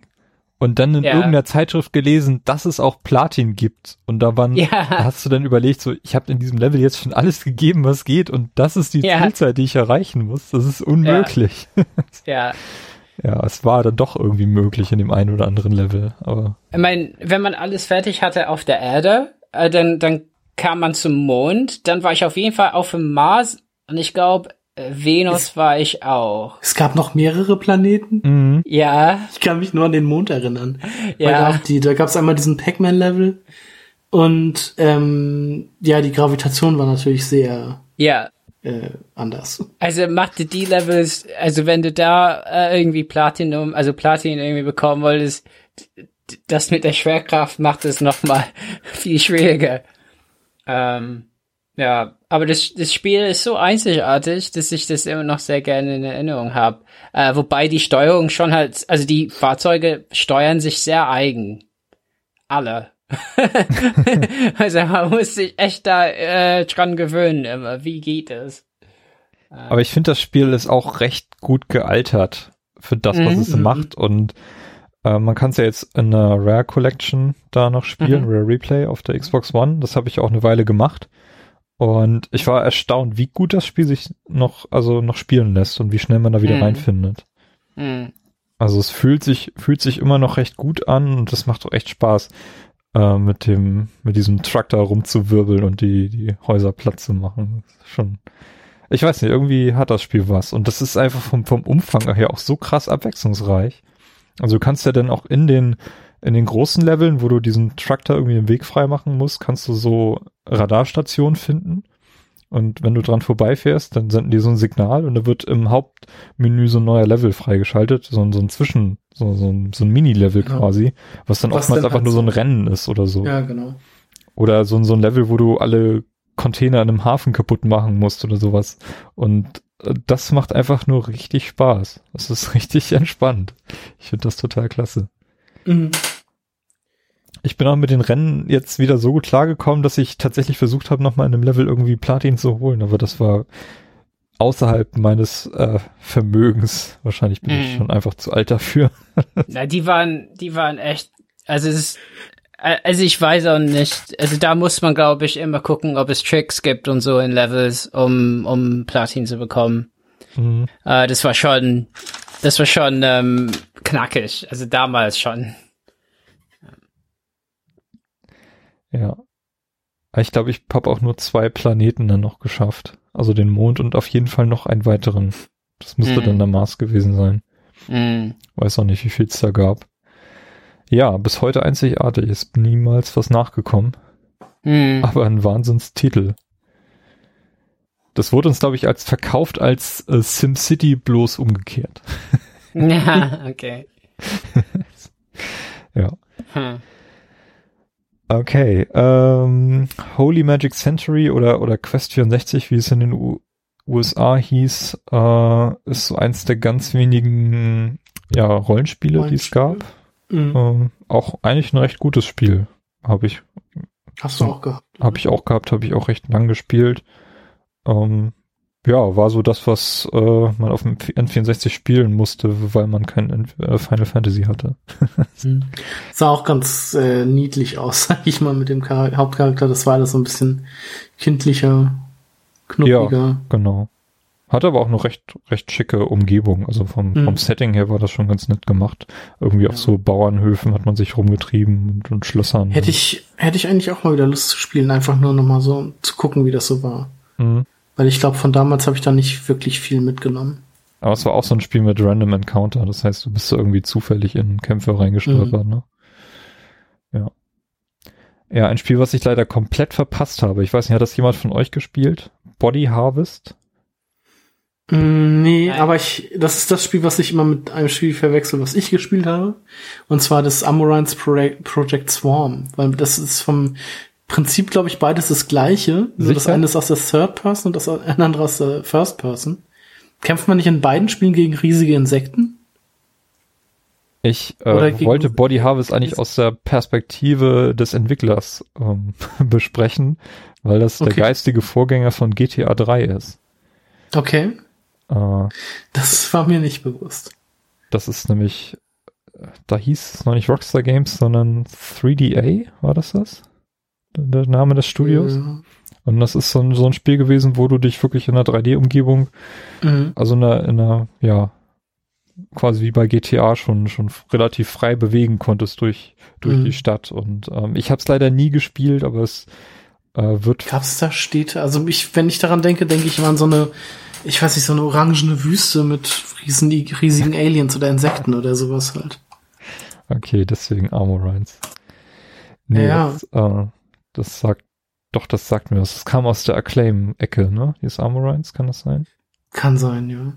Und dann in Ja. irgendeiner Zeitschrift gelesen, dass es auch Platin gibt. Und da waren, Ja. da hast du dann überlegt, so, ich habe in diesem Level jetzt schon alles gegeben, was geht. Und das ist die Ja. Zielzeit, die ich erreichen muss. Das ist unmöglich. Ja. Ja, es war dann doch irgendwie möglich in dem einen oder anderen Level. Aber ich meine, wenn man alles fertig hatte auf der Erde, äh, dann, dann kam man zum Mond, dann war ich auf jeden Fall auf dem Mars und ich glaube, Venus war ich auch. Es gab noch mehrere Planeten. mhm. Ja, Ich kann mich nur an den Mond erinnern. Weil Ja. die, da gab es einmal diesen Pac-Man-Level. Und ähm, ja, die Gravitation war natürlich sehr ja. äh, anders. Also machte die Levels, also wenn du da äh, irgendwie Platinum, also Platin irgendwie bekommen wolltest, das mit der Schwerkraft macht es nochmal viel schwieriger. Ähm, ja, aber das, das Spiel ist so einzigartig, dass ich das immer noch sehr gerne in Erinnerung habe. Äh, wobei die Steuerung schon halt, also die Fahrzeuge steuern sich sehr eigen. Alle. also man muss sich echt da äh, dran gewöhnen immer. Wie geht es? Aber ich finde, das Spiel ist auch recht gut gealtert für das, was Mhm. es macht. Und äh, man kann es ja jetzt in einer Rare Collection da noch spielen, Mhm. Rare Replay auf der Xbox One. Das habe ich auch eine Weile gemacht. Und ich war erstaunt, wie gut das Spiel sich noch, also noch spielen lässt und wie schnell man da wieder Mhm. reinfindet. Hm. Also es fühlt sich, fühlt sich immer noch recht gut an und das macht auch echt Spaß, äh, mit dem, mit diesem Truck da rumzuwirbeln und die, die Häuser platt zu machen. Schon, ich weiß nicht, irgendwie hat das Spiel was. Und das ist einfach vom, vom Umfang her auch so krass abwechslungsreich. Also du kannst ja dann auch in den, in den großen Leveln, wo du diesen da irgendwie den Weg frei machen musst, kannst du so Radarstationen finden. Und wenn du dran vorbeifährst, dann senden die so ein Signal und da wird im Hauptmenü so ein neuer Level freigeschaltet, so ein, so ein Zwischen, so, so ein, so ein Mini-Level Ja. quasi, was dann Was oftmals einfach nur so ein Rennen ist oder so. Ja, genau. Oder so, ein- so ein Level, wo du alle Container in einem Hafen kaputt machen musst oder sowas. Und äh, das macht einfach nur richtig Spaß. Das ist richtig entspannt. Ich finde das total klasse. Mhm. Ich bin auch mit den Rennen jetzt wieder so gut klargekommen, dass ich tatsächlich versucht habe, nochmal in einem Level irgendwie Platin zu holen, aber das war außerhalb meines äh, Vermögens. Wahrscheinlich bin ich Mhm. schon einfach zu alt dafür. Na, die waren, die waren echt, also es ist, äh, also ich weiß auch nicht, also da muss man glaube ich immer gucken, ob es Tricks gibt und so in Levels, um, um Platin zu bekommen. Mhm. Äh, das war schon, das war schon ähm, knackig, also damals schon. Ja. Aber Ich glaube, ich habe auch nur zwei Planeten dann noch geschafft. Also den Mond und auf jeden Fall noch einen weiteren. Das müsste Mhm. dann der Mars gewesen sein. Mm. Weiß auch nicht, wie viel es da gab. Ja, bis heute einzigartig. Ist niemals was nachgekommen. Mm. Aber ein Wahnsinnstitel. Das wurde uns, glaube ich, als verkauft als äh, SimCity bloß umgekehrt. Ja, okay. Ja. Hm. Okay. Ähm, Holy Magic Century oder, oder Quest 64, wie es in den U USA hieß, äh, ist so eins der ganz wenigen ja, Rollenspiele, die es gab. Mhm. Ähm, auch eigentlich ein recht gutes Spiel, habe ich Hast du auch gehabt? Habe ich auch gehabt, habe ich auch recht lang gespielt. Ähm, ja, war so das, was äh, man auf dem N64 spielen musste, weil man kein äh, Final Fantasy hatte. Hm. Sah auch ganz äh, niedlich aus, sag ich mal, mit dem Char Hauptcharakter. Das war alles so ein bisschen kindlicher, knuppiger. Ja, genau. Hat aber auch eine recht, recht schicke Umgebung. Also vom, Mhm. vom Setting her war das schon ganz nett gemacht. Irgendwie auf Ja. so Bauernhöfen hat man sich rumgetrieben und, und Schlössern. Hätte ich, hätte ich eigentlich auch mal wieder Lust zu spielen, einfach nur nochmal so zu gucken, wie das so war. Mhm. Weil ich glaube, von damals habe ich da nicht wirklich viel mitgenommen. Aber es war auch so ein Spiel mit Random Encounter. Das heißt, du bist so irgendwie zufällig in Kämpfe reingestolpert, ne? Ja. Ja, ein Spiel, was ich leider komplett verpasst habe. Ich weiß nicht, hat das jemand von euch gespielt? Body Harvest? Mm, nee, Nein. aber ich, das ist das Spiel, was ich immer mit einem Spiel verwechsel, was ich gespielt habe. Und zwar das Amorines Project, Project Swarm. Weil das ist vom Prinzip, glaube ich, beides das gleiche. Nur das Sicher? eine ist aus der Third Person und das andere aus der First Person. Kämpft man nicht in beiden Spielen gegen riesige Insekten? Ich äh, wollte Body Harvest eigentlich aus der Perspektive des Entwicklers ähm, besprechen, weil das der Okay. geistige Vorgänger von GTA 3 ist. Okay. Äh, Das war mir nicht bewusst. das ist nämlich, äh, da hieß es noch nicht Rockstar Games, sondern 3DA, war das das? Der, Name des Studios? Ja. Und das ist so ein, so ein Spiel gewesen, wo du dich wirklich in einer 3D-Umgebung, Mhm. also in einer, in einer, ja, quasi wie bei GTA schon, schon relativ frei bewegen konntest durch, durch Mhm. die Stadt. Und ähm, ich habe es leider nie gespielt, aber es äh, wird Gab es da Städte? Also ich, wenn ich daran denke, denke ich immer an so eine, ich weiß nicht, so eine orangene Wüste mit riesen, riesigen Aliens oder Insekten oder sowas halt. Okay, deswegen Armorines. Nee, Ja. das, äh, das sagt, doch, das sagt mir was. Das kam aus der Acclaim-Ecke, ne? Dieses Armorines, kann das sein? Kann sein, ja.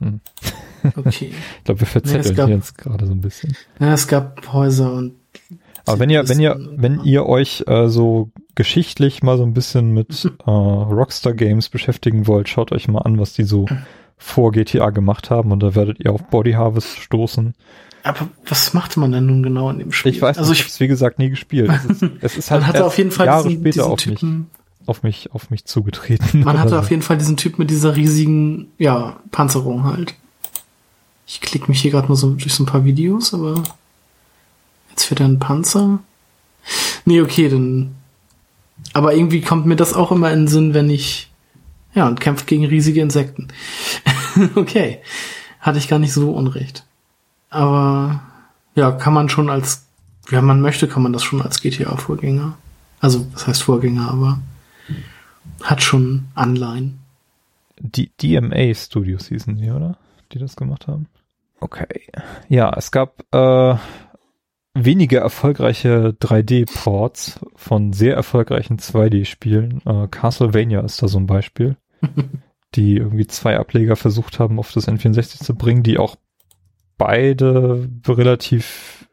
Hm. Okay. Ich glaube, wir verzetteln Nee, hier jetzt gerade so ein bisschen. ja, es gab Häuser und Aber wenn ihr, wenn ihr, wenn ihr euch äh, so geschichtlich mal so ein bisschen mit äh, Rockstar Games beschäftigen wollt, schaut euch mal an, was die so vor GTA gemacht haben und da werdet ihr auf Body Harvest stoßen. Aber was machte man denn nun genau in dem Spiel? Ich weiß also nicht, ich hab's wie gesagt nie gespielt. Es ist, es ist halt man hatte auf jeden Fall Jahre diesen, später diesen auf mich, Typen, auf mich, auf mich zugetreten. man hatte so. auf jeden Fall diesen Typ mit dieser riesigen, ja, Panzerung halt. Ich klicke mich hier gerade mal so durch so ein paar Videos, aber jetzt wird er ein Panzer. Nee, okay, dann. Aber irgendwie kommt mir das auch immer in den Sinn, wenn ich. Ja, und kämpft gegen riesige Insekten. okay. Hatte ich gar nicht so unrecht. Aber ja, kann man schon als, wenn man möchte, kann man das schon als GTA-Vorgänger. Also, was heißt Vorgänger, aber hat schon Anleihen. Die DMA Studios hießen die, oder? Die das gemacht haben. Okay. Ja, es gab äh, wenige erfolgreiche 3D-Ports von sehr erfolgreichen 2D-Spielen. Äh, Castlevania ist da so ein Beispiel, die irgendwie zwei Ableger versucht haben, auf das N64 zu bringen, die auch beide relativ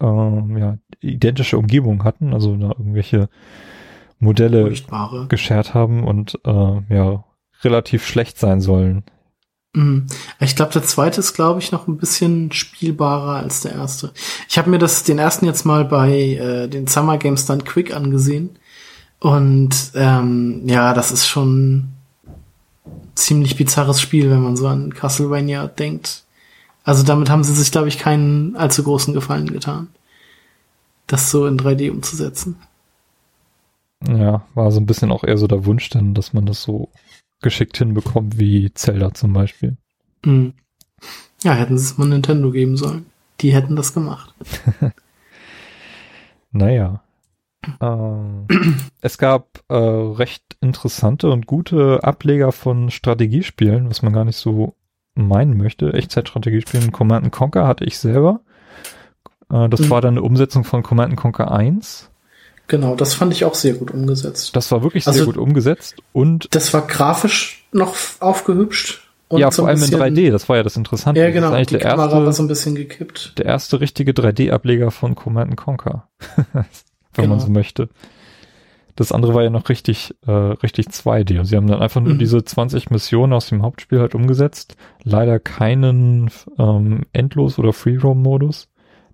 ähm, ja, identische Umgebungen hatten, also da irgendwelche Modelle Furchtbare. geschert haben und äh, ja relativ schlecht sein sollen. Mhm. Ich glaube, der zweite ist, glaube ich, noch ein bisschen spielbarer als der erste. Ich habe mir das den ersten jetzt mal bei äh, den Summer Games Done Quick angesehen. Und ähm, ja, das ist schon ziemlich bizarres Spiel, wenn man so an Castlevania denkt. Also damit haben sie sich, glaube ich, keinen allzu großen Gefallen getan, das so in 3D umzusetzen. Ja, war so ein bisschen auch eher so der Wunsch dann, dass man das so geschickt hinbekommt wie Zelda zum Beispiel. Mhm. Ja, hätten sie es mal Nintendo geben sollen. Die hätten das gemacht. Naja. Ähm, es gab äh, recht interessante und gute Ableger von Strategiespielen, was man gar nicht so meinen möchte. Echtzeitstrategiespielen. Command Conquer hatte ich selber. Äh, das Mhm. war dann eine Umsetzung von Command Conquer 1. Genau, das fand ich auch sehr gut umgesetzt. Das war wirklich Also- sehr gut umgesetzt und Das war grafisch noch aufgehübscht. Und ja, so vor allem in bisschen- 3D, das war ja das Interessante. Ja, Das genau. Die der Kamera war erste, so ein bisschen gekippt. der erste richtige 3D-Ableger von Command Conquer. Wenn man Genau. so möchte. Das andere war ja noch richtig, äh, richtig 2D. Und sie haben dann einfach nur Mhm. diese 20 Missionen aus dem Hauptspiel halt umgesetzt. Leider keinen ähm, Endlos- oder Free-Roam-Modus.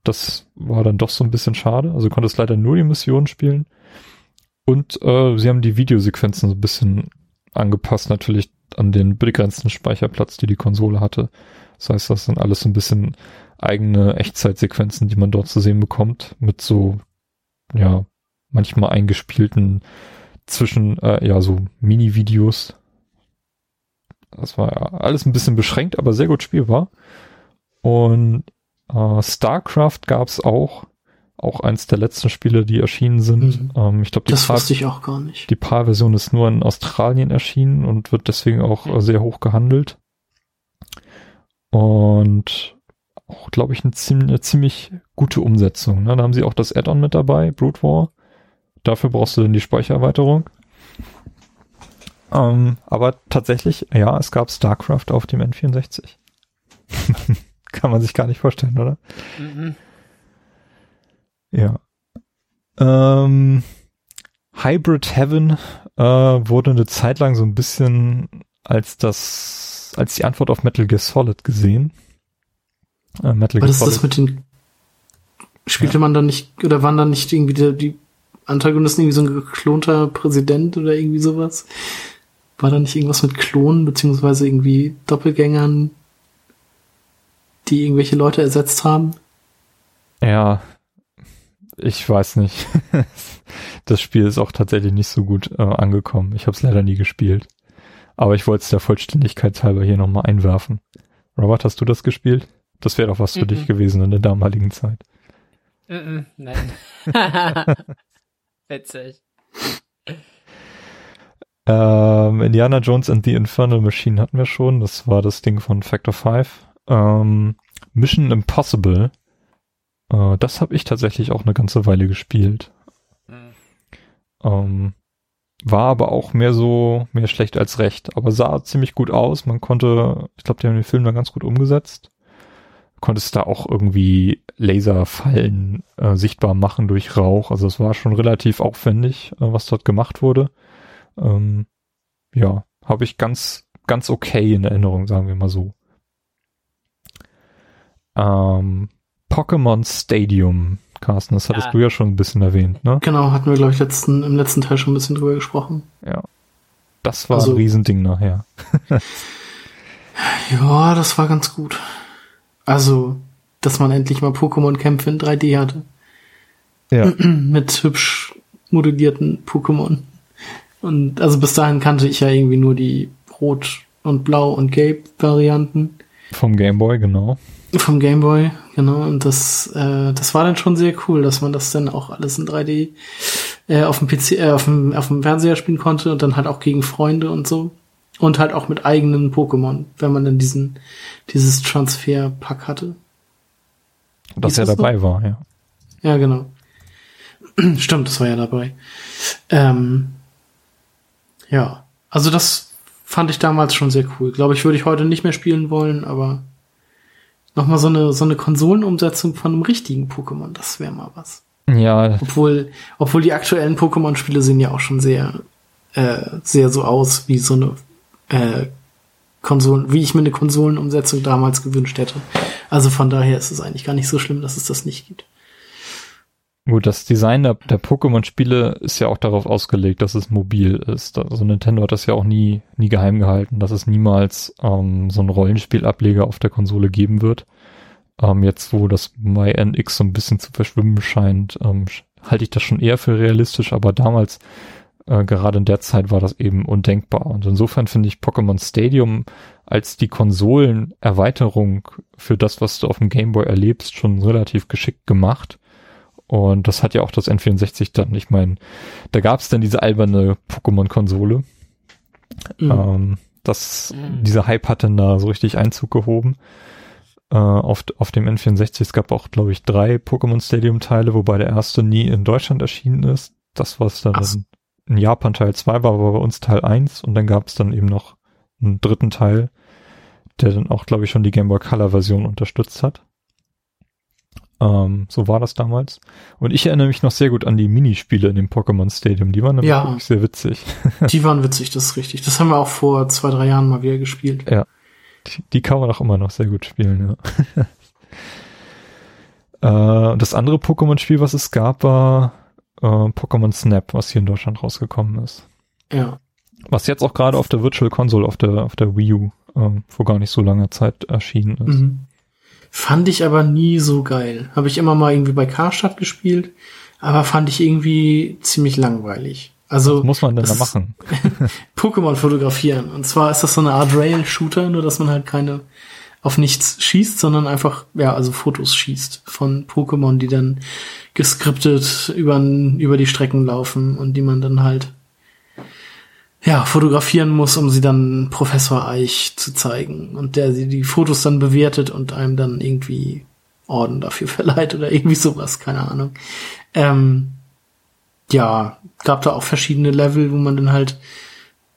Das war dann doch so ein bisschen schade. Also du konntest leider nur die Missionen spielen. Und äh, sie haben die Videosequenzen so ein bisschen angepasst, natürlich an den begrenzten Speicherplatz, die die Konsole hatte. Das heißt, das sind alles so ein bisschen eigene Echtzeitsequenzen, die man dort zu sehen bekommt, mit so, ja, manchmal eingespielten zwischen, äh, ja, so Mini-Videos. Das war ja alles ein bisschen beschränkt, aber sehr gut spielbar. Und äh, StarCraft gab's auch. Auch eins der letzten Spiele, die erschienen sind. Mhm. Ähm, ich glaube, die, PAL- wusste ich auch gar nicht. die PAL-Version ist nur in Australien erschienen und wird deswegen auch äh, sehr hoch gehandelt. Und auch, glaube ich, eine, ziem- eine ziemlich gute Umsetzung. Ne? Da haben sie auch das Add-on mit dabei, Brute War. Dafür brauchst du dann die Speichererweiterung. Ähm, aber tatsächlich, ja, es gab StarCraft auf dem N64. Kann man sich gar nicht vorstellen, oder? Mhm. Ja. Ähm, Hybrid Heaven äh, wurde eine Zeit lang so ein bisschen als das, als die Antwort auf Metal Gear Solid gesehen. Äh, Metal Aber Gear das ist Solid. das mit den. Spielte man dann nicht, oder waren dann nicht irgendwie die, die Antagonisten irgendwie so ein geklonter Präsident oder irgendwie sowas? War da nicht irgendwas mit Klonen, beziehungsweise irgendwie Doppelgängern, die irgendwelche Leute ersetzt haben? ja, ich weiß nicht. das Spiel ist auch tatsächlich nicht so gut äh, angekommen. Ich habe es leider nie gespielt. Aber ich wollte es der Vollständigkeit halber hier nochmal einwerfen. Robert, hast du das gespielt? Das wäre doch was für Mhm. dich gewesen in der damaligen Zeit. Mhm. Nein. Witzig. Ähm, Indiana Jones and the Infernal Machine hatten wir schon. Das war das Ding von Factor 5. Ähm, Mission Impossible. Äh, das habe ich tatsächlich auch eine ganze Weile gespielt. Mhm. Ähm, war aber auch mehr so, mehr schlecht als recht. Aber sah ziemlich gut aus. Man konnte, ich glaube, die haben den Film da ganz gut umgesetzt. Konntest da auch irgendwie Laserfallen äh, sichtbar machen durch Rauch. Also es war schon relativ aufwendig, äh, was dort gemacht wurde. Ähm, ja, habe ich ganz, ganz okay in Erinnerung, sagen wir mal so. Ähm, Pokémon Stadium, Carsten, das hattest Ja. du ja schon ein bisschen erwähnt, ne? Genau, hatten wir, glaube ich, letzten, im letzten Teil schon ein bisschen drüber gesprochen. Ja. Das war Also- ein Riesending nachher. Ja, das war ganz gut. Also, dass man endlich mal Pokémon-Kämpfe in 3D hatte. Ja. Mit hübsch modellierten Pokémon. Und also bis dahin kannte ich ja irgendwie nur die Rot- und Blau- und Gelb-Varianten Vom Gameboy, genau. vom Gameboy, genau. Und das, äh, das war dann schon sehr cool, dass man das dann auch alles in 3D äh, auf dem PC, äh, auf dem, auf dem Fernseher spielen konnte und dann halt auch gegen Freunde und so. Und halt auch mit eigenen Pokémon, wenn man dann diesen, dieses Transfer-Pack hatte. Dass er das dabei war, ja. Ja, genau. Stimmt, das war ja dabei. Ähm, ja, also das fand ich damals schon sehr cool. Glaube ich, würde ich heute nicht mehr spielen wollen, aber nochmal so eine, so eine Konsolenumsetzung von einem richtigen Pokémon, das wäre mal was. Ja, Obwohl, obwohl die aktuellen Pokémon-Spiele sehen ja auch schon sehr, äh, sehr so aus wie so eine äh, Konsolen, wie ich mir eine Konsolenumsetzung damals gewünscht hätte. Also von daher ist es eigentlich gar nicht so schlimm, dass es das nicht gibt. gut, das Design der, der Pokémon-Spiele ist ja auch darauf ausgelegt, dass es mobil ist. Also Nintendo hat das ja auch nie, nie geheim gehalten, dass es niemals ähm, so einen Rollenspielableger auf der Konsole geben wird. Ähm, jetzt, wo das bei NX so ein bisschen zu verschwimmen scheint, ähm, halte ich das schon eher für realistisch, aber damals, äh, gerade in der Zeit, war das eben undenkbar. Und insofern finde ich Pokémon Stadium als die Konsolenerweiterung für das, was du auf dem Gameboy erlebst, schon relativ geschickt gemacht. Und das hat ja auch das N64 dann. Ich meine, da gab es dann diese alberne Pokémon-Konsole. Mhm. Ähm, das, Mhm. dieser Hype hat dann da so richtig Einzug gehoben. Äh, auf, auf dem N64, es gab auch, glaube ich, drei Pokémon Stadium-Teile, wobei der erste nie in Deutschland erschienen ist. Das, was dann Ach. In, Japan Teil 2 war, war bei uns Teil 1 und dann gab es dann eben noch einen dritten Teil, der dann auch, glaube ich, schon die Game Boy Color-Version unterstützt hat. Ähm, so war das damals. Und ich erinnere mich noch sehr gut an die Minispiele in dem Pokémon Stadium. Die waren nämlich Ja. wirklich sehr witzig. Die waren witzig, das ist richtig. Das haben wir auch vor zwei, drei Jahren mal wieder gespielt. Die, die kann man auch immer noch sehr gut spielen, ja. äh, das andere Pokémon-Spiel, was es gab, war äh, Pokémon Snap, was hier in Deutschland rausgekommen ist. Ja. Was jetzt auch gerade auf der Virtual Console, auf der, auf der Wii U, ähm, vor gar nicht so langer Zeit erschienen ist. Mhm. Fand ich aber nie so geil. Habe ich immer mal irgendwie bei Karstadt gespielt, aber fand ich irgendwie ziemlich langweilig. Also Was muss man denn das da machen? Pokémon fotografieren. Und zwar ist das so eine Art Rail-Shooter, nur dass man halt keine auf nichts schießt, sondern einfach, ja, also Fotos schießt von Pokémon, die dann geskriptet über, über die Strecken laufen und die man dann halt, ja, fotografieren muss, um sie dann Professor Eich zu zeigen. Und der sie die Fotos dann bewertet und einem dann irgendwie Orden dafür verleiht oder irgendwie sowas, keine Ahnung. Ähm, ja, gab da auch verschiedene Level, wo man dann halt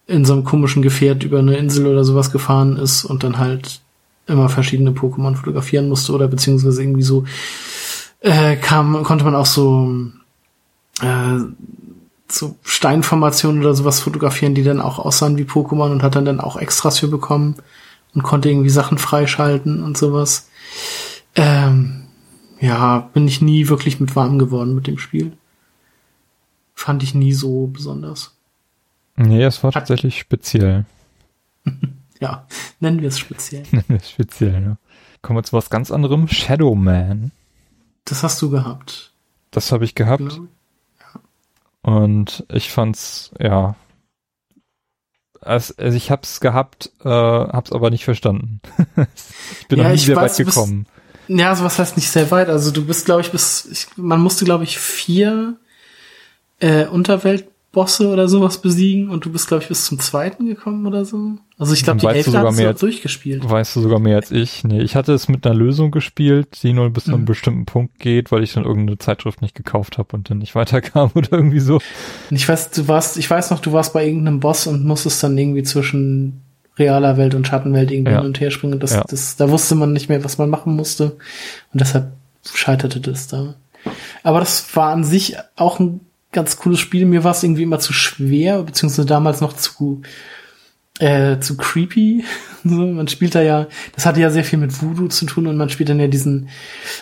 in so einem komischen Gefährt über eine Insel oder sowas gefahren ist und dann halt immer verschiedene Pokémon fotografieren musste oder beziehungsweise irgendwie so äh, kam, konnte man auch so äh, so Steinformationen oder sowas fotografieren, die dann auch aussahen wie Pokémon und hat dann dann auch Extras für bekommen und konnte irgendwie Sachen freischalten und sowas. Ähm, ja, bin ich nie wirklich mit warm geworden mit dem Spiel. Fand ich nie so besonders. Nee, es war tatsächlich speziell. Ja, nennen wir es speziell. speziell, ne? Kommen wir zu was ganz anderem. Shadow Man. Das hast du gehabt. Das habe ich gehabt. ich. Und ich fand's, ja. Also, also ich hab's gehabt, äh, hab's aber nicht verstanden. ich bin Ja, noch nie sehr weiß, weit du bist- gekommen. Ja, also was heißt nicht sehr weit? Also du bist, glaube ich, bis, ich, man musste, glaube ich, vier äh, Unterweltbosse oder sowas besiegen und du bist, glaube ich, bis zum zweiten gekommen oder so. Also ich glaube, die Weißt du Hälfte sogar hast du als- durchgespielt. Weißt du sogar mehr als ich. Nee, ich hatte es mit einer Lösung gespielt, die nur bis zu einem Mhm. bestimmten Punkt geht, weil ich dann irgendeine Zeitschrift nicht gekauft habe und dann nicht weiterkam oder irgendwie so. Und ich weiß, du warst, ich weiß noch, du warst bei irgendeinem Boss und musstest dann irgendwie zwischen realer Welt und Schattenwelt irgendwie Ja. hin und her springen. Das, Ja. das, da wusste man nicht mehr, was man machen musste. Und deshalb scheiterte das da. Aber das war an sich auch ein ganz cooles Spiel. Mir war es irgendwie immer zu schwer, beziehungsweise damals noch zu, äh, zu creepy. So, man spielt da ja, das hatte ja sehr viel mit Voodoo zu tun und man spielt dann ja diesen,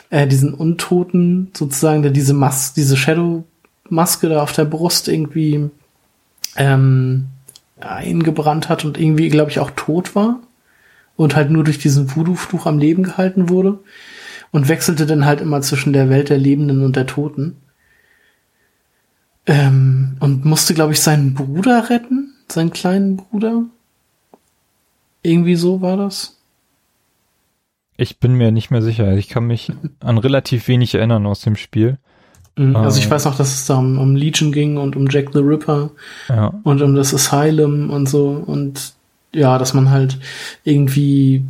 äh, diesen Untoten sozusagen, der diese Mas diese Shadow-Maske da auf der Brust irgendwie ähm, eingebrannt hat und irgendwie, glaube ich, auch tot war und halt nur durch diesen Voodoo-Fluch am Leben gehalten wurde und wechselte dann halt immer zwischen der Welt der Lebenden und der Toten. Ähm, und musste, glaube ich, seinen Bruder retten, seinen kleinen Bruder. Irgendwie so war das. Ich bin mir nicht mehr sicher. Ich kann mich an relativ wenig erinnern aus dem Spiel. Mhm. Also ich Ähm. weiß noch, dass es da um, um Legion ging und um Jack the Ripper Ja. und um das Asylum und so und ja, dass man halt irgendwie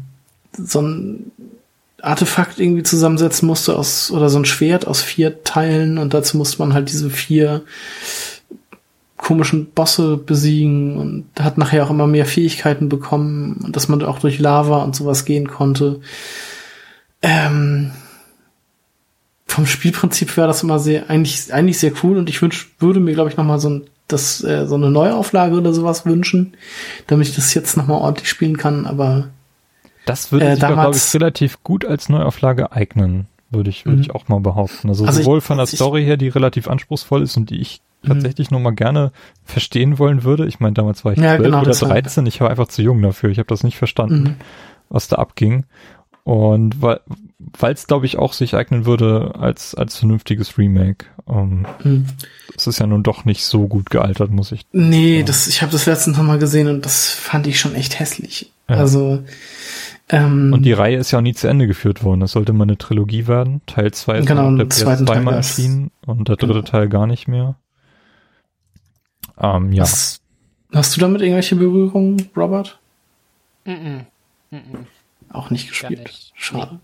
so ein Artefakt irgendwie zusammensetzen musste aus oder so ein Schwert aus vier Teilen und dazu musste man halt diese vier komischen Bosse besiegen und hat nachher auch immer mehr Fähigkeiten bekommen dass man auch durch Lava und sowas gehen konnte. Ähm, vom Spielprinzip wäre das immer sehr eigentlich eigentlich sehr cool und ich wünsch, würde mir glaube ich noch mal so ein das äh, so eine Neuauflage oder sowas wünschen, damit ich das jetzt noch mal ordentlich spielen kann, aber Das würde Äh, sich, glaube ich, relativ gut als Neuauflage eignen, würde ich, würde Mhm. ich auch mal behaupten. Also, Also ich- sowohl von der ich- Story her, die relativ anspruchsvoll ist und die ich Mhm. tatsächlich noch mal gerne verstehen wollen würde. Ich meine, damals war ich Ja, 12 genau, oder deshalb. 13, ich war einfach zu jung dafür. Ich habe das nicht verstanden, Mhm. was da abging. Und weil weil es, glaube ich, auch sich eignen würde als, als vernünftiges Remake. Ähm, Mhm. es ist ja nun doch nicht so gut gealtert, muss ich. Nee, das, ich habe das letztens noch mal gesehen und das fand ich schon echt hässlich. Ja. Also ähm, Und die Reihe ist ja auch nie zu Ende geführt worden. Das sollte mal eine Trilogie werden. Teil 2 ist Genau, der zweiten PS2 Teil mal ist- erschienen und der dritte Genau. Teil gar nicht mehr. Ähm, ja. hast, hast du damit irgendwelche Berührungen, Robert? Mhm. Mhm. Auch nicht gespielt. nicht. Schade.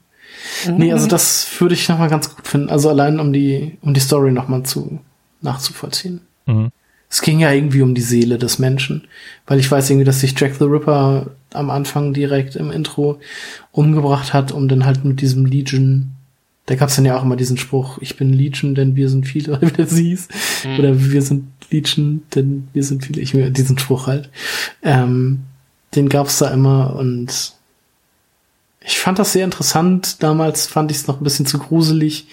Nee, also das würde ich noch mal ganz gut finden. Also allein um die um die Story noch mal zu nachzuvollziehen. Mhm. Es ging ja irgendwie um die Seele des Menschen, weil ich weiß irgendwie, dass sich Jack the Ripper am Anfang direkt im Intro umgebracht hat, um dann halt mit diesem Legion, da gab's dann ja auch immer diesen Spruch, ich bin Legion, denn wir sind viele, oder wie das hieß, Mhm. oder wir sind Legion, denn wir sind viele, ich will diesen Spruch halt, ähm, den gab's da immer und ich fand das sehr interessant. Damals fand ich es noch ein bisschen zu gruselig,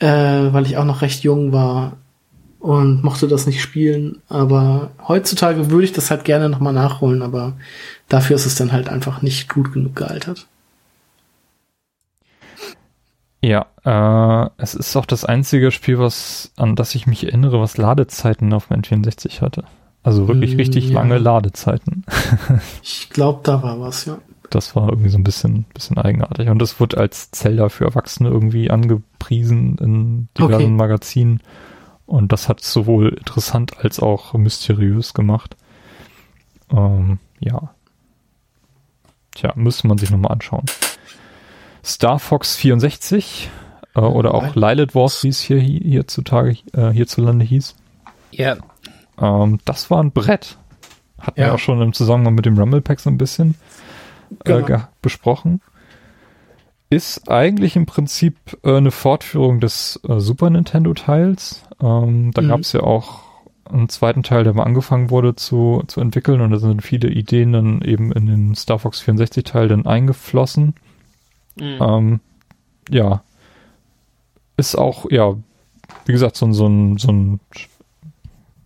äh, weil ich auch noch recht jung war. und mochte das nicht spielen. Aber heutzutage würde ich das halt gerne nochmal nachholen, aber dafür ist es dann halt einfach nicht gut genug gealtert. Ja, äh, es ist auch das einzige Spiel, was, an das ich mich erinnere, was Ladezeiten auf dem N64 hatte. Also wirklich Mm, richtig ja. lange Ladezeiten. Ich glaube, da war was, ja. Das war irgendwie so ein bisschen, bisschen eigenartig. Und das wurde als Zelda für Erwachsene irgendwie angepriesen in diversen Okay. Magazinen. Und das hat sowohl interessant als auch mysteriös gemacht. Ähm, ja. Tja, müsste man sich nochmal anschauen. Star Fox 64 äh, oder auch Lilith Wars, wie es hier hierzutage, äh, hierzulande hieß. Ja. Ähm, das war ein Brett. Hatten wir Ja. auch schon im Zusammenhang mit dem Rumble Pack so ein bisschen Genau. ge- besprochen. Ist eigentlich im Prinzip äh, eine Fortführung des äh, Super Nintendo Teils. Ähm, da Mhm. gab es ja auch einen zweiten Teil, der mal angefangen wurde zu, zu entwickeln und da sind viele Ideen dann eben in den Star Fox 64 Teil dann eingeflossen. Mhm. Ähm, ja. Ist auch, ja, wie gesagt, so so ein, so ein,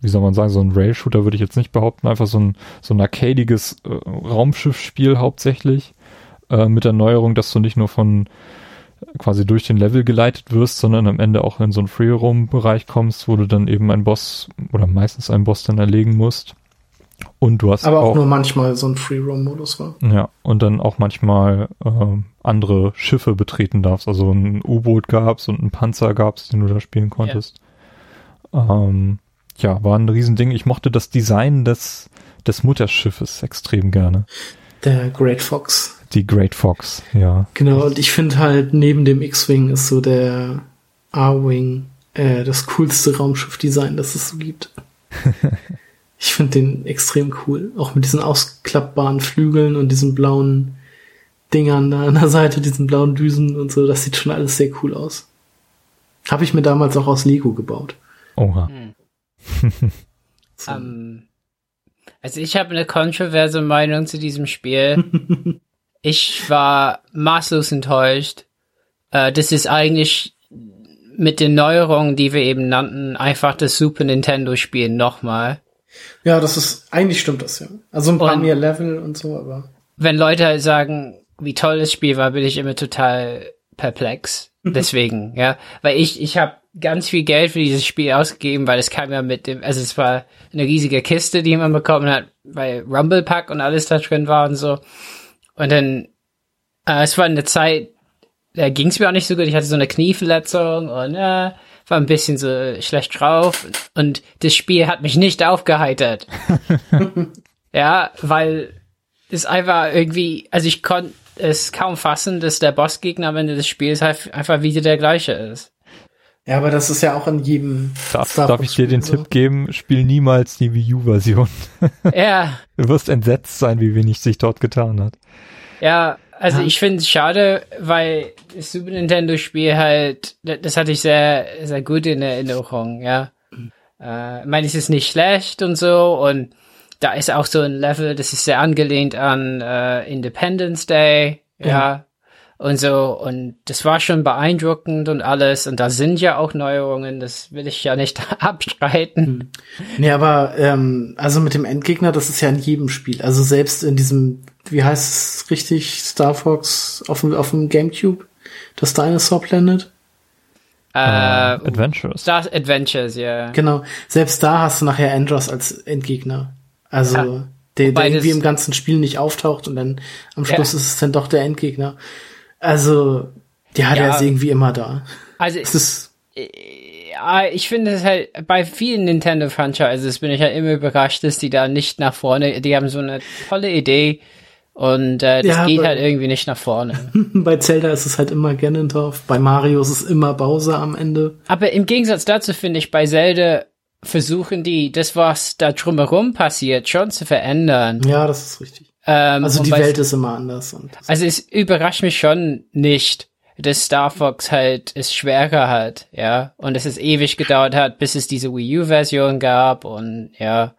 wie soll man sagen, so ein Rail-Shooter würde ich jetzt nicht behaupten, einfach so ein, so ein arcadiges äh, Raumschiffspiel hauptsächlich, äh, mit der Neuerung, dass du nicht nur von äh, quasi durch den Level geleitet wirst, sondern am Ende auch in so einen Free-Roam-Bereich kommst, wo du dann eben einen Boss oder meistens einen Boss dann erlegen musst. Und du hast Aber auch, auch nur manchmal so ein Free-Roam-Modus war. ja, und dann auch manchmal ähm, andere Schiffe betreten darfst. Also ein U-Boot gab's und ein Panzer gab's, den du da spielen konntest. Ähm, ja, war ein Riesending. Ich mochte das Design des, des Mutterschiffes extrem gerne. Der Great Fox. Die Great Fox, ja. Genau, und ich finde halt, neben dem X-Wing ist so der A-Wing äh, das coolste Raumschiff-Design, das es so gibt. ich finde den extrem cool. Auch mit diesen ausklappbaren Flügeln und diesen blauen Dingern da an der Seite, diesen blauen Düsen und so. Das sieht schon alles sehr cool aus. Habe ich mir damals auch aus Lego gebaut. Oha. So. Ähm, also ich habe eine kontroverse Meinung zu diesem Spiel. ich war maßlos enttäuscht. Äh, das ist eigentlich mit den Neuerungen, die wir eben nannten, einfach das Super Nintendo Spiel nochmal. Ja, das ist, eigentlich stimmt das ja. Also ein paar Und- mehr Level und so, aber. Wenn Leute halt sagen, wie toll das Spiel war, bin ich immer total perplex. Deswegen, ja, weil ich ich habe ganz viel Geld für dieses Spiel ausgegeben, weil es kam ja mit dem, also es war eine riesige Kiste, die man bekommen hat, weil Rumble Pack und alles da drin war und so. Und dann, äh, es war eine Zeit, da ging es mir auch nicht so gut. Ich hatte so eine Knieverletzung und äh, war ein bisschen so schlecht drauf. Und das Spiel hat mich nicht aufgeheitert. ja, weil es einfach irgendwie, also ich konnte es kaum fassen, dass der Bossgegner am Ende des Spiels halt einfach wieder der gleiche ist. Ja, aber das ist ja auch in jedem. Darf, darf ich dir den so. Tipp geben? Spiel niemals die Wii U-Version. ja, Du wirst entsetzt sein, wie wenig sich dort getan hat. ja, also Ja. ich finde es schade, weil das Super Nintendo Spiel halt, das das hatte ich sehr, sehr gut in Erinnerung, ja. Äh, ich meine, es ist nicht schlecht und so und da ist auch so ein Level, das ist sehr angelehnt an äh, Independence Day, ja. Ja. Und so, und das war schon beeindruckend und alles. Und da sind ja auch Neuerungen, das will ich ja nicht abstreiten. Nee, aber ähm, also mit dem Endgegner, das ist ja in jedem Spiel. Also selbst in diesem, wie heißt es richtig, Star Fox auf dem, auf dem Gamecube, das Dinosaur Planet. Äh, Adventures. Star Adventures, ja. Genau. Selbst da hast du nachher Andros als Endgegner. Also Ja. der, der irgendwie im ganzen Spiel nicht auftaucht und dann am Schluss Ja. ist es dann doch der Endgegner. Also, ja, der Ja. ist irgendwie immer da. Also Es ist Ja, ich finde es halt, bei vielen Nintendo-Franchises bin ich halt immer überrascht, dass die da nicht nach vorne, die haben so eine tolle Idee und äh, das Ja, geht halt irgendwie nicht nach vorne. bei Zelda ist es halt immer Ganondorf, bei Mario ist es immer Bowser am Ende. Aber im Gegensatz dazu finde ich, bei Zelda versuchen die, das, was da drumherum passiert, schon zu verändern. Ja, das ist richtig. Ähm, Also die Welt ist immer anders. Und Also es überrascht mich schon nicht, dass Star Fox halt es schwerer hat, ja. Und dass es ewig gedauert hat, bis es diese Wii U-Version gab und ja.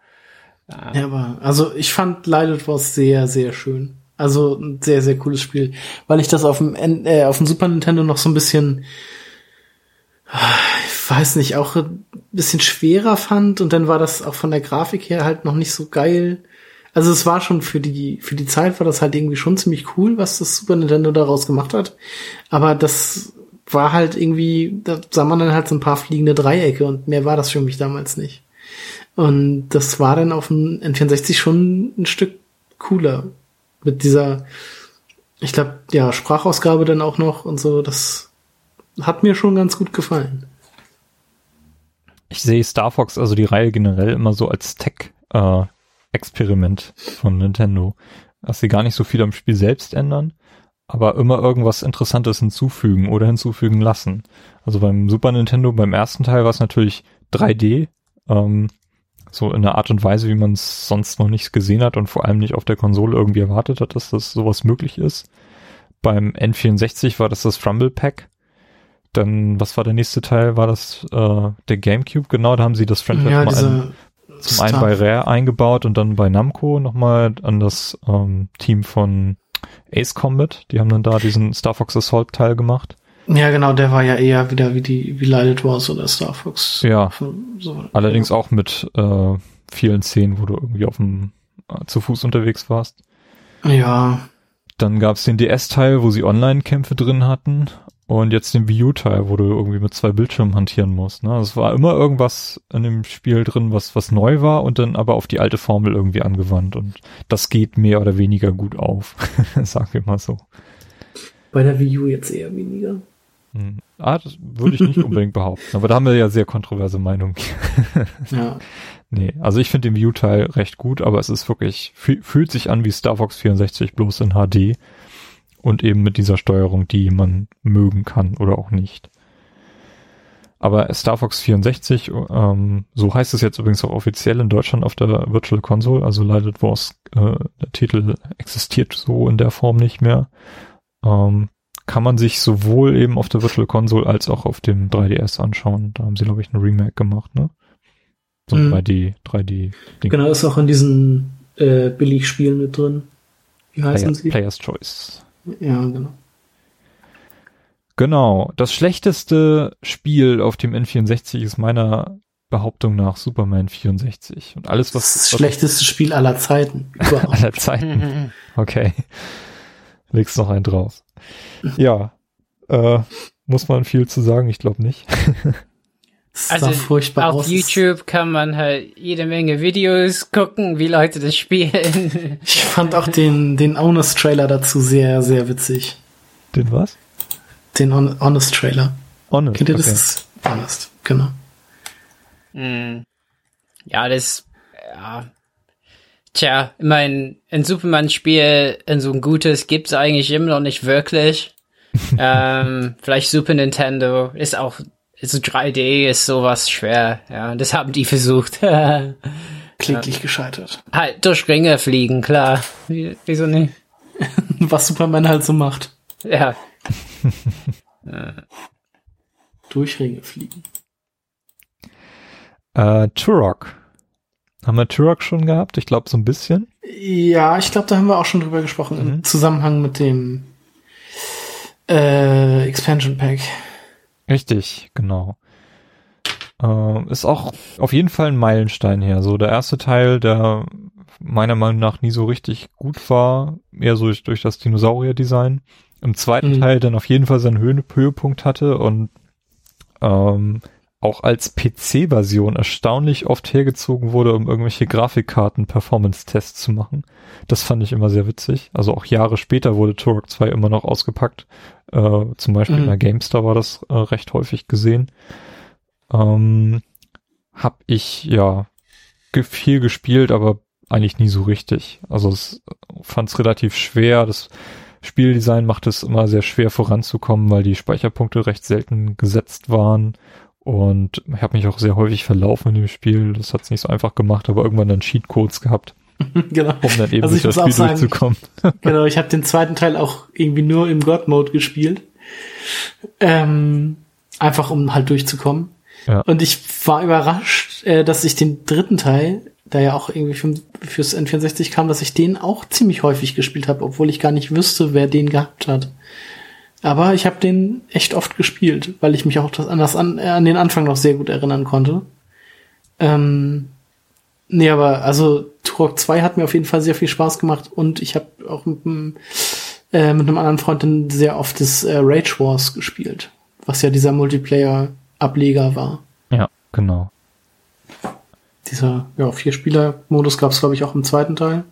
Ja, aber, also ich fand Lilith Wars sehr, sehr schön. Also ein sehr, sehr cooles Spiel. Weil ich das auf dem, äh, auf dem Super Nintendo noch so ein bisschen ich weiß nicht, auch ein bisschen schwerer fand und dann war das auch von der Grafik her halt noch nicht so geil. Also es war schon für die, für die Zeit war das halt irgendwie schon ziemlich cool, was das Super Nintendo daraus gemacht hat. Aber das war halt irgendwie, da sah man dann halt so ein paar fliegende Dreiecke und mehr war das für mich damals nicht. Und das war dann auf dem N64 schon ein Stück cooler. Mit dieser, ich glaube, ja, Sprachausgabe dann auch noch und so, das hat mir schon ganz gut gefallen. Ich sehe Star Fox, also die Reihe generell immer so als Tech-Experiment äh, von Nintendo. Dass sie gar nicht so viel am Spiel selbst ändern, aber immer irgendwas Interessantes hinzufügen oder hinzufügen lassen. Also beim Super Nintendo, beim ersten Teil war es natürlich 3D, ähm, so in der Art und Weise, wie man es sonst noch nicht gesehen hat und vor allem nicht auf der Konsole irgendwie erwartet hat, dass das sowas möglich ist. Beim N64 war das das Rumble Pack. Dann, was war der nächste Teil? War das äh, der GameCube? Genau, da haben sie das Franchise Ja, mal ein, zum Star- einen bei Rare eingebaut und dann bei Namco nochmal an das ähm, Team von Ace Combat. Die haben dann da diesen Star Fox Assault Teil gemacht. Ja, genau, der war ja eher wieder wie die, wie Light Wars oder Star Fox. Ja. So, Allerdings auch mit äh, vielen Szenen, wo du irgendwie auf dem äh, zu Fuß unterwegs warst. Ja, Dann gab's den DS-Teil, wo sie Online-Kämpfe drin hatten. Und jetzt den Wii U-Teil, wo du irgendwie mit zwei Bildschirmen hantieren musst. Ne? Es war immer irgendwas in dem Spiel drin, was, was neu war und dann aber auf die alte Formel irgendwie angewandt. Und das geht mehr oder weniger gut auf. Sagen wir mal so. bei der Wii U jetzt eher weniger. Hm. Ah, das würde ich nicht unbedingt behaupten. Aber da haben wir ja sehr kontroverse Meinungen. Ja. Nee, also ich finde den View Teil recht gut, aber es ist wirklich, füh- fühlt sich an wie Star Fox 64 bloß in HD und eben mit dieser Steuerung, die man mögen kann oder auch nicht. Aber Star Fox 64, ähm, so heißt es jetzt übrigens auch offiziell in Deutschland auf der Virtual Console, also Lighted Wars, äh, der Titel existiert so in der Form nicht mehr. Ähm, kann man sich sowohl eben auf der Virtual Console als auch auf dem 3DS anschauen. Da haben sie, glaube ich, ein Remake gemacht, ne? So ein Mhm. 3D, 3D Ding. Genau, ist auch in diesen äh, Billigspielen mit drin. Wie heißen Player, sie? Player's Choice. Ja, genau. Genau. Das schlechteste Spiel auf dem N64 ist meiner Behauptung nach Superman 64. Und alles, was, Das, ist das was schlechteste Spiel aller Zeiten. Überhaupt. aller Zeiten. Okay. Legst noch einen drauf. Ja. Äh, muss man viel zu sagen? Ich glaube nicht. Das Also furchtbar auf aus. YouTube kann man halt jede Menge Videos gucken, wie Leute das spielen. Ich fand auch den, den Honest-Trailer dazu sehr, sehr witzig. Den was? Den Hon Honest-Trailer. Honest. Kennt ihr okay. das? Honest, genau. Hm. Ja, das, ja. Tja, ich mein, ein Superman-Spiel, in so ein gutes gibt's eigentlich immer noch nicht wirklich. ähm, vielleicht Super Nintendo ist auch, so 3D ist sowas schwer, ja, das haben die versucht. halt Kläglich gescheitert. durch Ringe fliegen, klar. Wie, wieso nicht? Was Superman halt so macht. Ja. Durch Ringe fliegen. Äh, Turok. Haben wir Turok schon gehabt? Ich glaube so ein bisschen. Ja, ich glaube, da haben wir auch schon drüber gesprochen Mhm. im Zusammenhang mit dem äh, Expansion Pack. Richtig, genau. Äh, ist auch auf jeden Fall ein Meilenstein her. So der erste Teil, der meiner Meinung nach nie so richtig gut war, eher so durch, durch das Dinosaurier-Design. Im zweiten Mhm. Teil dann auf jeden Fall seinen Höhe, Höhepunkt hatte und ähm, auch als PC-Version erstaunlich oft hergezogen wurde, um irgendwelche Grafikkarten-Performance-Tests zu machen. Das fand ich immer sehr witzig. Also auch Jahre später wurde Turok 2 immer noch ausgepackt. Äh, zum Beispiel Mhm. in der GameStar war das äh, recht häufig gesehen. Ähm, hab ich ja viel gespielt, aber eigentlich nie so richtig. Also es fand es relativ schwer. Das Spieldesign macht es immer sehr schwer voranzukommen, weil die Speicherpunkte recht selten gesetzt waren. Und ich habe mich auch sehr häufig verlaufen in dem Spiel. Das hat es nicht so einfach gemacht, aber irgendwann dann Cheatcodes gehabt, genau. um dann eben Also durch das Spiel sagen, durchzukommen. genau, ich habe den zweiten Teil auch irgendwie nur im God-Mode gespielt. Ähm, einfach um halt durchzukommen. Ja. Und ich war überrascht, äh, dass ich den dritten Teil, der ja auch irgendwie für, fürs N64 kam, dass ich den auch ziemlich häufig gespielt habe, obwohl ich gar nicht wüsste, wer den gehabt hat. Aber ich habe den echt oft gespielt, weil ich mich auch das, an, das an, äh, an den Anfang noch sehr gut erinnern konnte. Ähm, nee, aber also Turok 2 hat mir auf jeden Fall sehr viel Spaß gemacht und ich habe auch mit, einem, äh, mit einem anderen Freund dann sehr oft das äh, Rage Wars gespielt, was ja dieser Multiplayer-Ableger war. Ja, genau. Dieser ja, Vier-Spieler-Modus gab es, glaube ich, auch im zweiten Teil.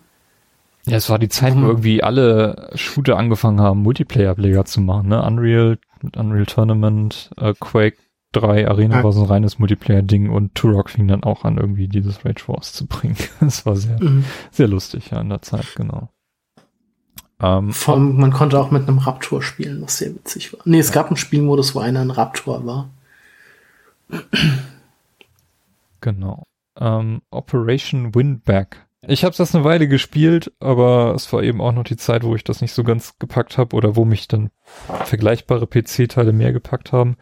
Ja, es war die Zeit, wo irgendwie alle Shooter angefangen haben, Multiplayer-Ableger zu machen, ne? Unreal, mit Unreal Tournament, äh, Quake 3 Arena Ja. war so ein reines Multiplayer-Ding und Turok fing dann auch an, irgendwie dieses Rage Wars zu bringen. Das war sehr, Mhm. sehr lustig, ja, in der Zeit, genau. Ähm, Vor allem, man konnte auch mit einem Raptor spielen, was sehr witzig war. Nee, es gab einen Spielmodus, wo einer ein Raptor war. Genau. Ähm, Operation Winback. Ich habe das eine Weile gespielt, aber es war eben auch noch die Zeit, wo ich das nicht so ganz gepackt habe oder wo mich dann vergleichbare PC-Teile mehr gepackt haben.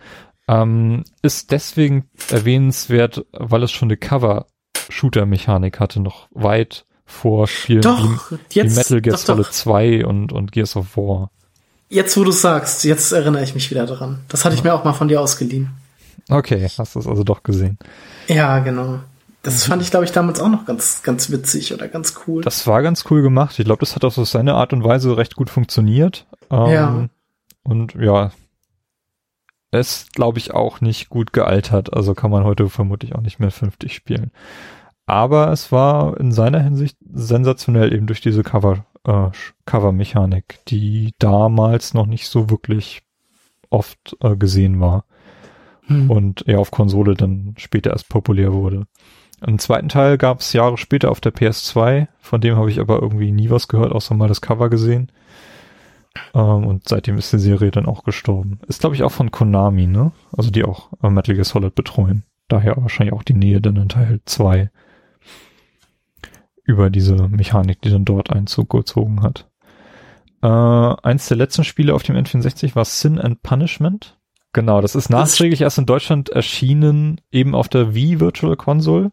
Ähm, ist deswegen erwähnenswert, weil es schon eine Cover-Shooter-Mechanik hatte, noch weit vor Spielen Doch, wie, jetzt, wie Metal Gear. Solid 2 und, und Gears of War. Jetzt, wo du sagst, jetzt erinnere ich mich wieder daran. Das hatte ich mir auch mal von dir ausgeliehen. Okay, hast du es also doch gesehen. Ja, genau. Das fand ich, glaube ich, damals auch noch ganz, ganz witzig oder ganz cool. Das war ganz cool gemacht. Ich glaube, das hat auch so seine Art und Weise recht gut funktioniert. Ähm, Ja. Und ja, ist, glaube ich, auch nicht gut gealtert. Also kann man heute vermutlich auch nicht mehr vernünftig spielen. Aber es war in seiner Hinsicht sensationell eben durch diese Cover, äh, Cover-Mechanik, die damals noch nicht so wirklich oft äh, gesehen war Hm. und eher auf Konsole dann später erst populär wurde. Einen zweiten Teil gab es Jahre später auf der PS2, von dem habe ich aber irgendwie nie was gehört, außer mal das Cover gesehen. Ähm, und seitdem ist die Serie dann auch gestorben. Ist, glaube ich, auch von Konami, ne? Also die auch äh, Metal Gear Solid betreuen. Daher wahrscheinlich auch die Nähe dann in Teil 2 über diese Mechanik, die dann dort Einzug gezogen hat. Äh, eins der letzten Spiele auf dem N64 war Sin and Punishment. Genau, das ist nachträglich erst in Deutschland erschienen, eben auf der Wii Virtual Console.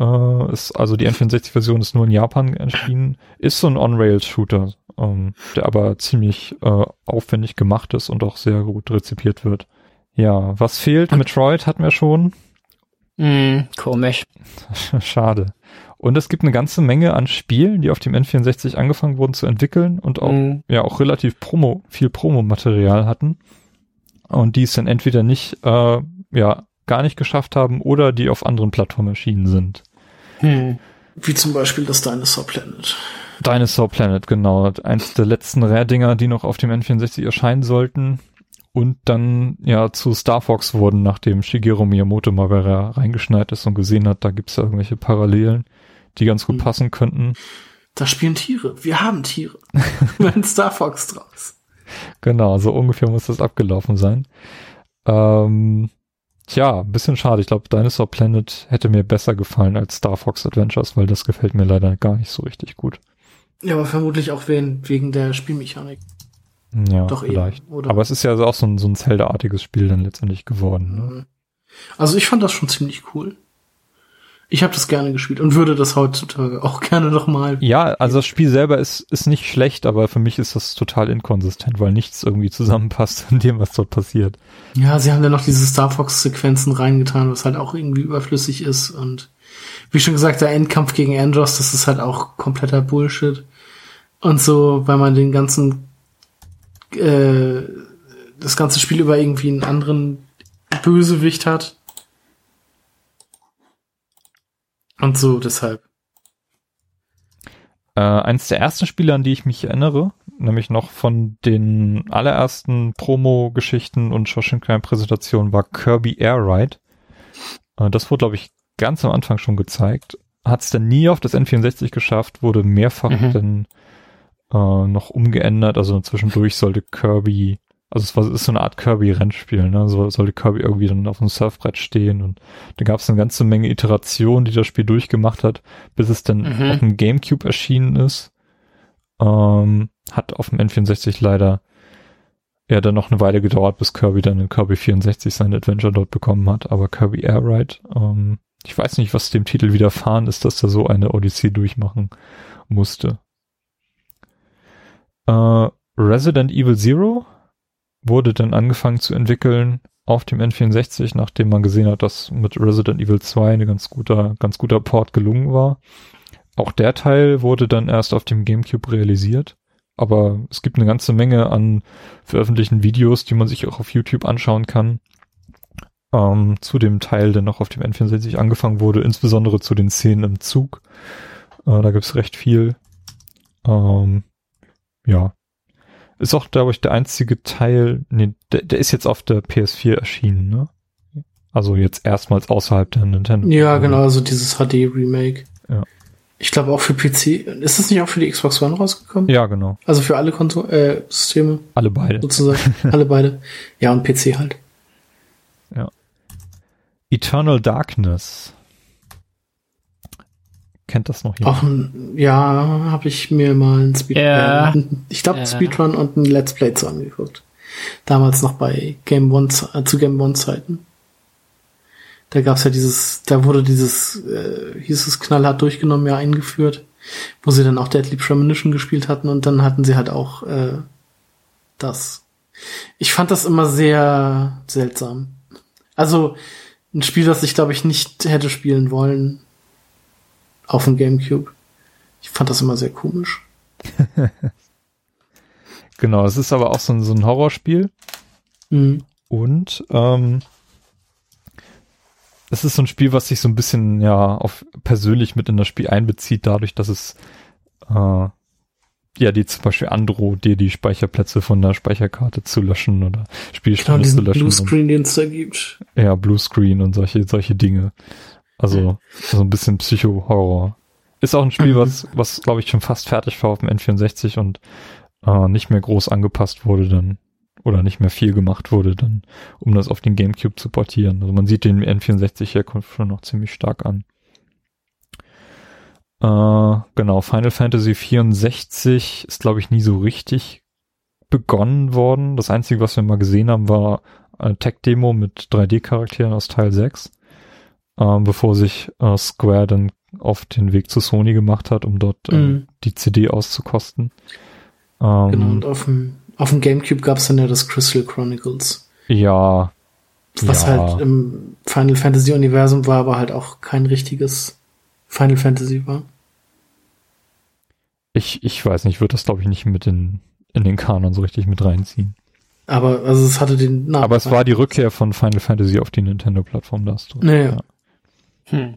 Äh, ist, also die N64-Version ist nur in Japan erschienen. Ist so ein On-Rails-Shooter, ähm, der aber ziemlich äh, aufwendig gemacht ist und auch sehr gut rezipiert wird. Ja, was fehlt? Metroid hatten wir schon. Hm, komisch. Schade. Und es gibt eine ganze Menge an Spielen, die auf dem N64 angefangen wurden zu entwickeln und auch, Hm. ja, auch relativ Promo, viel Promomaterial hatten. Und die es dann entweder nicht, äh, ja, gar nicht geschafft haben oder die auf anderen Plattformen erschienen sind. Hm. Wie zum Beispiel das Dinosaur Planet. Dinosaur Planet, genau. Eins der letzten Rare-Dinger, die noch auf dem N64 erscheinen sollten. Und dann ja zu Star Fox wurden, nachdem Shigeru Miyamoto mal wieder reingeschneit ist und gesehen hat, da gibt's ja irgendwelche Parallelen, die ganz gut Hm. passen könnten. Da spielen Tiere. Wir haben Tiere. Wir haben Star Fox draus. Genau, so ungefähr muss das abgelaufen sein. Ähm, tja, bisschen schade. Ich glaube, Dinosaur Planet hätte mir besser gefallen als Star Fox Adventures, weil das gefällt mir leider gar nicht so richtig gut. Ja, aber vermutlich auch wegen, wegen der Spielmechanik. Ja, Doch eben, vielleicht. oder? Aber es ist ja auch so ein, so ein Zelda-artiges Spiel dann letztendlich geworden. Ne? Mhm. Also ich fand das schon ziemlich cool. Ich habe das gerne gespielt und würde das heutzutage auch gerne noch mal. Ja, also das Spiel selber ist, ist nicht schlecht, aber für mich ist das total inkonsistent, weil nichts irgendwie zusammenpasst in dem, was dort passiert. Ja, sie haben ja noch diese Star Fox Sequenzen reingetan, was halt auch irgendwie überflüssig ist und wie schon gesagt, der Endkampf gegen Andros, das ist halt auch kompletter Bullshit. Und so, weil man den ganzen äh, das ganze Spiel über irgendwie einen anderen Bösewicht hat. Und so, deshalb. Äh, eins der ersten Spiele, an die ich mich erinnere, nämlich noch von den allerersten Promo-Geschichten und Shoshinkai-Präsentationen, war Kirby Air Ride. Äh, das wurde, glaube ich, ganz am Anfang schon gezeigt. Hat es dann nie auf das N64 geschafft, wurde mehrfach Mhm. dann äh, noch umgeändert. Also zwischendurch sollte Kirby, also es war es ist so eine Art Kirby-Rennspiel, ne? So sollte Kirby irgendwie dann auf dem Surfbrett stehen und da gab es eine ganze Menge Iterationen, die das Spiel durchgemacht hat, bis es dann Mhm. auf dem GameCube erschienen ist. Ähm, hat auf dem N64 leider ja dann noch eine Weile gedauert, bis Kirby dann in Kirby 64 sein Adventure dort bekommen hat. Aber Kirby Air Ride, ähm, ich weiß nicht, was dem Titel widerfahren ist, dass er so eine Odyssee durchmachen musste. Äh, Resident Evil Zero wurde dann angefangen zu entwickeln auf dem N64, nachdem man gesehen hat, dass mit Resident Evil 2 ein ganz guter, ganz guter Port gelungen war. Auch der Teil wurde dann erst auf dem GameCube realisiert. Aber es gibt eine ganze Menge an veröffentlichten Videos, die man sich auch auf YouTube anschauen kann. Ähm, zu dem Teil, der noch auf dem N64 angefangen wurde, insbesondere zu den Szenen im Zug. Äh, da gibt's recht viel. Ähm, ja. Ist auch, glaube ich, der einzige Teil, nee, der, der ist jetzt auf der PS4 erschienen, ne? Also jetzt erstmals außerhalb der Nintendo. Ja, genau, also dieses HD-Remake. Ja. Ich glaube auch für PC. Ist das nicht auch für die Xbox One rausgekommen? Ja, genau. Also für alle Konto äh, Systeme Alle beide. sozusagen. alle beide. Ja, und PC halt. Eternal Darkness. Kennt das noch jemand? Auch ein, ja, habe ich mir mal ein Speedrun, Ja. äh, ich glaube Ja. Speedrun und ein Let's Play zu angeguckt. Damals noch bei Game One äh, zu Game One Zeiten. Da gab's ja dieses, da wurde dieses, äh, hieß es knallhart durchgenommen, ja eingeführt, wo sie dann auch Deadly Premonition gespielt hatten und dann hatten sie halt auch äh, das. Ich fand das immer sehr seltsam. Also ein Spiel, das ich glaube ich nicht hätte spielen wollen auf dem GameCube. Ich fand das immer sehr komisch. Genau, es ist aber auch so ein, so ein Horrorspiel. Mhm. Und ähm, es ist so ein Spiel, was sich so ein bisschen ja auf persönlich mit in das Spiel einbezieht, dadurch, dass es äh, ja die zum Beispiel androht, dir die Speicherplätze von der Speicherkarte zu löschen oder Genau, Spielstände zu diesen löschen. Bluescreen, den es da gibt. Ja, Bluescreen und solche, solche Dinge. Also so ein bisschen Psycho-Horror. Ist auch ein Spiel, Mhm. was, was glaube ich schon fast fertig war auf dem N64 und äh, nicht mehr groß angepasst wurde dann oder nicht mehr viel gemacht wurde dann, um das auf den Gamecube zu portieren. Also man sieht den N64 Herkunft schon noch ziemlich stark an. Äh, genau, Final Fantasy 64 ist glaube ich nie so richtig begonnen worden. Das einzige, was wir mal gesehen haben, war eine Tech-Demo mit 3D-Charakteren aus Teil 6, ähm, bevor sich äh, Square dann auf den Weg zu Sony gemacht hat, um dort äh, Mhm. die CD auszukosten. Ähm, Genau, und auf dem, auf dem GameCube gab's dann ja das Crystal Chronicles. Ja, Was Ja. halt im Final Fantasy Universum war, aber halt auch kein richtiges Final Fantasy war. ich, ich weiß nicht, ich würde das glaube ich nicht mit in, in den Kanon so richtig mit reinziehen. Aber also es hatte den Namen. Aber es war die Rückkehr von Final Fantasy auf die Nintendo-Plattform, da hast du. Naja. ja. Hm.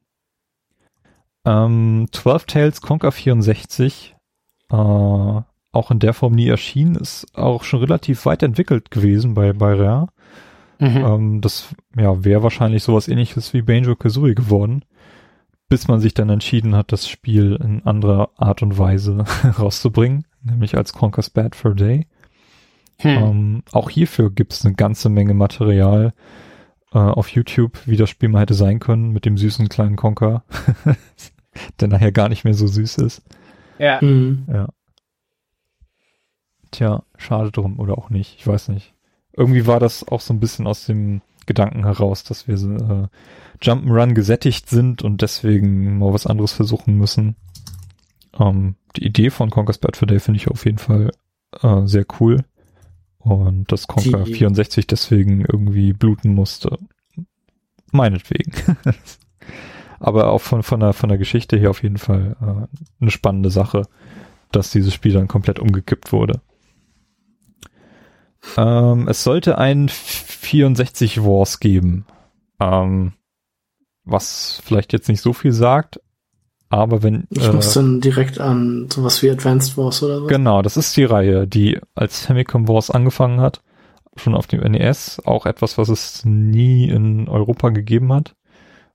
Ähm, 12 Tales Conquer 64, äh, auch in der Form nie erschienen, ist auch schon relativ weit entwickelt gewesen bei, bei Rare. Mhm. Ähm, das ja, wäre wahrscheinlich sowas ähnliches wie Banjo Kazooie geworden, bis man sich dann entschieden hat, das Spiel in anderer Art und Weise rauszubringen, nämlich als Conker's Bad Fur Day. Hm. Ähm, auch hierfür gibt es eine ganze Menge Material äh, auf YouTube, wie das Spiel mal hätte sein können mit dem süßen kleinen Conker, der nachher gar nicht mehr so süß ist. ja. Mhm. Ja. Tja, schade drum oder auch nicht, ich weiß nicht. Irgendwie war das auch so ein bisschen aus dem Gedanken heraus, dass wir so, äh, Jump'n'Run gesättigt sind und deswegen mal was anderes versuchen müssen. Ähm, die Idee von Conker's Bad for Day finde ich auf jeden Fall äh, sehr cool. Und dass Conker Die- 64 deswegen irgendwie bluten musste. Meinetwegen. Aber auch von, von, der, von der Geschichte her auf jeden Fall äh, eine spannende Sache, dass dieses Spiel dann komplett umgekippt wurde. Ähm, es sollte ein 64 Wars geben, ähm, was vielleicht jetzt nicht so viel sagt, aber wenn Ich äh, muss dann direkt an sowas wie Advanced Wars oder so. Genau, das ist die Reihe, die als Famicom Wars angefangen hat, schon auf dem NES, auch etwas, was es nie in Europa gegeben hat.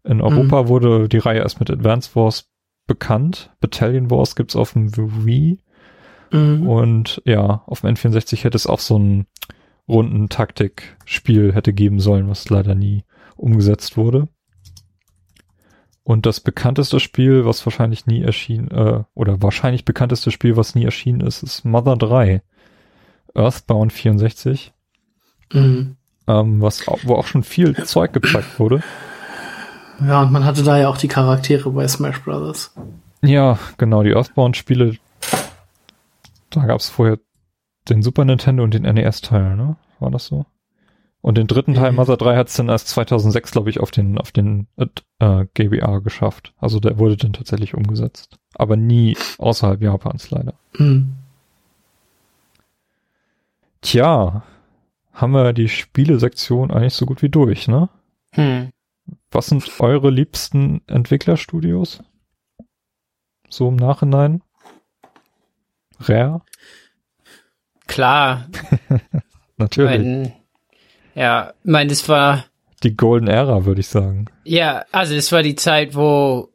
In Europa wurde die Reihe erst mit Advanced Wars bekannt. Battalion Wars gibt's auf dem Wii Mhm. und ja, auf dem N64 hätte es auch so ein runden Taktikspiel hätte geben sollen, was leider nie umgesetzt wurde. Und das bekannteste Spiel, was wahrscheinlich nie erschien, äh, oder wahrscheinlich bekannteste Spiel, was nie erschienen ist, ist Mother 3. Earthbound 64, Mhm. ähm, was wo auch schon viel Zeug gezeigt wurde. Ja, und man hatte da ja auch die Charaktere bei Smash Brothers. Ja, genau, die Earthbound-Spiele, da gab es vorher den Super Nintendo und den NES-Teil, ne? War das so? Und den dritten Teil, Mhm. Mother 3, hat es dann erst 2006, glaube ich, auf den, auf den äh, GBA geschafft. Also der wurde dann tatsächlich umgesetzt. Aber nie außerhalb Japans leider. Hm. Tja, haben wir die Spielesektion eigentlich so gut wie durch, ne? Hm. Was sind eure liebsten Entwicklerstudios? So im Nachhinein? Rare? Klar. Natürlich. Mein, ja, mein, das war, Die Golden Era, würde ich sagen. ja, also das war die Zeit, wo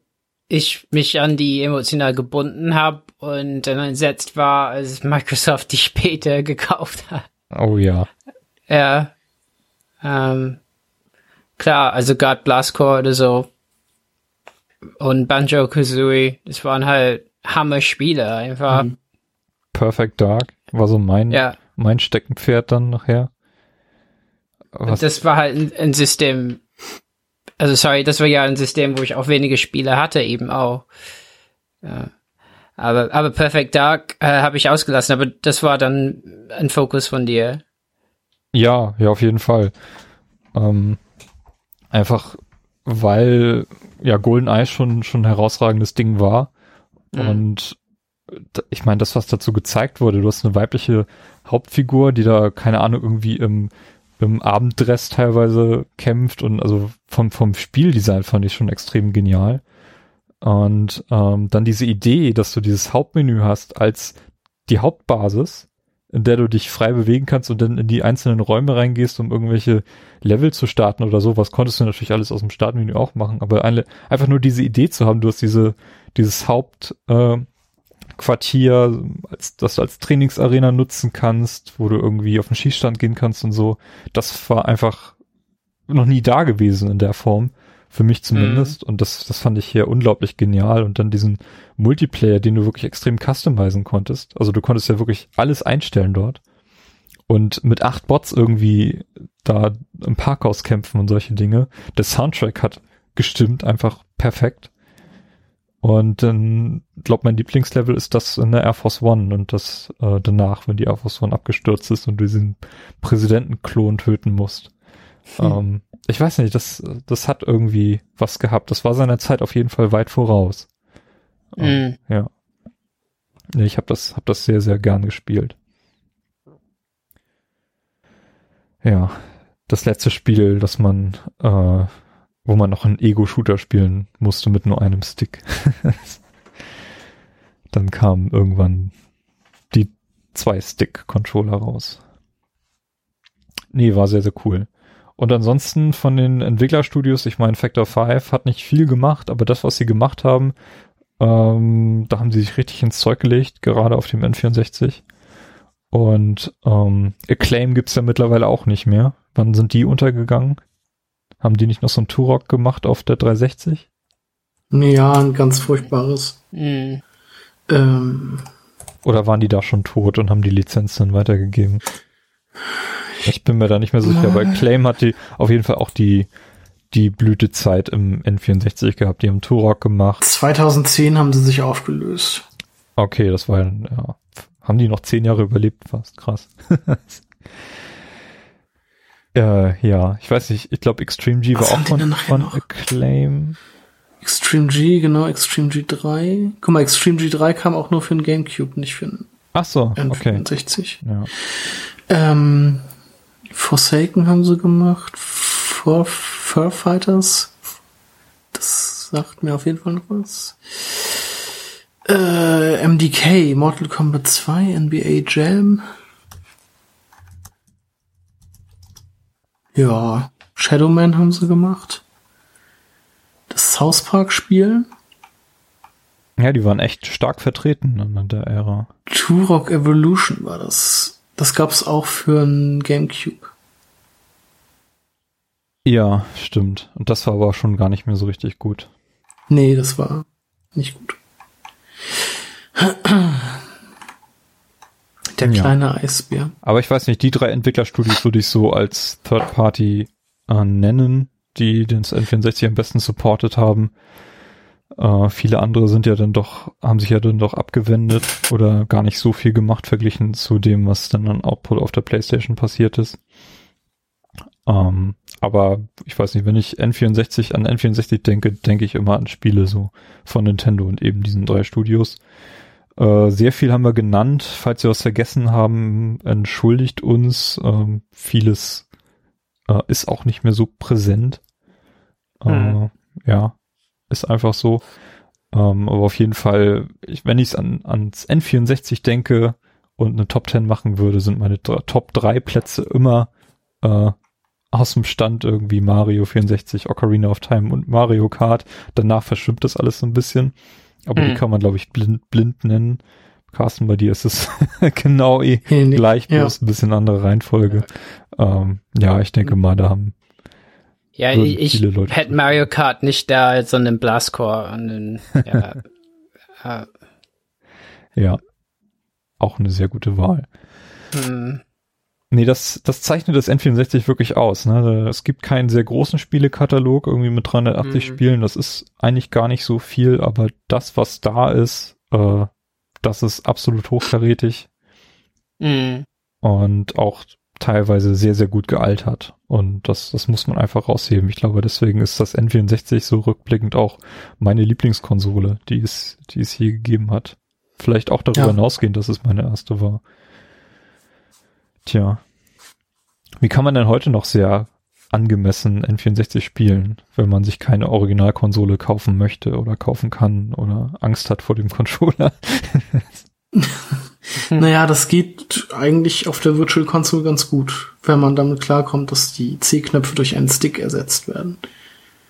ich mich an die emotional gebunden habe und dann entsetzt war, als Microsoft die später gekauft hat. Oh ja. Ja. Ähm, klar, also God Blastcore oder so. Und Banjo Kazooie, das waren halt Hammer-Spiele einfach. Mhm. Perfect Dark war so mein, Ja. mein Steckenpferd dann nachher. Was, das war halt ein, ein System. Also sorry, das war ja ein System, wo ich auch wenige Spiele hatte, eben auch. Ja. Aber, aber Perfect Dark äh, habe ich ausgelassen, aber das war dann ein Fokus von dir. ja, ja, auf jeden Fall. Ähm, einfach, weil ja GoldenEye schon, schon ein herausragendes Ding war. Mhm. Und ich meine, das, was dazu gezeigt wurde, du hast eine weibliche Hauptfigur, die da, keine Ahnung, irgendwie im, im Abenddress teilweise kämpft und also vom, vom Spieldesign fand ich schon extrem genial. Und ähm, dann diese Idee, dass du dieses Hauptmenü hast als die Hauptbasis, in der du dich frei bewegen kannst und dann in die einzelnen Räume reingehst, um irgendwelche Level zu starten oder so, was konntest du natürlich alles aus dem Startmenü auch machen, aber eine, einfach nur diese Idee zu haben, du hast diese, dieses Hauptquartier, äh, Quartier, als, das du als Trainingsarena nutzen kannst, wo du irgendwie auf den Schießstand gehen kannst und so, das war einfach noch nie da gewesen in der Form. Für mich zumindest. Und das, das fand ich hier unglaublich genial. Und dann diesen Multiplayer, den du wirklich extrem customizen konntest. Also du konntest ja wirklich alles einstellen dort. Und mit acht Bots irgendwie da im Parkhaus kämpfen und solche Dinge. Der Soundtrack hat gestimmt, einfach perfekt. Und dann, glaub mein Lieblingslevel ist das in der Air Force One und das äh, danach, wenn die Air Force One abgestürzt ist und du diesen Präsidentenklon töten musst. Ähm, ich weiß nicht, das, das hat irgendwie was gehabt. Das war seiner Zeit auf jeden Fall weit voraus. Ähm, Mhm. Ja. Nee, ich habe das, hab das sehr, sehr gern gespielt. Ja, das letzte Spiel, das man, äh, wo man noch einen Ego-Shooter spielen musste mit nur einem Stick. Dann kamen irgendwann die zwei Stick-Controller raus. Nee, war sehr, sehr cool. Und ansonsten von den Entwicklerstudios, ich meine, Factor 5 hat nicht viel gemacht, aber das, was sie gemacht haben, ähm, da haben sie sich richtig ins Zeug gelegt, gerade auf dem N64. Und ähm, Acclaim gibt's ja mittlerweile auch nicht mehr. Wann sind die untergegangen? Haben die nicht noch so ein Turok gemacht auf der 360? Ja, ein ganz furchtbares. Mhm. Ähm, Oder waren die da schon tot und haben die Lizenz dann weitergegeben? Ich bin mir da nicht mehr sicher, aber Acclaim hat die auf jeden Fall auch die, die Blütezeit im N64 gehabt. Die haben Turok gemacht. 2010 haben sie sich aufgelöst. Okay, das war ja, haben die noch zehn Jahre überlebt fast, krass. äh, ja, ich weiß nicht, ich glaube Extreme G Was war auch von, von noch? Acclaim. Extreme G, genau, Extreme G3. Guck mal, Extreme G3 kam auch nur für den Gamecube, nicht für den Ach so, okay. N64. Ja. Ähm, Forsaken haben sie gemacht. Fur, Fur Fighters. Das sagt mir auf jeden Fall noch was. Äh, MDK, Mortal Kombat 2, NBA Jam. Ja, Shadowman haben sie gemacht. Das South Park Spiel. ja, die waren echt stark vertreten in der Ära. Turok Evolution war das. Das gab's auch für ein Gamecube. Ja, stimmt. Und das war aber schon gar nicht mehr so richtig gut. Nee, das war nicht gut. Der Ja. kleine Eisbär. Aber ich weiß nicht, die drei Entwicklerstudios würde ich so als Third Party äh, nennen, die den N64 am besten supportet haben. Äh, viele andere sind ja dann doch, haben sich ja dann doch abgewendet oder gar nicht so viel gemacht verglichen zu dem, was dann an Output auf der Playstation passiert ist. Ähm, aber ich weiß nicht, wenn ich N64 an N64 denke, denke ich immer an Spiele so von Nintendo und eben diesen drei Studios. Äh, sehr viel haben wir genannt. Falls wir was vergessen haben, entschuldigt uns. Ähm, vieles äh, ist auch nicht mehr so präsent. Hm. Äh, ja, ist einfach so. Ähm, aber auf jeden Fall, ich, wenn ich es an, ans N64 denke und eine Top 10 machen würde, sind meine Top 3 Plätze immer äh, aus dem Stand irgendwie Mario 64, Ocarina of Time und Mario Kart. Danach verschwimmt das alles so ein bisschen. Aber mhm. die kann man, glaube ich, blind, blind nennen. Carsten, bei dir ist es genau eh gleich, bloß ja. ein bisschen andere Reihenfolge. Ja, ähm, ja ich denke mal, da haben ja, ich hätte Mario Kart nicht da so einen Blastcore und einen, ja, äh. ja, auch eine sehr gute Wahl. Hm. Nee, das, das zeichnet das N64 wirklich aus. Ne? Es gibt keinen sehr großen Spielekatalog, irgendwie mit 380 mhm. Spielen. Das ist eigentlich gar nicht so viel, aber das, was da ist, äh, das ist absolut hochkarätig. Mhm. Und auch teilweise sehr, sehr gut gealtert. Und das, das muss man einfach rausheben. Ich glaube, deswegen ist das N64 so rückblickend auch meine Lieblingskonsole, die es, die es je gegeben hat. Vielleicht auch darüber ja. hinausgehend, dass es meine erste war. Tja. Wie kann man denn heute noch sehr angemessen N64 spielen, wenn man sich keine Originalkonsole kaufen möchte oder kaufen kann oder Angst hat vor dem Controller? naja, das geht eigentlich auf der Virtual Console ganz gut, wenn man damit klarkommt, dass die C-Knöpfe durch einen Stick ersetzt werden.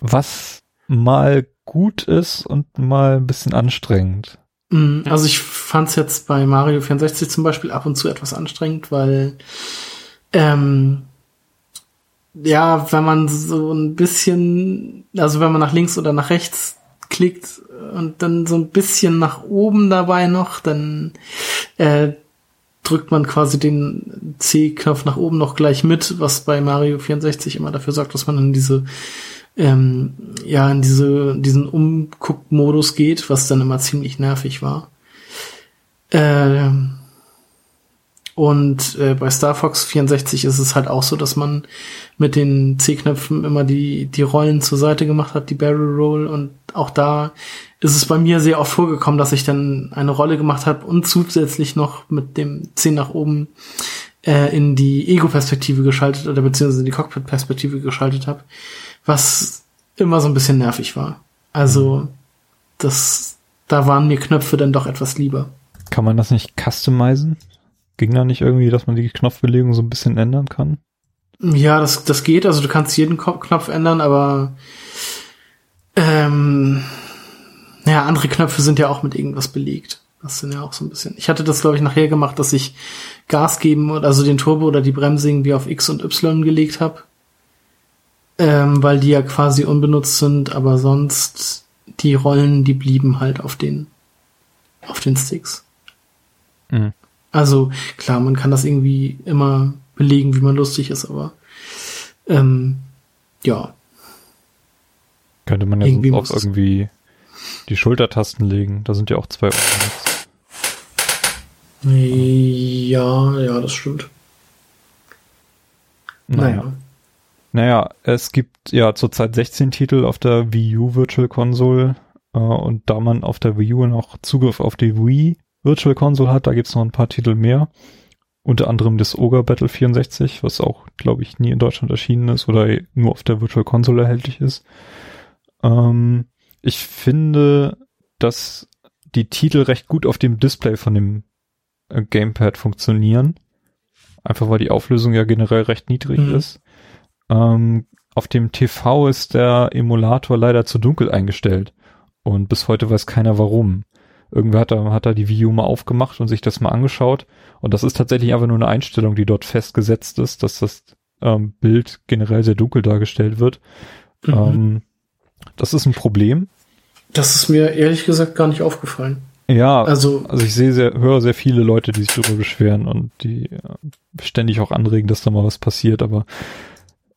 Was mal gut ist und mal ein bisschen anstrengend. Mm, also ich fand es jetzt bei Mario 64 zum Beispiel ab und zu etwas anstrengend, weil ähm, ja, wenn man so ein bisschen, also wenn man nach links oder nach rechts klickt und dann so ein bisschen nach oben dabei noch, dann äh, drückt man quasi den C-Knopf nach oben noch gleich mit, was bei Mario 64 immer dafür sorgt, dass man in diese ähm, ja in diese diesen Umguckmodus geht, was dann immer ziemlich nervig war. Äh, und äh, bei Star Fox 64 ist es halt auch so, dass man mit den C-Knöpfen immer die, die Rollen zur Seite gemacht hat, die Barrel Roll. Und auch da ist es bei mir sehr oft vorgekommen, dass ich dann eine Rolle gemacht habe und zusätzlich noch mit dem C nach oben äh, in die Ego-Perspektive geschaltet oder beziehungsweise in die Cockpit-Perspektive geschaltet habe, was immer so ein bisschen nervig war. Also das, da waren mir Knöpfe dann doch etwas lieber. Kann man das nicht customizen? Ging da nicht irgendwie, dass man die Knopfbelegung so ein bisschen ändern kann? Ja, das, das geht. Also du kannst jeden Knopf ändern, aber ähm, ja, andere Knöpfe sind ja auch mit irgendwas belegt. Das sind ja auch so ein bisschen. Ich hatte das, glaube ich, nachher gemacht, dass ich Gas geben, also den Turbo oder die Bremse irgendwie auf X und Y gelegt habe. Ähm, weil die ja quasi unbenutzt sind, aber sonst die Rollen, die blieben halt auf den, auf den Sticks. Mhm. Also klar, man kann das irgendwie immer belegen, wie man lustig ist, aber ähm, ja. Könnte man ja irgendwie auch irgendwie die Schultertasten legen. Da sind ja auch zwei Ja, ja, das stimmt. Naja. naja. Naja, es gibt ja zurzeit 16 Titel auf der Wii U Virtual Console äh, und da man auf der Wii U noch Zugriff auf die Wii Virtual Console hat. Da gibt's noch ein paar Titel mehr. Unter anderem das Ogre Battle 64, was auch, glaube ich, nie in Deutschland erschienen ist oder nur auf der Virtual Console erhältlich ist. Ähm, ich finde, dass die Titel recht gut auf dem Display von dem äh, Gamepad funktionieren. Einfach weil die Auflösung ja generell recht niedrig mhm. ist. Ähm, auf dem TV ist der Emulator leider zu dunkel eingestellt. Und bis heute weiß keiner warum. Irgendwer hat da, hat da die View mal aufgemacht und sich das mal angeschaut. Und das ist tatsächlich einfach nur eine Einstellung, die dort festgesetzt ist, dass das ähm, Bild generell sehr dunkel dargestellt wird. Mhm. Ähm, das ist ein Problem. Das ist mir ehrlich gesagt gar nicht aufgefallen. Ja, also, also ich sehe sehr, höre sehr viele Leute, die sich darüber beschweren und die äh, ständig auch anregen, dass da mal was passiert, aber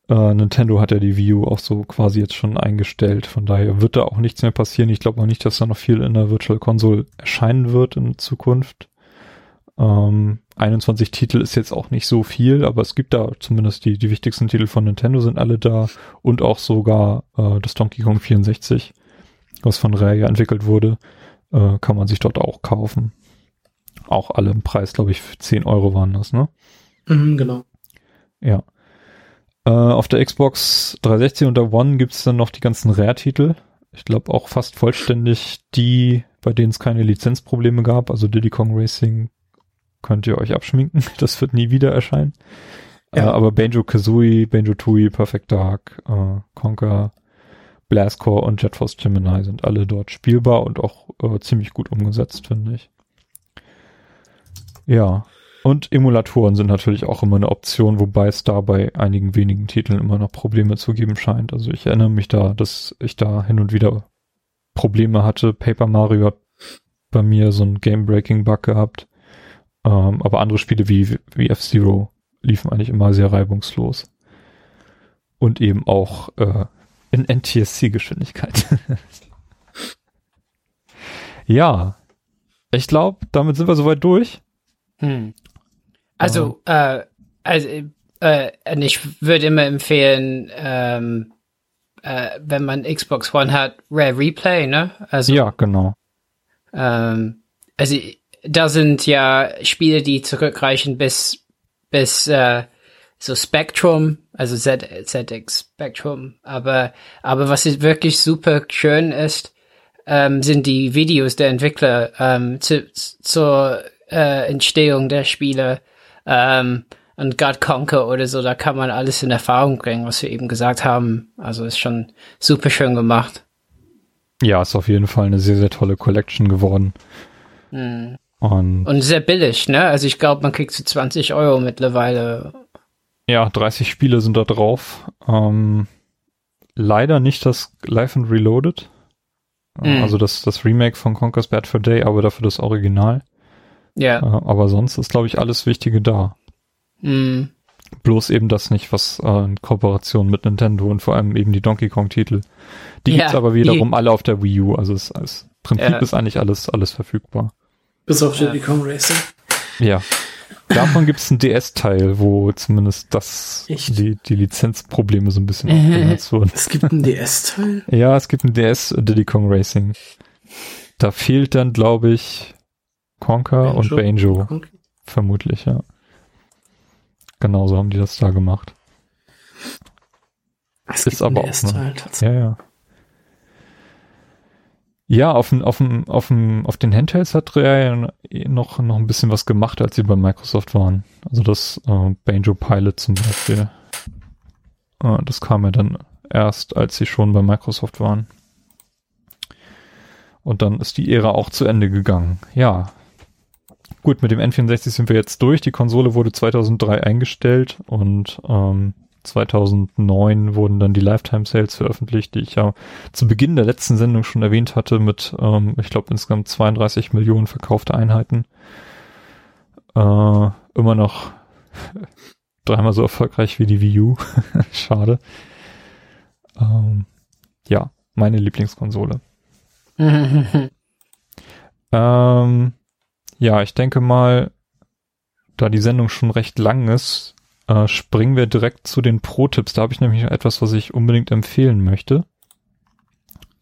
Äh, Nintendo hat ja die Wii U auch so quasi jetzt schon eingestellt. Von daher wird da auch nichts mehr passieren. Ich glaube auch nicht, dass da noch viel in der Virtual Console erscheinen wird in Zukunft. Ähm, 21 Titel ist jetzt auch nicht so viel, aber es gibt da zumindest die, die wichtigsten Titel von Nintendo sind alle da und auch sogar äh, das Donkey Kong 64, was von Rare entwickelt wurde, äh, kann man sich dort auch kaufen. Auch alle im Preis, glaube ich, 10 Euro waren das, ne? Mhm, genau. Ja. Äh, auf der Xbox 360 und der One gibt's dann noch die ganzen Rare-Titel. Ich glaube auch fast vollständig die, bei denen es keine Lizenzprobleme gab. Also Diddy Kong Racing könnt ihr euch abschminken. Das wird nie wieder erscheinen. Ja. Äh, aber Banjo Kazooie, Banjo Tooie, Perfect Dark, äh, Conker, Blastcore und Jet Force Gemini sind alle dort spielbar und auch äh, ziemlich gut umgesetzt, finde ich. Ja. Und Emulatoren sind natürlich auch immer eine Option, wobei es da bei einigen wenigen Titeln immer noch Probleme zu geben scheint. Also ich erinnere mich da, dass ich da hin und wieder Probleme hatte. Paper Mario hat bei mir so einen Game-Breaking-Bug gehabt. Ähm, aber andere Spiele wie, wie F-Zero liefen eigentlich immer sehr reibungslos. Und eben auch äh, in NTSC-Geschwindigkeit. ja, ich glaube, damit sind wir soweit durch. Hm. Also, äh, also äh, ich würde immer empfehlen, ähm, äh, wenn man Xbox One hat, Rare Replay, ne? Also, ja, genau. ähm, also da sind ja Spiele, die zurückreichen bis bis äh, so Spectrum, also Z, ZX Spectrum. Aber aber was ist wirklich super schön ist, ähm, sind die Videos der Entwickler ähm, zu, zur äh, Entstehung der Spiele ähm, und God Conquer oder so. Da kann man alles in Erfahrung bringen, was wir eben gesagt haben. Also ist schon super schön gemacht. Ja, ist auf jeden Fall eine sehr, sehr tolle Collection geworden. Hm. Und, Und sehr billig, ne? Also ich glaube, man kriegt so 20 Euro mittlerweile. ja, 30 Spiele sind da drauf. Ähm, leider nicht das Live and Reloaded. Mhm. Also das, das Remake von Conker's Bad for Day, aber dafür das Original. Ja. Äh, aber sonst ist, glaube ich, alles Wichtige da. Hm. Bloß eben das nicht, was äh, in Kooperation mit Nintendo und vor allem eben die Donkey Kong Titel. Die Ja, gibt's aber wiederum alle auf der Wii U. Also es, als Prinzip Ja. ist eigentlich alles, alles verfügbar. Bis auf Diddy Kong Racing. Ja. Davon gibt's einen DS-Teil, wo zumindest das, Echt? die, die Lizenzprobleme so ein bisschen aufgelöst wurden. Es gibt einen DS-Teil. Ja, es gibt ein DS Diddy Kong Racing. Da fehlt dann, glaube ich, Conker und Banjo. Okay. Vermutlich, ja. Genauso haben die das da gemacht. Es Ist aber auch, tatsächlich. Ja, ja. Ja, auf, dem, auf, dem, auf, dem, auf den Handhelds hat Rare ja noch, noch ein bisschen was gemacht, als sie bei Microsoft waren. Also das äh, Banjo Pilot zum Beispiel. Äh, das kam ja dann erst, als sie schon bei Microsoft waren. Und dann ist die Ära auch zu Ende gegangen. Ja. Gut, mit dem N64 sind wir jetzt durch. Die Konsole wurde 2003 eingestellt und ähm, 2009 wurden dann die Lifetime Sales veröffentlicht, die ich ja zu Beginn der letzten Sendung schon erwähnt hatte, mit, ähm, ich glaube, insgesamt 32 Millionen verkaufte Einheiten. Äh, immer noch dreimal so erfolgreich wie die Wii U. Schade. Ähm, ja, meine Lieblingskonsole. Ähm, ja, ich denke mal, da die Sendung schon recht lang ist, äh, springen wir direkt zu den Pro-Tipps. Da habe ich nämlich noch etwas, was ich unbedingt empfehlen möchte.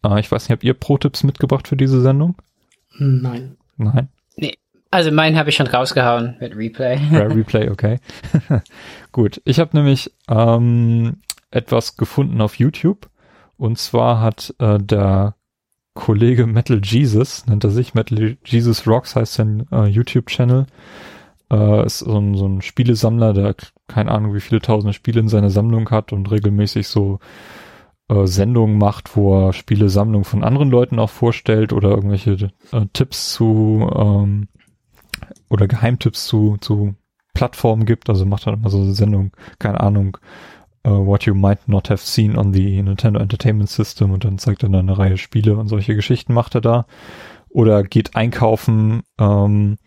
Äh, ich weiß nicht, habt ihr Pro-Tipps mitgebracht für diese Sendung? Nein. Nein? Also meinen habe ich schon rausgehauen mit Replay. Rare Replay, okay. Gut, ich habe nämlich ähm, etwas gefunden auf YouTube. Und zwar hat äh, der Kollege Metal Jesus, nennt er sich, Metal Jesus Rocks heißt sein äh, YouTube-Channel, äh, ist so ein, so ein Spielesammler, der keine Ahnung, wie viele tausende Spiele in seiner Sammlung hat und regelmäßig so äh, Sendungen macht, wo er Spielesammlung von anderen Leuten auch vorstellt oder irgendwelche äh, Tipps zu ähm, oder Geheimtipps zu, zu Plattformen gibt. Also macht er immer so eine Sendung, keine Ahnung, uh, what you might not have seen on the Nintendo Entertainment System und dann zeigt er dann eine Reihe Spiele und solche Geschichten macht er da. Oder geht einkaufen ähm,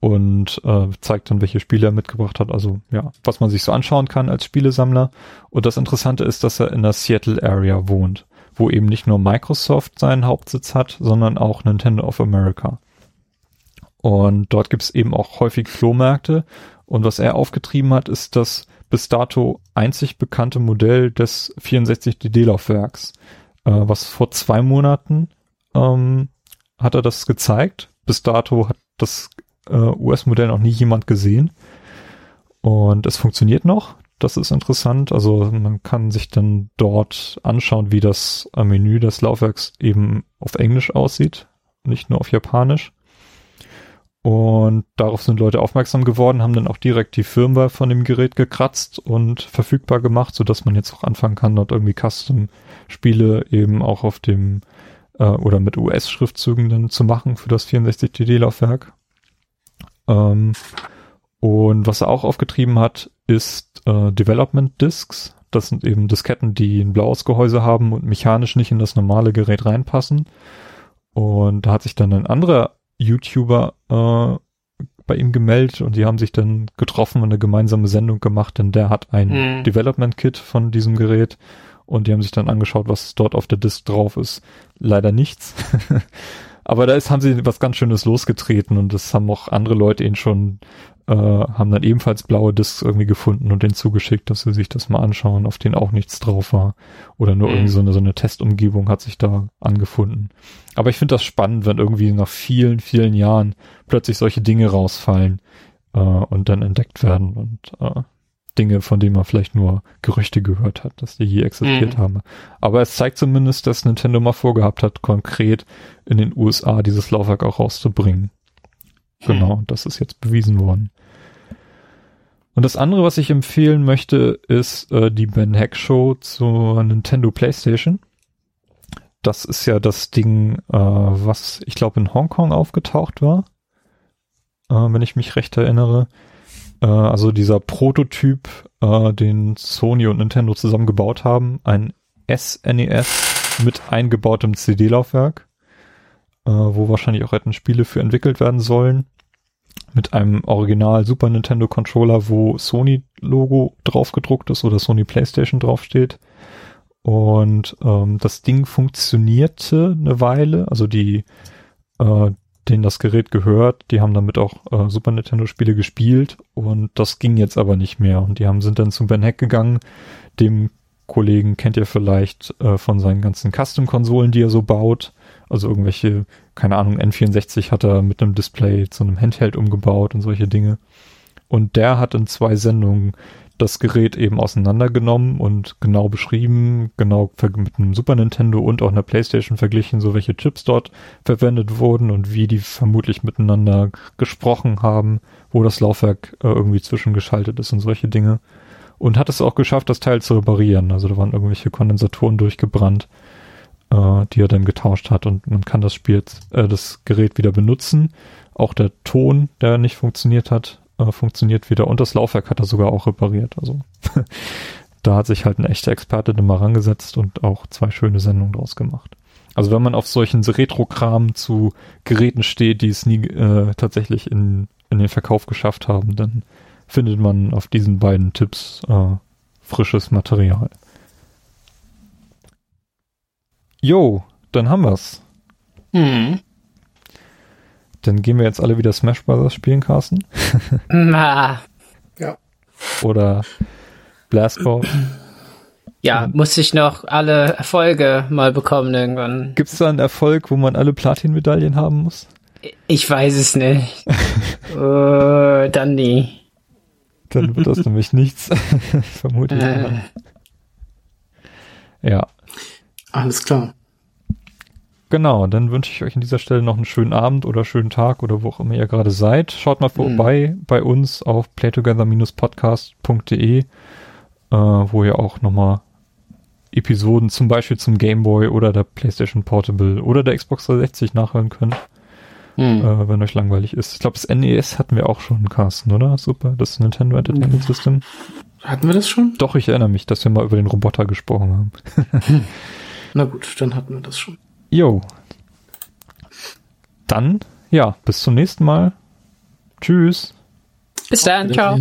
und äh, zeigt dann, welche Spiele er mitgebracht hat. Also ja, was man sich so anschauen kann als Spielesammler. Und das Interessante ist, dass er in der Seattle Area wohnt, wo eben nicht nur Microsoft seinen Hauptsitz hat, sondern auch Nintendo of America. Und dort gibt es eben auch häufig Flohmärkte. Und was er aufgetrieben hat, ist das bis dato einzig bekannte Modell des 64DD-Laufwerks, äh, was vor zwei Monaten ähm, hat er das gezeigt. Bis dato hat das äh, US-Modell noch nie jemand gesehen. Und es funktioniert noch. Das ist interessant. Also man kann sich dann dort anschauen, wie das äh, Menü des Laufwerks eben auf Englisch aussieht, nicht nur auf Japanisch. Und darauf sind Leute aufmerksam geworden, haben dann auch direkt die Firmware von dem Gerät gekratzt und verfügbar gemacht, so dass man jetzt auch anfangen kann, dort irgendwie Custom-Spiele eben auch auf dem äh, oder mit US-Schriftzügen dann zu machen für das 64DD-Laufwerk. Ähm, und was er auch aufgetrieben hat, ist äh, Development Disks. Das sind eben Disketten, die ein blaues Gehäuse haben und mechanisch nicht in das normale Gerät reinpassen. Und da hat sich dann ein anderer YouTuber äh, bei ihm gemeldet und die haben sich dann getroffen und eine gemeinsame Sendung gemacht, denn der hat ein mhm. Development Kit von diesem Gerät und die haben sich dann angeschaut, was dort auf der Disk drauf ist. Leider nichts. Aber da ist, haben sie was ganz Schönes losgetreten und das haben auch andere Leute ihn schon, äh, haben dann ebenfalls blaue Discs irgendwie gefunden und den zugeschickt, dass sie sich das mal anschauen, auf denen auch nichts drauf war. Oder nur mhm. irgendwie so eine, so eine Testumgebung hat sich da angefunden. Aber ich finde das spannend, wenn irgendwie nach vielen, vielen Jahren plötzlich solche Dinge rausfallen äh, und dann entdeckt werden und äh, Dinge, von denen man vielleicht nur Gerüchte gehört hat, dass die je existiert mhm. haben. Aber es zeigt zumindest, dass Nintendo mal vorgehabt hat, konkret in den USA dieses Laufwerk auch rauszubringen. Mhm. Genau, das ist jetzt bewiesen worden. Und das andere, was ich empfehlen möchte, ist äh, die Ben Heck Show zur Nintendo PlayStation. Das ist ja das Ding, äh, was ich glaube in Hongkong aufgetaucht war, äh, wenn ich mich recht erinnere. Äh, also dieser Prototyp, äh, den Sony und Nintendo zusammengebaut haben, ein SNES e mit eingebautem CD-Laufwerk, äh, wo wahrscheinlich auch hätten Spiele für entwickelt werden sollen, mit einem Original Super Nintendo Controller, wo Sony Logo drauf gedruckt ist oder Sony PlayStation draufsteht. Und ähm, das Ding funktionierte eine Weile, also die äh, denen das Gerät gehört, die haben damit auch äh, Super Nintendo Spiele gespielt und das ging jetzt aber nicht mehr und die haben sind dann zu Ben Heck gegangen, dem Kollegen kennt ihr vielleicht äh, von seinen ganzen Custom-Konsolen, die er so baut. Also irgendwelche, keine Ahnung, N64 hat er mit einem Display zu einem Handheld umgebaut und solche Dinge. Und der hat in zwei Sendungen das Gerät eben auseinandergenommen und genau beschrieben, genau mit einem Super Nintendo und auch einer Playstation verglichen, so welche Chips dort verwendet wurden und wie die vermutlich miteinander gesprochen haben, wo das Laufwerk äh, irgendwie zwischengeschaltet ist und solche Dinge. Und hat es auch geschafft, das Teil zu reparieren. Also da waren irgendwelche Kondensatoren durchgebrannt, äh, die er dann getauscht hat und man kann das Spiel, äh, das Gerät wieder benutzen. Auch der Ton, der nicht funktioniert hat, äh, funktioniert wieder und das Laufwerk hat er sogar auch repariert. Also da hat sich halt ein echter Experte dann mal rangesetzt und auch zwei schöne Sendungen draus gemacht. Also wenn man auf solchen Retro-Kram zu Geräten steht, die es nie äh, tatsächlich in, in den Verkauf geschafft haben, dann findet man auf diesen beiden Tipps äh, frisches Material. Jo, dann haben wir's. Mhm. Dann gehen wir jetzt alle wieder Smash Bros. spielen, Carsten. Na. Ja. Oder Blastball. Ja, muss ich noch alle Erfolge mal bekommen irgendwann. Gibt es da einen Erfolg, wo man alle Platin-Medaillen haben muss? Ich weiß es nicht. uh, dann nie. Dann wird das nämlich nichts. Vermutlich. Äh. Ja. Alles klar. Genau, dann wünsche ich euch an dieser Stelle noch einen schönen Abend oder schönen Tag oder wo auch immer ihr gerade seid. Schaut mal vorbei mhm. bei uns auf playtogether-podcast.de, äh, wo ihr auch nochmal Episoden zum Beispiel zum Game Boy oder der PlayStation Portable oder der Xbox 360 nachhören könnt, mhm. äh, wenn euch langweilig ist. Ich glaube, das NES hatten wir auch schon, Carsten, oder? Super, das Nintendo Entertainment mhm. System. Hatten wir das schon? Doch, ich erinnere mich, dass wir mal über den Roboter gesprochen haben. Na gut, dann hatten wir das schon. Jo. Dann, ja, bis zum nächsten Mal. Tschüss. Bis dann, ciao.